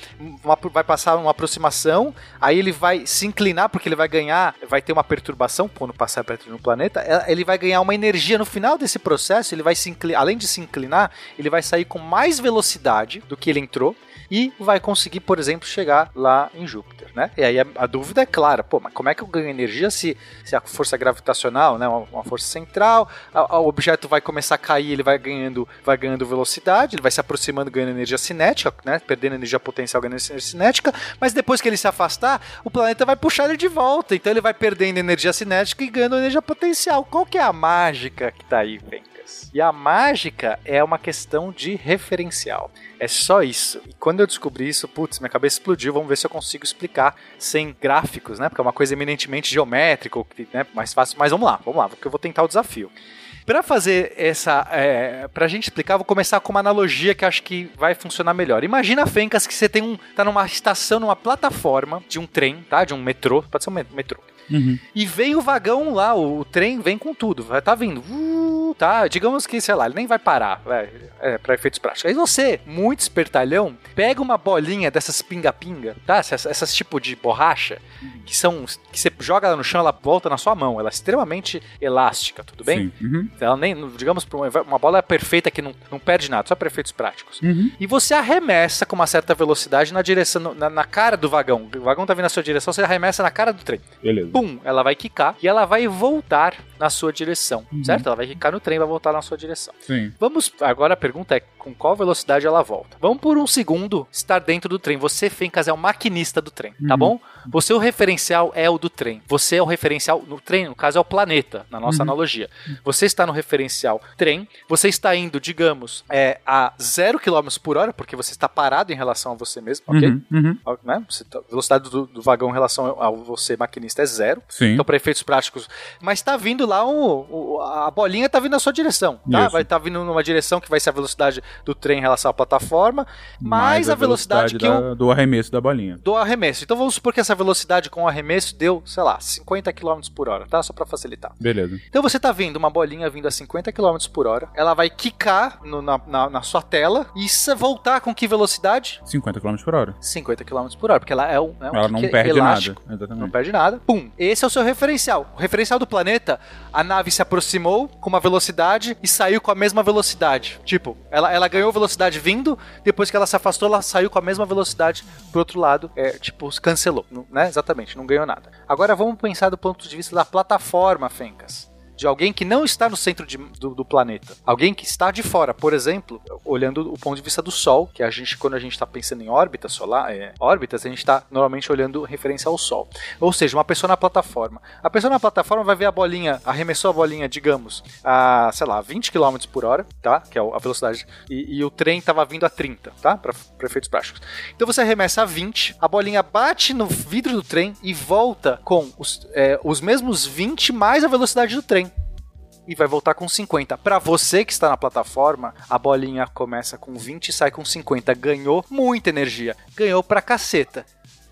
uma, vai passar uma aproximação, aí ele vai se inclinar, porque ele vai ganhar, vai ter uma perturbação quando passar perto do planeta, é, ele vai ganhar uma energia no final desse processo, ele vai se inclinar, além de se inclinar, ele vai sair com mais velocidade do que ele entrou e vai conseguir, por exemplo, chegar lá em Júpiter, né? E aí a, a dúvida é clara, pô, mas como é que eu ganho energia se, se a força gravitacional, né, uma, uma força central, o objeto vai começar a cair, ele vai ganhando, vai ganhando velocidade, ele vai se aproximando, ganhando energia cinética, né, perdendo energia potencial, ganhando energia cinética, mas depois que ele se afastar, o planeta vai puxar ele de volta, então ele vai perdendo energia cinética e ganhando energia potencial. Qual que é a mágica que tá aí, vem? E a mágica é uma questão de referencial. É só isso. E quando eu descobri isso, putz, minha cabeça explodiu. Vamos ver se eu consigo explicar sem gráficos, né? Porque é uma coisa eminentemente geométrica, né? mais fácil. Mas vamos lá, vamos lá, porque eu vou tentar o desafio. Para fazer essa. É, pra gente explicar, vou começar com uma analogia que acho que vai funcionar melhor. Imagina, Fencas, que você tem um. tá numa estação, numa plataforma de um trem, tá? De um metrô. Pode ser um metrô. Uhum. E vem o vagão lá, o, o trem vem com tudo. Vai tá vindo. Uh, tá, digamos que, sei lá, ele nem vai parar. Vai, é, pra efeitos práticos. Aí você, muito espertalhão, pega uma bolinha dessas pinga-pinga, tá? Essas, essas tipo de borracha, que são. que você joga ela no chão, ela volta na sua mão. Ela é extremamente elástica, tudo bem? Sim. Uhum. Ela nem, digamos, uma bola perfeita que não, não perde nada, só para efeitos práticos. Uhum. E você arremessa com uma certa velocidade na direção, na, na, cara do vagão. O vagão tá vindo na sua direção, você arremessa na cara do trem. Beleza. Pum, ela vai quicar e ela vai voltar na sua direção, Uhum. certo? Ela vai quicar no trem e vai voltar na sua direção. Sim. Vamos, agora a pergunta é com qual velocidade ela volta. Vamos por um segundo estar dentro do trem. Você, Fencas, é o maquinista do trem, tá Uhum. bom? Você, o referencial é o do trem. Você é o referencial no trem, no caso é o planeta, na nossa Uhum. analogia. Você está no referencial trem, você está indo, digamos, é, a 0 km por hora, porque você está parado em relação a você mesmo, ok? Uhum. Uhum. Né? Tá- velocidade do, do vagão em relação ao você, maquinista, é zero. Sim. Então, para efeitos práticos. Mas tá vindo lá o, o- a bolinha tá vindo na sua direção, tá? Isso. Vai estar vindo numa direção que vai ser a velocidade do trem em relação à plataforma, mais, a velocidade, que da- o do arremesso da bolinha. do arremesso. Então vamos supor que essa velocidade com o arremesso deu, sei lá, 50 km por hora, tá? Só para facilitar. Beleza. Então você tá vendo uma bolinha vindo a 50 km por hora, ela vai quicar no- na, na- na sua tela e se voltar com que velocidade? 50 km por hora. 50 km por hora, porque ela é um, é um Ela não kick perde elástico. nada. Exatamente. Não perde nada. Pum. Esse é o seu referencial. O referencial do planeta, a nave se aproximou com uma velocidade e saiu com a mesma velocidade. Tipo, ela, ela ganhou velocidade vindo, depois que ela se afastou, ela saiu com a mesma velocidade pro outro lado. É, tipo, cancelou. Né? Exatamente, não ganhou nada. Agora vamos pensar do ponto de vista da plataforma, Fencas de alguém que não está no centro de- do, do planeta. Alguém que está de fora, por exemplo, olhando o ponto de vista do Sol, que a gente, quando a gente está pensando em órbita solar, é, órbitas, a gente está normalmente olhando referência ao Sol. Ou seja, uma pessoa na plataforma. A pessoa na plataforma vai ver a bolinha, arremessou a bolinha, digamos, a, sei lá, 20 km por hora, tá? Que é a velocidade. E, e o trem estava vindo a 30, tá? Para efeitos práticos. Então você arremessa a 20, a bolinha bate no vidro do trem e volta com os, é, os mesmos 20 mais a velocidade do trem e vai voltar com 50. Para você que está na plataforma, a bolinha começa com 20 e sai com 50. Ganhou muita energia. Ganhou pra caceta.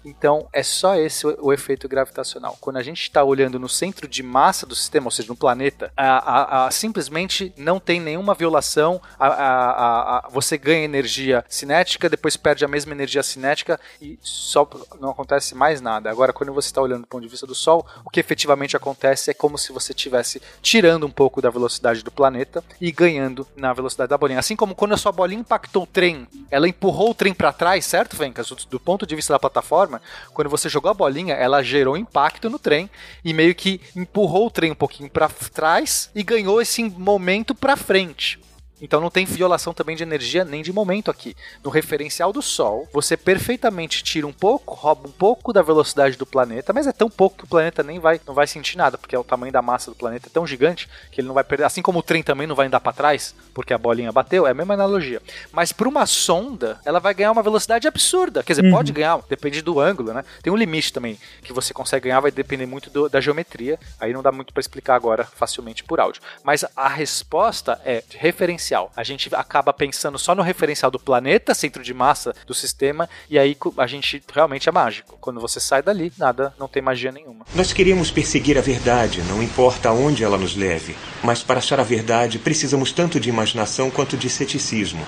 Então é só esse o, efeito gravitacional. Quando a gente está olhando no centro de massa do sistema, ou seja, no planeta, a- a- a- simplesmente não tem nenhuma violação. A- você ganha energia cinética, depois perde a mesma energia cinética e só não acontece mais nada. Agora, quando você está olhando do ponto de vista do Sol, o que efetivamente acontece é como se você estivesse tirando um pouco da velocidade do planeta e ganhando na velocidade da bolinha. Assim como quando a sua bolinha impactou o trem, ela empurrou o trem para trás, certo, Vencas? Do, do ponto de vista da plataforma, quando você jogou a bolinha, ela gerou impacto no trem e meio que empurrou o trem um pouquinho para trás e ganhou esse momento para frente. Então não tem violação também de energia nem de momento aqui. No referencial do Sol, você perfeitamente tira um pouco, rouba um pouco da velocidade do planeta, mas é tão pouco que o planeta nem vai, não vai sentir nada, porque é o tamanho da massa do planeta é tão gigante que ele não vai perder. Assim como o trem também não vai andar para trás, porque a bolinha bateu, é a mesma analogia. Mas para uma sonda, ela vai ganhar uma velocidade absurda. Quer dizer, Uhum. pode ganhar, depende do ângulo, né? Tem um limite também que você consegue ganhar, vai depender muito do- da geometria. Aí não dá muito para explicar agora facilmente por áudio. Mas a resposta é de referencial. A gente acaba pensando só no referencial do planeta, centro de massa do sistema, e aí a gente realmente é mágico. Quando você sai dali, nada, não tem magia nenhuma. Nós queremos perseguir a verdade, não importa aonde ela nos leve. Mas para achar a verdade, precisamos tanto de imaginação quanto de ceticismo.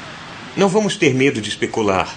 Não vamos ter medo de especular,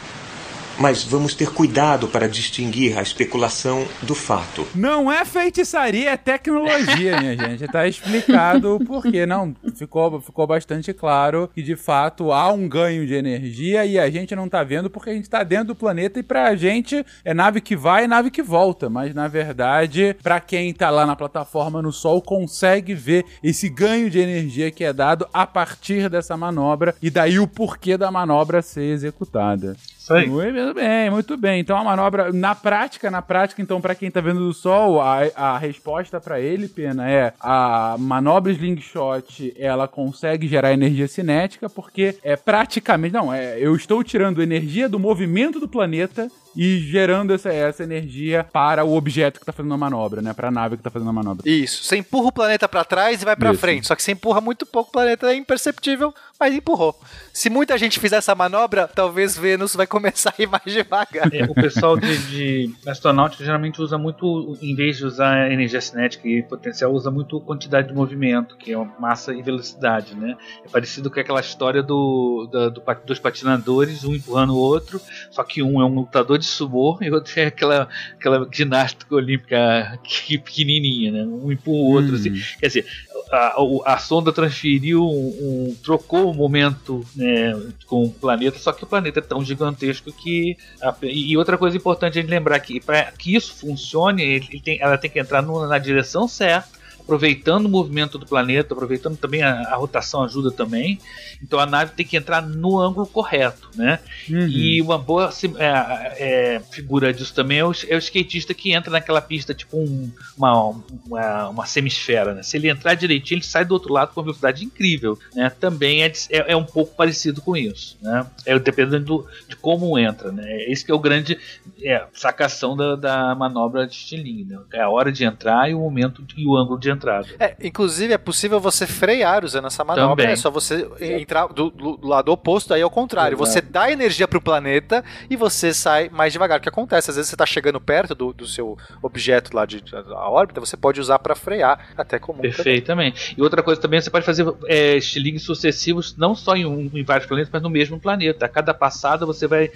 mas vamos ter cuidado para distinguir a especulação do fato. Não é feitiçaria, é tecnologia, minha [LAUGHS] gente. Tá explicado o porquê. Não, ficou, ficou bastante claro que de fato há um ganho de energia e a gente não tá vendo porque a gente tá dentro do planeta e pra gente é nave que vai e nave que volta. Mas na verdade, pra quem tá lá na plataforma no Sol, consegue ver esse ganho de energia que é dado a partir dessa manobra e daí o porquê da manobra ser executada. Isso aí. Muito bem, muito bem. Então a manobra, na prática, na prática, então, pra quem tá vendo do sol, a, a resposta pra ele, Pena, é a manobra Slingshot, ela consegue gerar energia cinética, porque é praticamente. Não, é, eu estou tirando energia do movimento do planeta e gerando essa, essa energia para o objeto que tá fazendo a manobra, né? Pra nave que tá fazendo a manobra. Isso. Você empurra o planeta para trás e vai para frente. Só que você empurra muito pouco, o planeta é imperceptível, mas empurrou. Se muita gente fizer essa manobra, talvez Vênus vai [LAUGHS] começar a ir mais devagar. É, o pessoal de, de astronáutica geralmente usa muito, em vez de usar energia cinética e potencial, usa muito quantidade de movimento, que é massa e velocidade, né? É parecido com aquela história do, do pa- dos patinadores, um empurrando o outro, só que um é um lutador de sumô e outro é aquela, aquela ginástica olímpica que- pequenininha, né? Um empurra o outro, assim. Quer dizer, a, o- a sonda transferiu, um, um- trocou o momento né, com o planeta, só que o planeta é tão gigantesco que. a- e outra coisa importante a gente lembrar que para que isso funcione, ele- ele tem- ela tem que entrar no- na direção certa. Aproveitando o movimento do planeta, aproveitando também a, a rotação ajuda também. Então a nave tem que entrar no ângulo correto, né? Uhum. E uma boa é, é, figura disso também é o, é o skatista que entra naquela pista tipo um- uma, uma, uma semisfera. Né? Se ele entrar direitinho, ele sai do outro lado com uma velocidade incrível. Né? Também é, é, é um pouco parecido com isso. Né? É dependendo do- de como entra. Né? Esse que é o grande é, sacação da, da manobra de estilingue. Né? É a hora de entrar e o momento e o ângulo de entrada. É, inclusive é possível você frear usando essa manobra. Também. É só você entrar do, do- do lado oposto, aí ao contrário. Exato. Você dá energia pro planeta e você sai mais devagar. O que acontece? Às vezes você tá chegando perto do, do seu objeto lá de da órbita, você pode usar para frear, até comum. também. Perfeitamente. E outra coisa também, você pode fazer é, estilingues sucessivos, não só em, um- em vários planetas, mas no mesmo planeta. A cada passada você vai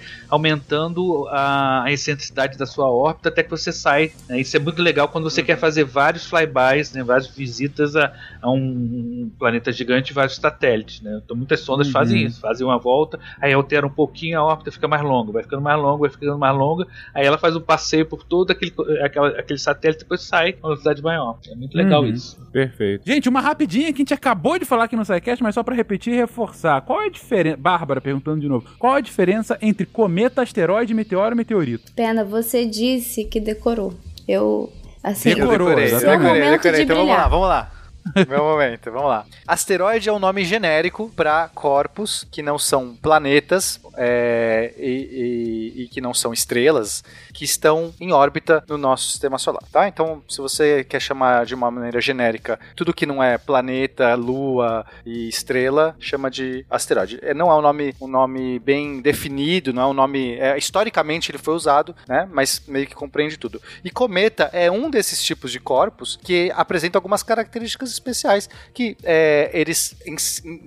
aumentando a, a excentricidade da sua órbita até que você sai. né? Isso é muito legal quando você quer fazer vários flybys, né, várias visitas a, a um planeta gigante e vários satélites. Né? Então muitas sondas Uhum. fazem isso, fazem uma volta, aí altera um pouquinho a órbita, fica mais longa, vai ficando mais longa, vai ficando mais longa, aí ela faz um passeio por todo aquele, aquela, aquele satélite e depois sai com uma velocidade maior. É muito legal Uhum. isso. Perfeito. Gente, uma rapidinha que a gente acabou de falar aqui no SciCast, mas só pra repetir e reforçar. Qual é a diferença... Bárbara perguntando de novo. Qual é a diferença entre cometa, asteroide, meteoro e meteorito? Pena, você disse que decorou. Eu, assim, Decorou, decorei, exatamente. decorei, eu Momento decorei. de Então vamos lá, vamos lá. [LAUGHS] Meu momento, vamos lá. Asteroide é um nome genérico para corpos que não são planetas é, e, e- e que não são estrelas que estão em órbita no nosso sistema solar, tá? Então, se você quer chamar de uma maneira genérica tudo que não é planeta, lua e estrela, chama de asteroide. É, não é um nome, um nome bem definido, não é um nome. é, historicamente ele foi usado, né? Mas meio que compreende tudo. E cometa é um desses tipos de corpos que apresenta algumas características especiais que é, eles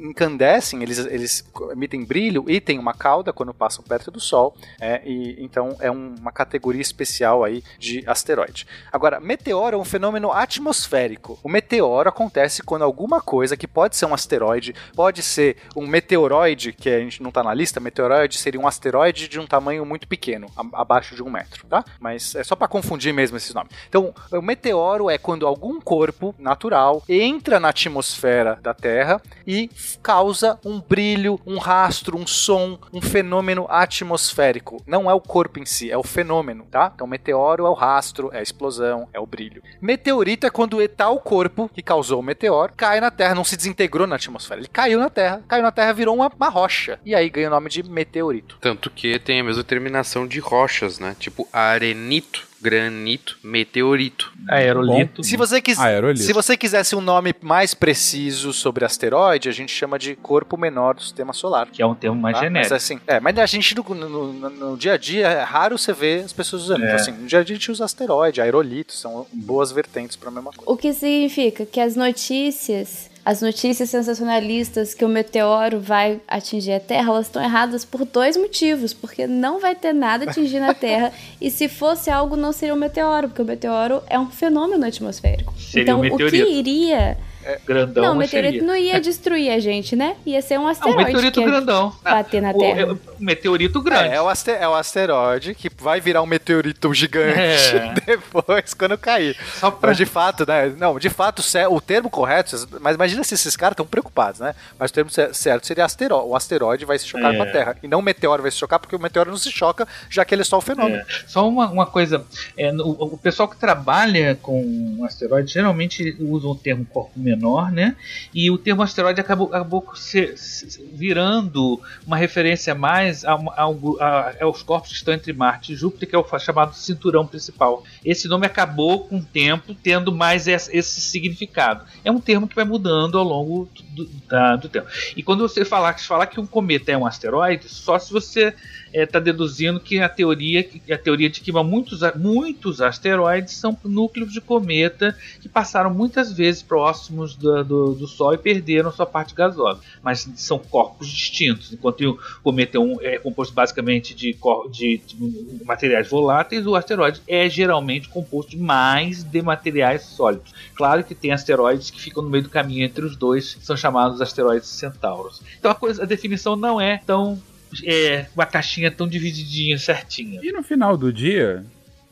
incandescem, eles, eles emitem brilho e tem uma cauda quando passam perto do Sol. é, e então é um- uma categoria especial aí de asteroide. Agora, meteoro é um fenômeno atmosférico. O meteoro acontece quando alguma coisa que pode ser um asteroide, pode ser um meteoroide, que a gente não tá na lista, meteoroide seria um asteroide de um tamanho muito pequeno, a- abaixo de um metro, tá? Mas é só para confundir mesmo esses nomes. Então, o meteoro é quando algum corpo natural entra na atmosfera da Terra e causa um brilho, um rastro, um som, um fenômeno atmosférico. Não é o corpo em si, é o fenômeno, tá? Então, meteoro é o rastro, é a explosão, é o brilho. Meteorito é quando tal corpo que causou o meteoro cai na Terra, não se desintegrou na atmosfera. Ele caiu na Terra, caiu na Terra, virou uma, uma rocha. E aí ganha o nome de meteorito. Tanto que tem a mesma terminação de rochas, né? Tipo arenito granito, meteorito. Aerolito. Se você, quis, Aerolito. se você quisesse um nome mais preciso sobre asteroide, a gente chama de corpo menor do sistema solar. Que é um termo mais tá? genérico. Mas assim, é, mas a gente no, no- no- dia a dia é raro você ver as pessoas usando. É. Então, assim, no dia a dia a gente usa asteroide, aerolito, são boas vertentes pra mesma coisa. O que significa que as notícias, as notícias sensacionalistas que o meteoro vai atingir a Terra, elas estão erradas por dois motivos. Porque não vai ter nada atingindo a Terra. [LAUGHS] e se fosse algo, não seria um meteoro, porque o meteoro é um fenômeno atmosférico. Seria então, um o que meteorito. Grandão, não, o meteorito não ia [LAUGHS] destruir a gente, né? Ia ser um um asteroide. meteorito que ia grandão. Bater na o, Terra. é o meteorito grande. É, é o, aste- é o asteroide que vai virar um meteorito gigante É. [LAUGHS] depois, quando cair. Só pra... Mas de fato, né? Não, de fato, o termo correto, mas imagina se esses caras estão preocupados, né? Mas o termo ce- certo seria asteroide. O asteroide vai se chocar É. com a Terra. E não o meteoro vai se chocar, porque o meteoro não se choca, já que ele é só o fenômeno. É. Só uma, uma coisa, é, no- o, pessoal que trabalha com asteroide geralmente usa o termo corpo menor, né? E o termo asteroide acabou, acabou se- se- virando uma referência mais a, a a- aos corpos que estão entre Marte e Júpiter, que é o chamado cinturão principal. Esse nome acabou com o tempo tendo mais esse, esse significado. É um termo que vai mudando ao longo do, da- do tempo. E quando você falar, falar que um cometa é um asteroide, só se você está deduzindo que a teoria, a teoria de que muitos, muitos asteroides são núcleos de cometa que passaram muitas vezes próximos do, do, do Sol e perderam sua parte gasosa. Mas são corpos distintos. Enquanto o cometa é, um- é composto basicamente de, de- de materiais voláteis, o asteroide é geralmente composto mais de materiais sólidos. Claro que tem asteroides que ficam no meio do caminho entre os dois, são chamados asteroides centauros. Então a, coisa, a definição não é tão é, uma caixinha tão divididinha, certinha. E no final do dia,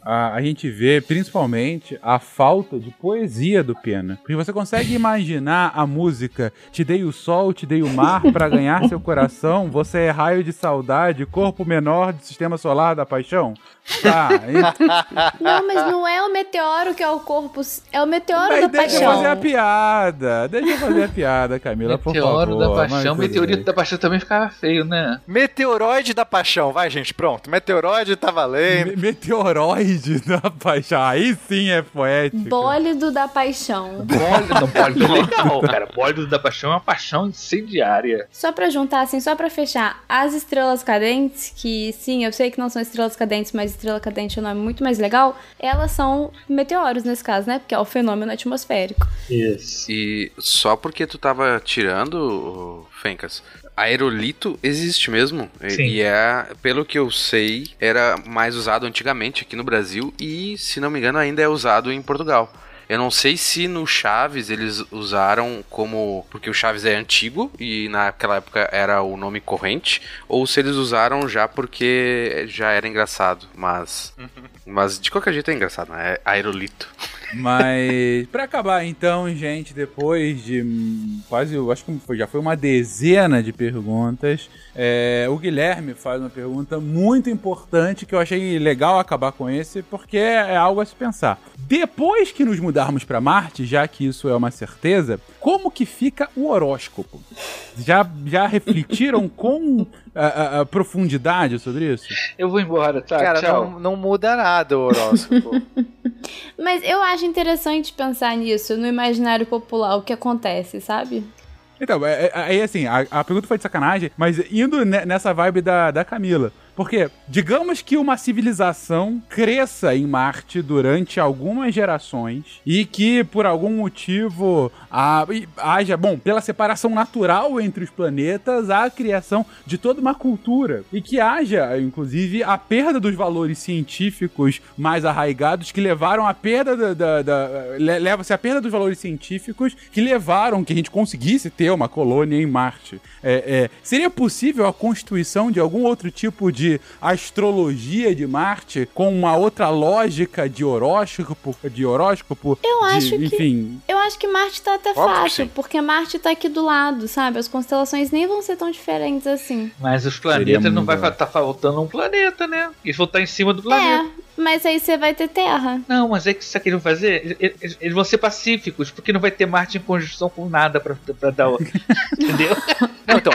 a, a gente vê principalmente a falta de poesia do Pena. Porque você consegue imaginar a música Te dei o sol, te dei o mar pra ganhar seu coração, você é raio de saudade, corpo menor do sistema solar da paixão? Tá? Não, mas não é o meteoro que é o corpo. É o meteoro Mas da deixa eu paixão. fazer a piada. Deixa eu fazer a piada, Camila, por favor. Meteoro da paixão, meteorito da paixão também ficava feio, né? Meteoroide da paixão, vai gente, pronto. Meteoroide tá valendo. Me- Meteoroide [LAUGHS] da paixão. Aí sim é poético. Bólido da paixão. Bólido, não, bólido [LAUGHS] legal, cara. Bólido da paixão é uma paixão incendiária. Só pra juntar, assim, só pra fechar, as estrelas cadentes, que sim, eu sei que não são estrelas cadentes, mas estrela cadente é um nome muito mais legal, elas são meteoros nesse caso, né? Porque é o fenômeno atmosférico. Isso. E só porque tu tava tirando, Fencas, aerolito existe mesmo. E- Sim. E é, pelo que eu sei, era mais usado antigamente aqui no Brasil e, se não me engano, ainda é usado em Portugal. Eu não sei se no Chaves eles usaram como. Porque o Chaves é antigo e naquela época era o nome corrente, ou se eles usaram já porque já era engraçado. Mas. [LAUGHS] Mas de qualquer jeito é engraçado, né? É aerolito. Mas pra acabar então, gente, depois de quase, eu acho que foi- já foi uma dezena de perguntas, é, o Guilherme faz uma pergunta muito importante que eu achei legal acabar com esse, porque é algo a se pensar. Depois que nos mudarmos pra Marte, já que isso é uma certeza, como que fica o horóscopo? Já, já refletiram [LAUGHS] com a, a- a profundidade sobre isso? Eu vou embora, tá? Cara, Tchau. não, não muda nada o horóscopo. [LAUGHS] Mas eu acho interessante pensar nisso, no imaginário popular, o que acontece, sabe? Então, é- é- aí assim, a, a pergunta foi de sacanagem, mas indo ne- nessa vibe da, da Camila. Porque, digamos que uma civilização cresça em Marte durante algumas gerações e que, por algum motivo, haja, bom, pela separação natural entre os planetas, a criação de toda uma cultura. E que haja, inclusive, a perda dos valores científicos mais arraigados que levaram à perda da. da- da- le- Leva-se à perda dos valores científicos que levaram que a gente conseguisse ter uma colônia em Marte. É, é, seria possível a constituição de algum outro tipo de de astrologia de Marte com uma outra lógica de horóscopo, de horóscopo. Eu de- acho que- enfim, Eu acho que Marte tá até Óbvio fácil, porque Marte tá aqui do lado, sabe? As constelações nem vão ser tão diferentes assim. Mas os planetas não vai estar faltando um planeta, né? Eles vão estar em cima do planeta. É, mas aí você vai ter Terra. Não, mas é que sabe o que eles vão fazer? Eles, eles- eles vão ser pacíficos, porque não vai ter Marte em conjunção com nada pra, pra dar. [LAUGHS] Entendeu? Não, então,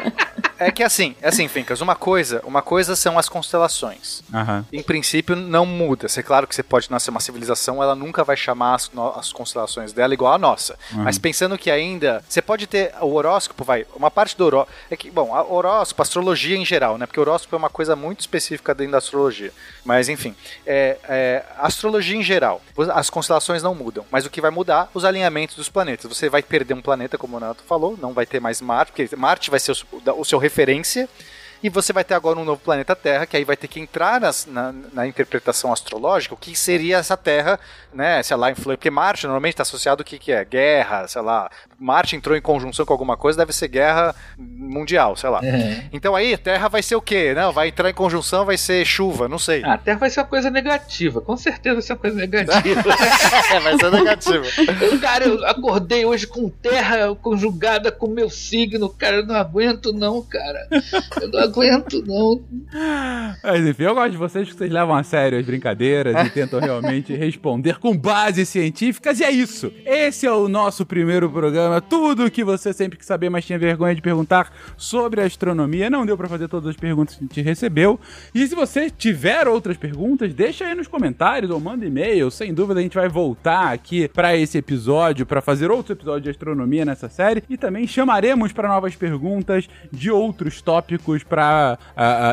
é que assim, é assim, Fincas, uma coisa, uma coisa são as constelações. aham. Em princípio, não muda. É claro que você pode nascer uma civilização, ela nunca vai chamar as, no- as constelações dela igual a nossa. Uhum. Mas pensando que ainda, você pode ter o horóscopo, vai, uma parte do horóscopo. É que, bom, a horóscopo, astrologia em geral, né? Porque o horóscopo é uma coisa muito específica dentro da astrologia. Mas enfim, é, é, astrologia em geral, as constelações não mudam. Mas o que vai mudar? Os alinhamentos dos planetas. Você vai perder um planeta, como o Nato falou, não vai ter mais Marte, porque Marte vai ser o, seu- o seu referência. E você vai ter agora um novo planeta Terra, que aí vai ter que entrar nas- na, na interpretação astrológica, o que seria essa Terra, né? Sei lá, influência. Porque Marte normalmente está associado o que, que é? Guerra, sei lá. Marte entrou em conjunção com alguma coisa, deve ser guerra mundial, sei lá. Então aí, Terra vai ser o quê? Não, vai entrar em conjunção, vai ser chuva, não sei. Ah, a Terra vai ser uma coisa negativa, com certeza vai ser uma coisa negativa. [LAUGHS] é, vai ser negativo. Eu, cara, eu acordei hoje com Terra conjugada com meu signo, cara, eu não aguento não, cara. Eu não aguento não. Mas enfim, eu gosto de vocês que vocês levam a sério as brincadeiras e tentam realmente responder com bases científicas. E é isso. Esse é o nosso primeiro programa. Tudo o que você sempre quis saber, mas tinha vergonha de perguntar sobre astronomia. Não deu pra fazer todas as perguntas que a gente recebeu. E se você tiver outras perguntas, deixa aí nos comentários ou manda e-mail. Sem dúvida a gente vai voltar aqui pra esse episódio, pra fazer outro episódio de astronomia nessa série. E também chamaremos para novas perguntas de outros tópicos para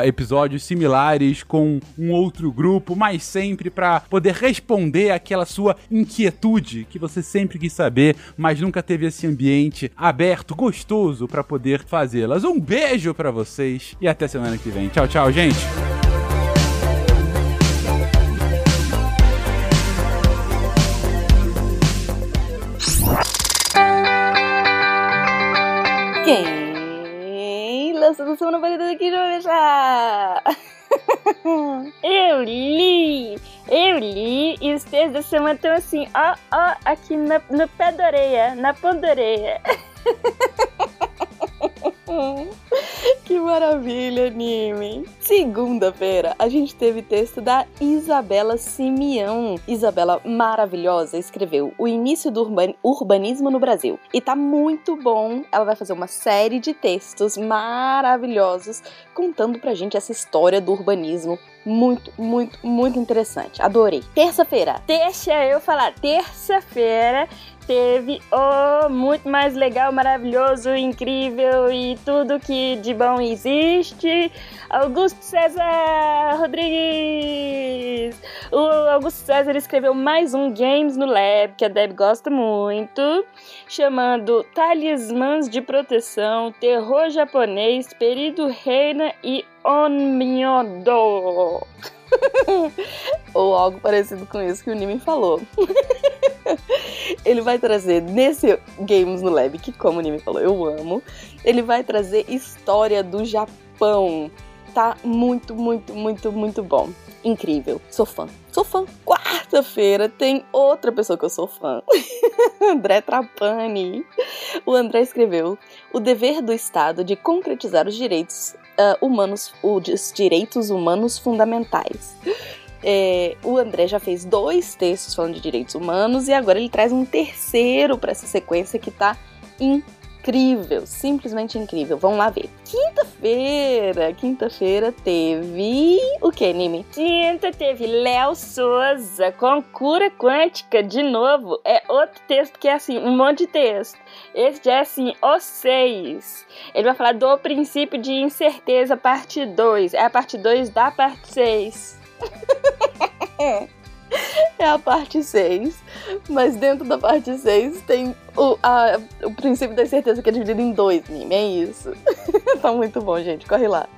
episódios similares com um outro grupo, mas sempre para poder responder aquela sua inquietude que você sempre quis saber, mas nunca teve esse ambiente aberto, gostoso para poder fazê-las. Um beijo para vocês e até semana que vem. Tchau, tchau, gente. Do semana valida aqui vai deixar? Eu li! Eu li e os textos da semana estão assim, ó, ó, aqui no pé da orelha, na ponta [LAUGHS] [LAUGHS] Que maravilha, anime! Segunda-feira, a gente teve texto da Isabela Simeão. Isabela maravilhosa escreveu O Início do Urban- Urbanismo no Brasil. E tá muito bom. Ela vai fazer uma série de textos maravilhosos contando pra gente essa história do urbanismo. Muito, muito, muito interessante. Adorei. Terça-feira. Deixa eu falar. Terça-feira teve o muito mais legal, maravilhoso, incrível e tudo que de bom existe. Augusto César Rodrigues! O Augusto César escreveu mais um Games no Lab, que a Deb gosta muito, chamando Talismãs de Proteção, Terror Japonês, Perido Reina e Onmyodo. [LAUGHS] Ou algo parecido com isso que o Nimi falou. [LAUGHS] ele vai trazer nesse Games no Lab, que como o Nimi falou, eu amo, ele vai trazer história do Japão. Tá muito, muito, muito, muito bom. Incrível. Sou fã. Sou fã. Quarta-feira tem outra pessoa que eu sou fã. [LAUGHS] André Trapani. O André escreveu o dever do Estado de concretizar os direitos ah, humanos, os direitos humanos fundamentais. É, o André já fez dois textos falando de direitos humanos e agora ele traz um terceiro para essa sequência que tá incrível, simplesmente incrível. Vamos lá ver. Quinta-feira, quinta-feira teve o que, Nime? Quinta teve Léo Souza com cura quântica de novo. É outro texto que é assim, um monte de texto. Esse já é assim, os seis. Ele vai falar do princípio de incerteza, parte 2. É a parte 2 da parte 6. [LAUGHS] É a parte 6. Mas dentro da parte 6 tem o, a- o princípio da incerteza que é dividido em dois, Mime. É isso. [LAUGHS] tá muito bom, gente. Corre lá.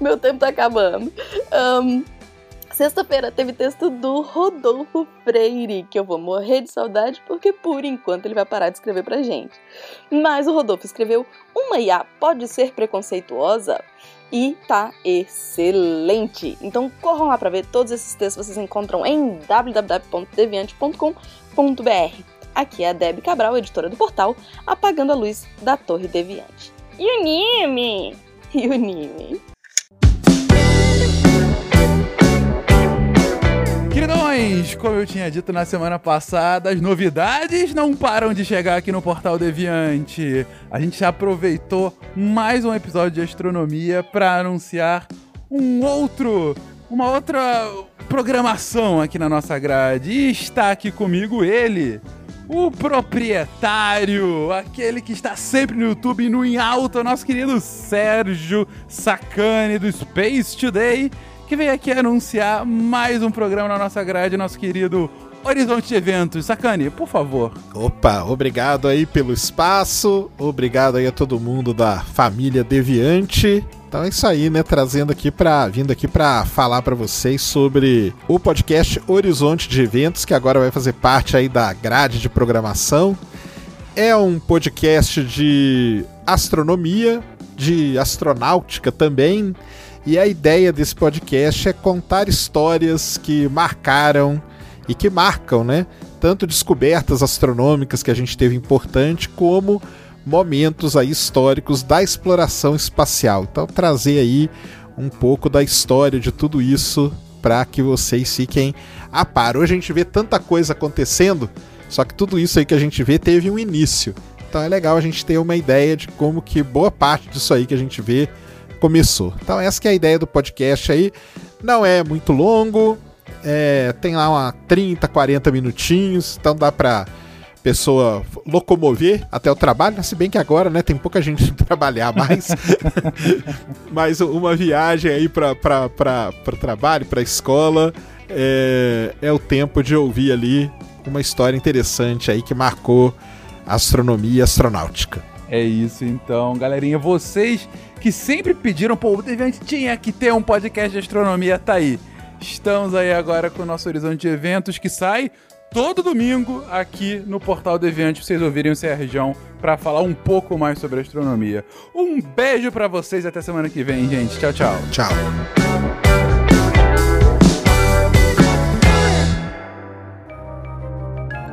Meu tempo tá acabando. Ahn, Sexta-feira teve texto do Rodolfo Freire, que eu vou morrer de saudade porque por enquanto ele vai parar de escrever pra gente. Mas o Rodolfo escreveu: Uma IA pode ser preconceituosa? E tá excelente. Então corram lá para ver todos esses textos vocês encontram em www.deviante.com.br. Aqui é a Deb Cabral, editora do portal, apagando a luz da Torre Deviante. E o Nime? E o Nime? Queridões, como eu tinha dito na semana passada, as novidades não param de chegar aqui no Portal Deviante. A gente aproveitou mais um episódio de astronomia para anunciar um outro, uma outra programação aqui na nossa grade. E está aqui comigo ele, o proprietário, aquele que está sempre no YouTube no em alta, nosso querido Sérgio Sacani do Space Today que veio aqui anunciar mais um programa na nossa grade, nosso querido Horizonte de Eventos. Sacane, por favor. Opa, obrigado aí pelo espaço, obrigado aí a todo mundo da família Deviante. Então é isso aí, né? Trazendo aqui para vindo aqui para falar para vocês sobre o podcast Horizonte de Eventos, que agora vai fazer parte aí da grade de programação. É um podcast de astronomia, de astronáutica também. E a ideia desse podcast é contar histórias que marcaram e que marcam, né? Tanto descobertas astronômicas que a gente teve importante, como momentos aí históricos da exploração espacial. Então trazer aí um pouco da história de tudo isso para que vocês fiquem a par. Hoje a gente vê tanta coisa acontecendo, só que tudo isso aí que a gente vê teve um início. Então é legal a gente ter uma ideia de como que boa parte disso aí que a gente vê começou. Então essa que é a ideia do podcast aí. Não é muito longo, é, tem lá uma 30, 40 minutinhos, então dá pra pessoa locomover até o trabalho, se bem que agora, né, tem pouca gente [LAUGHS] trabalhar mais. [LAUGHS] Mas uma viagem aí para o trabalho, para a escola, é, é o tempo de ouvir ali uma história interessante aí que marcou astronomia astronáutica. É isso então, galerinha. Vocês que sempre pediram, pô, o Deviante tinha que ter um podcast de astronomia, tá aí. Estamos aí agora com o nosso horizonte de eventos que sai todo domingo aqui no Portal Deviante pra vocês ouvirem o Serjão para falar um pouco mais sobre astronomia. Um beijo para vocês até semana que vem, gente. Tchau, tchau. Tchau.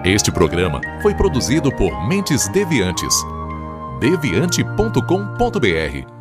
Este programa foi produzido por Mentes Deviantes. deviante.com.br